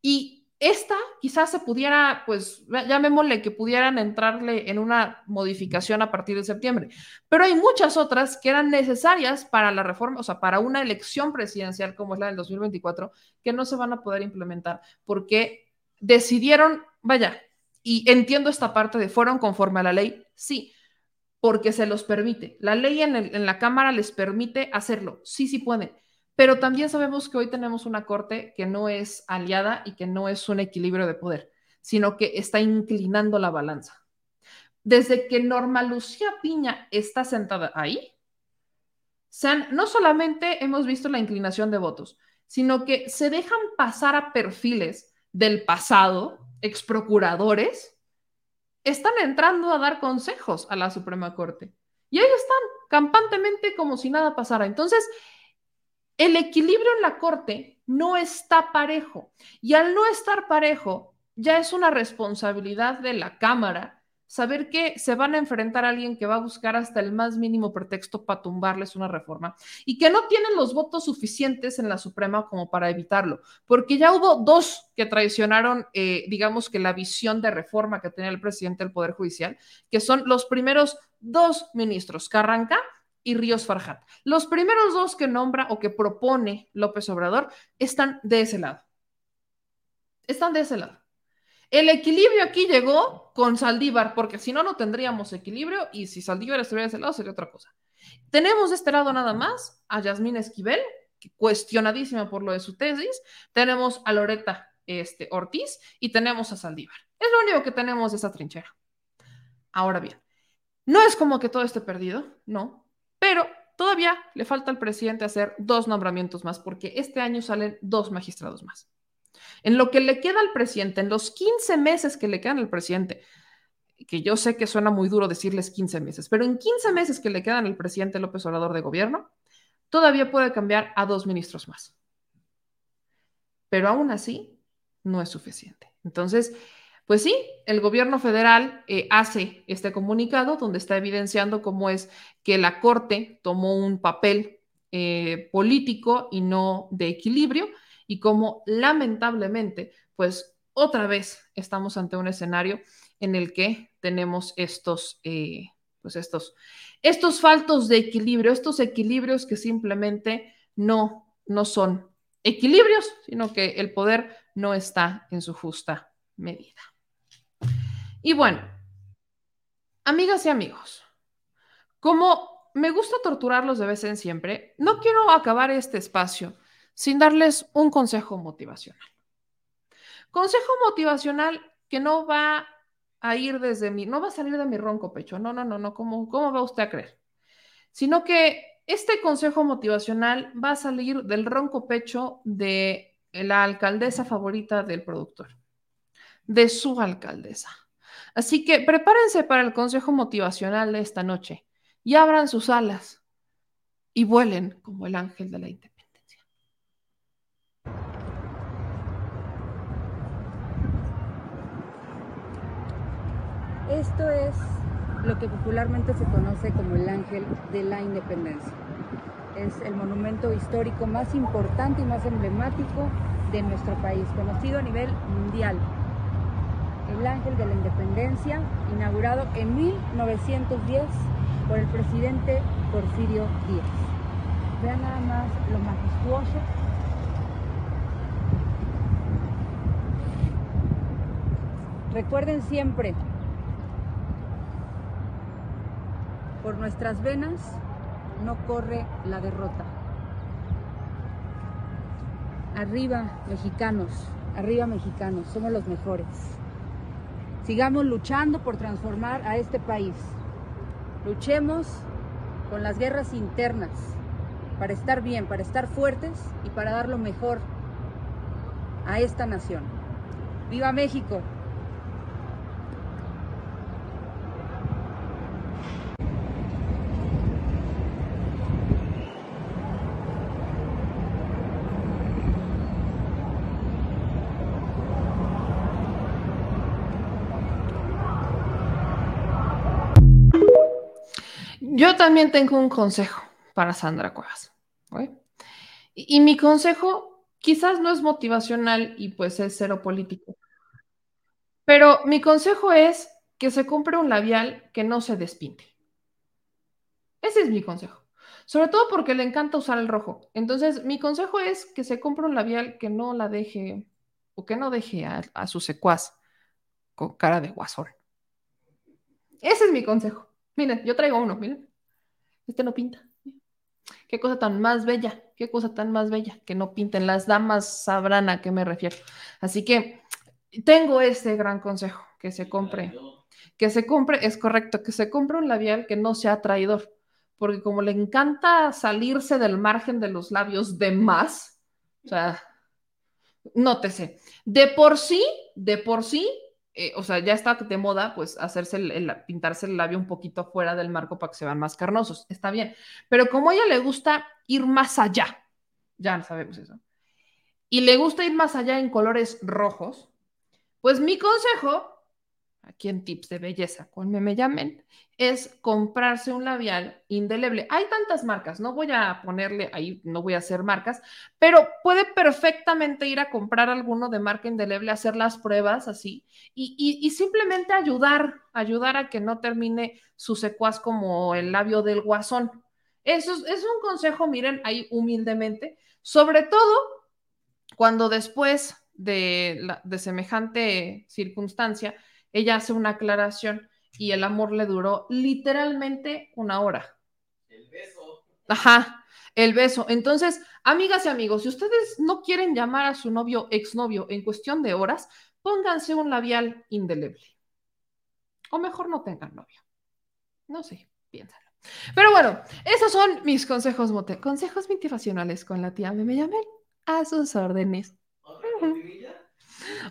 Speaker 1: Y esta quizás se pudiera, pues llamémosle que pudieran entrarle en una modificación a partir de septiembre, pero hay muchas otras que eran necesarias para la reforma, o sea, para una elección presidencial como es la del 2024, que no se van a poder implementar porque decidieron, vaya, y entiendo esta parte de fueron conforme a la ley, sí, porque se los permite. La ley en, en la Cámara les permite hacerlo, sí, sí pueden pero también sabemos que hoy tenemos una corte que no es aliada y que no es un equilibrio de poder, sino que está inclinando la balanza. Desde que Norma Lucía Piña está sentada ahí, no solamente hemos visto la inclinación de votos, sino que se dejan pasar a perfiles del pasado, exprocuradores, están entrando a dar consejos a la Suprema Corte. Y ahí están, campantemente como si nada pasara. Entonces, el equilibrio en la corte no está parejo. Y al no estar parejo, ya es una responsabilidad de la Cámara saber que se van a enfrentar a alguien que va a buscar hasta el más mínimo pretexto para tumbarles una reforma y que no tienen los votos suficientes en la Suprema como para evitarlo, porque ya hubo dos que traicionaron, eh, digamos que la visión de reforma que tenía el presidente del Poder Judicial, que son los primeros dos ministros, Carranca y Ríos Farjat. Los primeros dos que nombra o que propone López Obrador están de ese lado. Están de ese lado. El equilibrio aquí llegó con Saldívar, porque si no, no tendríamos equilibrio y si Saldívar estuviera de ese lado sería otra cosa. Tenemos de este lado nada más a Yasmín Esquivel, cuestionadísima por lo de su tesis. Tenemos a Loreta este, Ortiz y tenemos a Saldívar. Es lo único que tenemos de esa trinchera. Ahora bien, no es como que todo esté perdido, no, pero todavía le falta al presidente hacer dos nombramientos más porque este año salen dos magistrados más. En lo que le queda al presidente, en los 15 meses que le quedan al presidente, que yo sé que suena muy duro decirles 15 meses, pero en 15 meses que le quedan al presidente López Obrador de gobierno, todavía puede cambiar a dos ministros más. Pero aún así, no es suficiente. Entonces, pues sí, el gobierno federal eh, hace este comunicado donde está evidenciando cómo es que la Corte tomó un papel eh, político y no de equilibrio y cómo lamentablemente, pues otra vez estamos ante un escenario en el que tenemos estos, eh, pues estos, estos faltos de equilibrio, estos equilibrios que simplemente no, no son equilibrios, sino que el poder no está en su justa medida. Y bueno, amigas y amigos, como me gusta torturarlos de vez en siempre, no quiero acabar este espacio sin darles un consejo motivacional. Consejo motivacional que no va a ir desde mi, no va a salir de mi ronco pecho, no, no, no, no, ¿cómo, cómo va usted a creer? Sino que este consejo motivacional va a salir del ronco pecho de la alcaldesa favorita del productor, de su alcaldesa. Así que prepárense para el consejo motivacional de esta noche y abran sus alas y vuelen como el ángel de la independencia.
Speaker 14: Esto es lo que popularmente se conoce como el Ángel de la Independencia. Es el monumento histórico más importante y más emblemático de nuestro país, conocido a nivel mundial. El Ángel de la Independencia, inaugurado en 1910 por el presidente Porfirio Díaz. Vean nada más lo majestuoso Recuerden siempre Por nuestras venas no corre la derrota. Arriba, mexicanos, arriba, mexicanos, somos los mejores. Sigamos luchando por transformar a este país. Luchemos con las guerras internas para estar bien, para estar fuertes y para dar lo mejor a esta nación. ¡Viva México!
Speaker 1: También tengo un consejo para Sandra Cuevas. Y, mi consejo quizás no es motivacional y pues es cero político. Pero mi consejo es que se compre un labial que no se despinte. Ese es mi consejo. Sobre todo porque le encanta usar el rojo. Entonces, mi consejo es que se compre un labial que no la deje o que no deje a, a su secuaz con cara de guasón. Ese es mi consejo. Miren, yo traigo uno, miren. Este no pinta. Qué cosa tan más bella, qué cosa tan más bella que no pinten. Las damas sabrán a qué me refiero. Así que tengo ese gran consejo, que se compre, que se compre, es correcto, que se compre un labial que no sea traidor, porque como le encanta salirse del margen de los labios de más, o sea, nótese, de por sí, de por sí, eh, o sea, ya está de moda, pues hacerse el, pintarse el labio un poquito fuera del marco para que se vean más carnosos. Está bien. Pero como a ella le gusta ir más allá, ya sabemos eso, y le gusta ir más allá en colores rojos, pues mi consejo aquí en Tips de Belleza, con me llamen, es comprarse un labial indeleble. Hay tantas marcas, no voy a ponerle ahí, no voy a hacer marcas, pero puede perfectamente ir a comprar alguno de marca indeleble, hacer las pruebas así y, simplemente ayudar, ayudar a que no termine su secuaz como el labio del guasón. Eso es, es un consejo, miren, ahí humildemente, sobre todo cuando después de, de semejante circunstancia, ella hace una aclaración y el amor le duró literalmente una hora. El beso. Ajá. el beso. Entonces, amigas y amigos, si ustedes no quieren llamar a su novio, exnovio en cuestión de horas, pónganse un labial indeleble. O mejor no tengan novio. No sé, piénsalo. Pero bueno, esos son mis consejos mote. Consejos motivacionales con la tía Meme Yamel. A sus órdenes.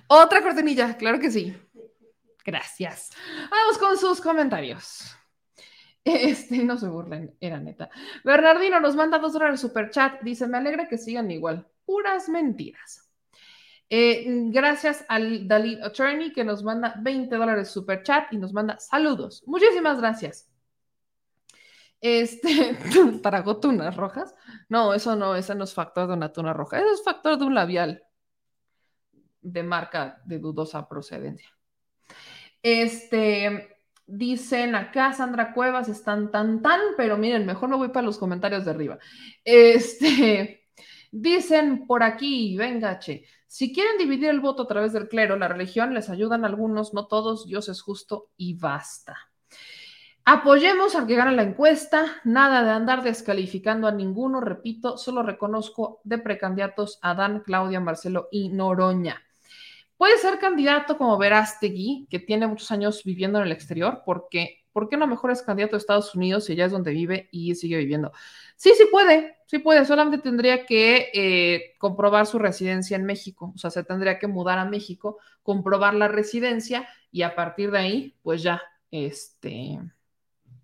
Speaker 1: Otra cortinilla, claro que sí. Gracias. Vamos con sus comentarios. Este, no se burlen, era neta. Bernardino nos manda dos dólares super chat. Dice: Me alegra que sigan igual. Puras mentiras. Eh, gracias al Dalit Attorney que nos manda 20 dólares super chat y nos manda saludos. Muchísimas gracias. Este, ¿tragó tunas rojas? No, eso no, ese no es factor de una tuna roja. Eso es factor de un labial de marca de dudosa procedencia. Este, dicen acá, Sandra Cuevas, están tan tan, pero miren, mejor me voy para los comentarios de arriba. Este, dicen por aquí, venga, che, si quieren dividir el voto a través del clero, la religión, les ayudan algunos, no todos, Dios es justo y basta. Apoyemos al que gana la encuesta, nada de andar descalificando a ninguno, repito, solo reconozco de precandidatos a Dan, Claudia, Marcelo y Noroña. Puede ser candidato como Verástegui, que tiene muchos años viviendo en el exterior, porque ¿por qué no mejor es candidato a Estados Unidos y allá es donde vive y sigue viviendo? Sí, sí puede, sí puede, solamente tendría que eh, comprobar su residencia en México, o sea, se tendría que mudar a México, comprobar la residencia y a partir de ahí, pues ya, este,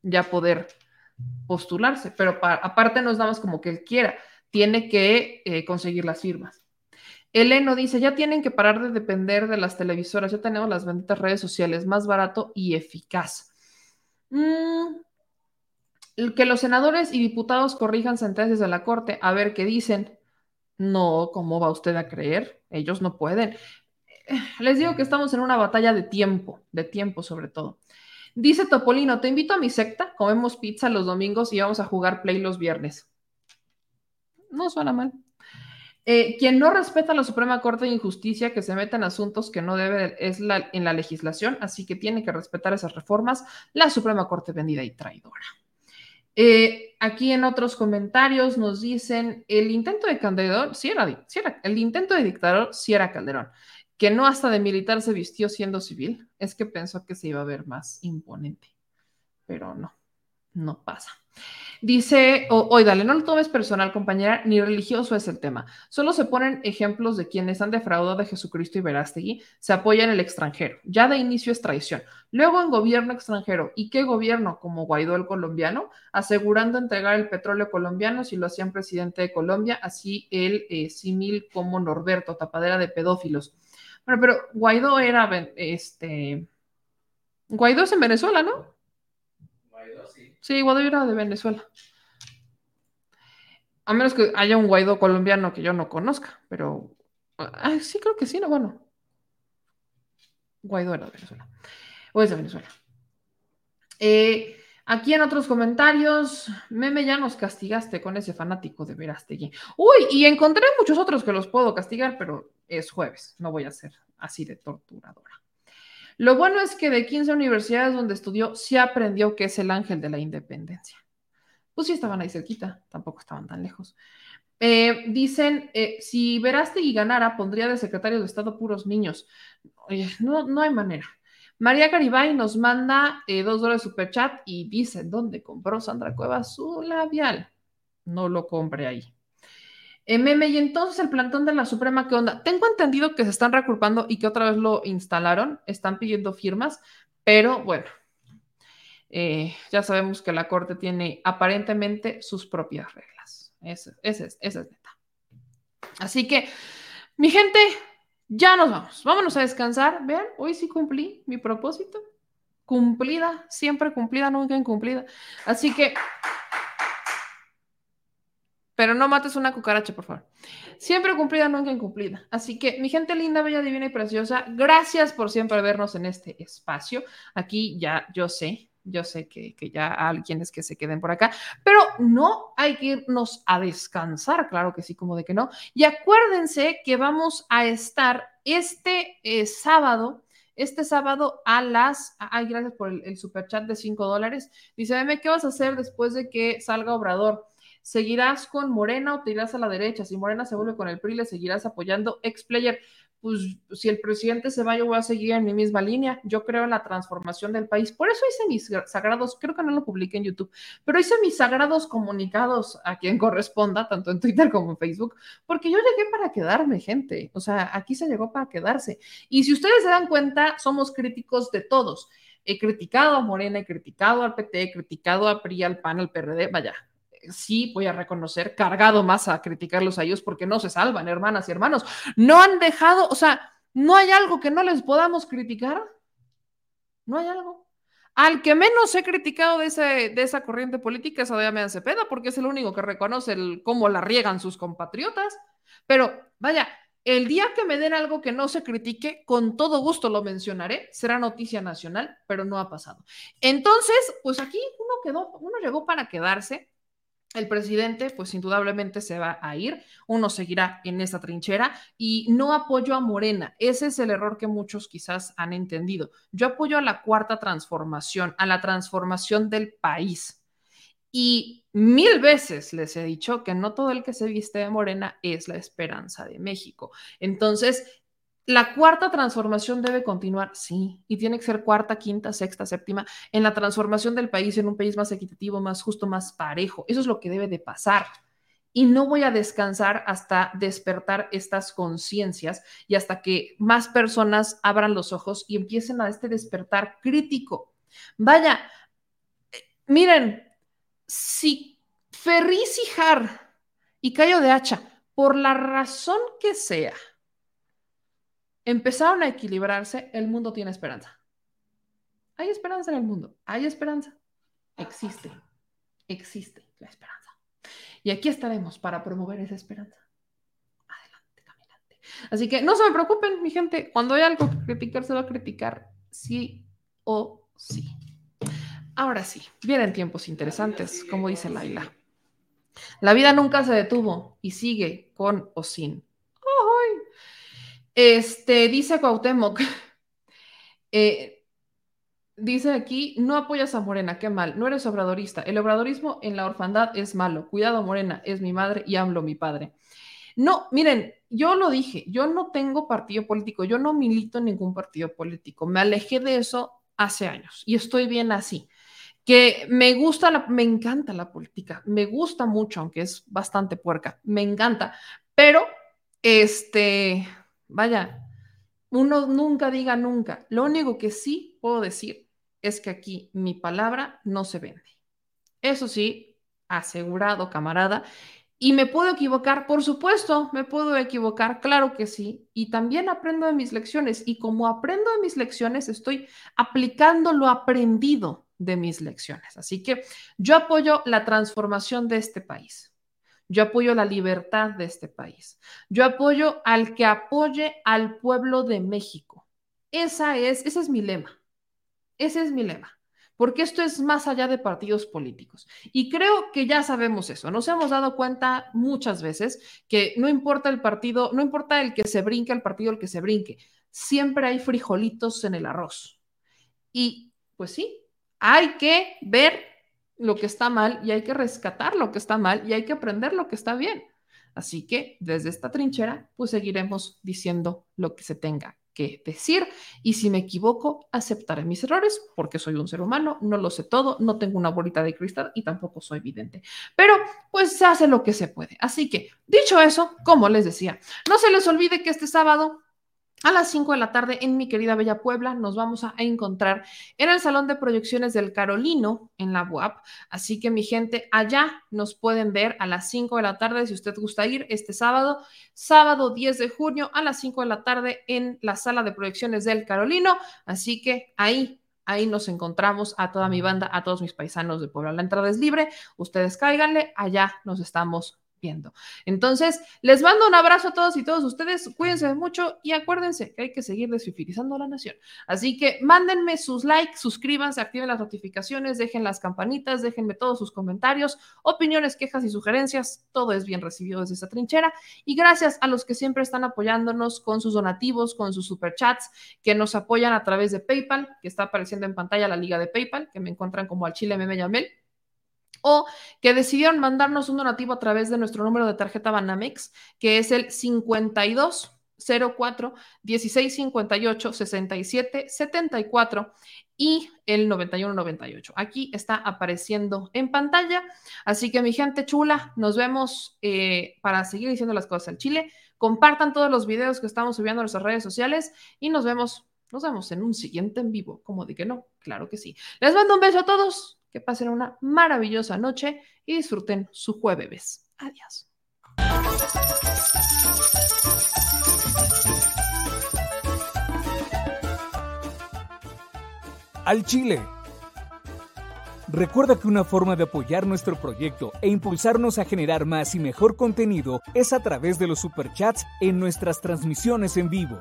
Speaker 1: ya poder postularse, pero aparte nos damos como que él quiera, tiene que eh, conseguir las firmas. Eleno dice, ya tienen que parar de depender de las televisoras, ya tenemos las benditas redes sociales, más barato y eficaz. Mm, que los senadores y diputados corrijan sentencias de la Corte, a ver qué dicen. No, ¿cómo va usted a creer? Ellos no pueden. Les digo que estamos en una batalla de tiempo, de tiempo sobre todo. Dice Topolino, te invito a mi secta, comemos pizza los domingos y vamos a jugar Play los viernes. No suena mal. Eh, quien no respeta la Suprema Corte de Injusticia, que se mete en asuntos que no debe, es en la legislación, así que tiene que respetar esas reformas, la Suprema Corte vendida y traidora. Eh, aquí en otros comentarios nos dicen, el intento de Calderón, sí era, sí era, el intento de dictador sí era Calderón, que no hasta de militar se vistió siendo civil, es que pensó que se iba a ver más imponente, pero no, no pasa. Dice, oye, dale, no lo tomes personal, compañera, ni religioso es el tema. Solo se ponen ejemplos de quienes han defraudado de Jesucristo y Verástegui, se apoyan en el extranjero. Ya de inicio es traición. Luego en gobierno extranjero. ¿Y qué gobierno? Como Guaidó el colombiano, asegurando entregar el petróleo colombiano si lo hacían presidente de Colombia, así el eh, símil como Norberto, tapadera de pedófilos. Bueno, pero Guaidó era, este, Guaidó es en Venezuela, ¿no? Sí, Guaidó era de Venezuela. A menos que haya un Guaidó colombiano que yo no conozca, pero sí, creo que sí, no, bueno. Guaidó era de Venezuela. O es de Venezuela. Eh, aquí en otros comentarios, Meme, ya nos castigaste con ese fanático de Verástegui. Uy, y encontré muchos otros que los puedo castigar, pero es jueves, no voy a ser así de torturadora. Lo bueno es que de 15 universidades donde estudió, sí aprendió que es el ángel de la independencia. Pues sí estaban ahí cerquita, tampoco estaban tan lejos. Eh, dicen, eh, si Verástegui ganara, pondría de secretario de Estado puros niños. Oye, no, no hay manera. María Garibay nos manda eh, dos dólares super chat y dice, ¿dónde compró Sandra Cuevas su labial? No lo compre ahí. Eh, meme, y entonces el plantón de la Suprema, ¿qué onda? Tengo entendido que se están reagrupando y que otra vez lo instalaron, están pidiendo firmas, pero bueno, eh, ya sabemos que la Corte tiene aparentemente sus propias reglas. Esa es, es neta. Así que, mi gente, ya nos vamos. Vámonos a descansar. Vean, hoy sí cumplí mi propósito. Cumplida, siempre cumplida, nunca incumplida. Así que pero no mates una cucaracha, por favor. Siempre cumplida, nunca incumplida. Así que, mi gente linda, bella, divina y preciosa, gracias por siempre vernos en este espacio. Aquí ya yo sé, yo sé que, que ya hay quienes que se queden por acá, pero no hay que irnos a descansar, claro que sí, como de que no. Y acuérdense que vamos a estar este eh, sábado este sábado a las. Ay, gracias por el, superchat super chat de 5 dólares. Dice, dime, ¿qué vas a hacer después de que salga Obrador? ¿Seguirás con Morena o te irás a la derecha? Si Morena se vuelve con el PRI, le seguirás apoyando. Ex-player, pues si el presidente se va, yo voy a seguir en mi misma línea. Yo creo en la transformación del país. Por eso hice mis sagrados, creo que no lo publiqué en YouTube, pero hice mis sagrados comunicados a quien corresponda, tanto en Twitter como en Facebook, porque yo llegué para quedarme, gente. O sea, aquí se llegó para quedarse. Y si ustedes se dan cuenta, somos críticos de todos. He criticado a Morena, he criticado al PT, he criticado a PRI, al PAN, al PRD, vaya, sí voy a reconocer, cargado más a criticarlos a ellos porque no se salvan, hermanas y hermanos. No han dejado, o sea, no hay algo que no les podamos criticar. No hay algo. Al que menos he criticado de, de esa corriente política es a Damián Cepeda, porque es el único que reconoce el, cómo la riegan sus compatriotas. Pero vaya, el día que me den algo que no se critique, con todo gusto lo mencionaré, será noticia nacional, pero no ha pasado. Entonces, pues aquí uno quedó, uno llegó para quedarse el presidente, pues indudablemente se va a ir, uno seguirá en esa trinchera y no apoyo a Morena. Ese es el error que muchos quizás han entendido. Yo apoyo a la cuarta transformación, a la transformación del país. Y mil veces les he dicho que no todo el que se viste de morena es la esperanza de México. Entonces, la cuarta transformación debe continuar, sí, y tiene que ser cuarta, quinta, sexta, séptima, en la transformación del país en un país más equitativo, más justo, más parejo. Eso es lo que debe de pasar. Y no voy a descansar hasta despertar estas conciencias y hasta que más personas abran los ojos y empiecen a este despertar crítico. Vaya, eh, miren, si Ferris y Har y Cayo de Hacha, por la razón que sea, empezaron a equilibrarse, el mundo tiene esperanza. Hay esperanza en el mundo, hay esperanza. Existe, existe la esperanza. Y aquí estaremos para promover esa esperanza. Adelante, caminante. Así que no se me preocupen, mi gente, cuando hay algo que criticar, se va a criticar sí o sí. Ahora sí, vienen tiempos interesantes, como dice Laila. La vida nunca se detuvo y sigue con o sin este, dice Cuauhtémoc, eh, dice aquí, no apoyas a Morena, qué mal, no eres obradorista. El obradorismo en la orfandad es malo. Cuidado, Morena, es mi madre y AMLO mi padre. No, miren, yo lo dije, yo no tengo partido político, yo no milito en ningún partido político. Me alejé de eso hace años y estoy bien así. Que me gusta, la, me encanta la política, me gusta mucho, aunque es bastante puerca, me encanta, pero este, Vaya, uno nunca diga nunca. Lo único que sí puedo decir es que aquí mi palabra no se vende. Eso sí, asegurado, camarada. Y me puedo equivocar, por supuesto, me puedo equivocar, claro que sí. Y también aprendo de mis lecciones. Y como aprendo de mis lecciones, estoy aplicando lo aprendido de mis lecciones. Así que yo apoyo la transformación de este país. Yo apoyo la libertad de este país. Yo apoyo al que apoye al pueblo de México. Esa es, ese es mi lema. Ese es mi lema. Porque esto es más allá de partidos políticos. Y creo que ya sabemos eso. Nos hemos dado cuenta muchas veces que no importa el partido, no importa el que se brinque, el partido el que se brinque. Siempre hay frijolitos en el arroz. Y pues sí, hay que ver lo que está mal y hay que rescatar lo que está mal y hay que aprender lo que está bien. Así que desde esta trinchera, pues seguiremos diciendo lo que se tenga que decir y si me equivoco, aceptaré mis errores porque soy un ser humano, no lo sé todo, no tengo una bolita de cristal y tampoco soy vidente. Pero pues se hace lo que se puede. Así que, dicho eso, como les decía, no se les olvide que este sábado a las 5 de la tarde en mi querida Bella Puebla. Nos vamos a encontrar en el Salón de Proyecciones del Carolino en la UAP. Así que mi gente, allá nos pueden ver a las 5 de la tarde si usted gusta ir este sábado, sábado 10 de junio a las 5 de la tarde en la Sala de Proyecciones del Carolino. Así que ahí Ahí nos encontramos a toda mi banda, a todos mis paisanos de Puebla. La entrada es libre, ustedes cáiganle, allá nos estamos entonces, les mando un abrazo a todos y todos ustedes, cuídense mucho y acuérdense que hay que seguir desfifilizando a la nación. Así que mándenme sus likes, suscríbanse, activen las notificaciones, dejen las campanitas, déjenme todos sus comentarios, opiniones, quejas y sugerencias, todo es bien recibido desde esta trinchera. Y gracias a los que siempre están apoyándonos con sus donativos, con sus superchats, que nos apoyan a través de PayPal, que está apareciendo en pantalla la liga de PayPal, que me encuentran como al Chile Meme Yamel o que decidieron mandarnos un donativo a través de nuestro número de tarjeta Banamex, que es el 52 04 16 58 67 74 y el 91 98. Aquí está apareciendo en pantalla. Así que mi gente chula, nos vemos eh, para seguir diciendo las cosas al Chile. Compartan todos los videos que estamos subiendo a nuestras redes sociales y nos vemos, nos vemos en un siguiente en vivo. Como de que no, claro que sí. Les mando un beso a todos, que pasen una maravillosa noche y disfruten su jueves. Adiós.
Speaker 15: al Chile. Recuerda que una forma de apoyar nuestro proyecto e impulsarnos a generar más y mejor contenido es a través de los superchats en nuestras transmisiones en vivo.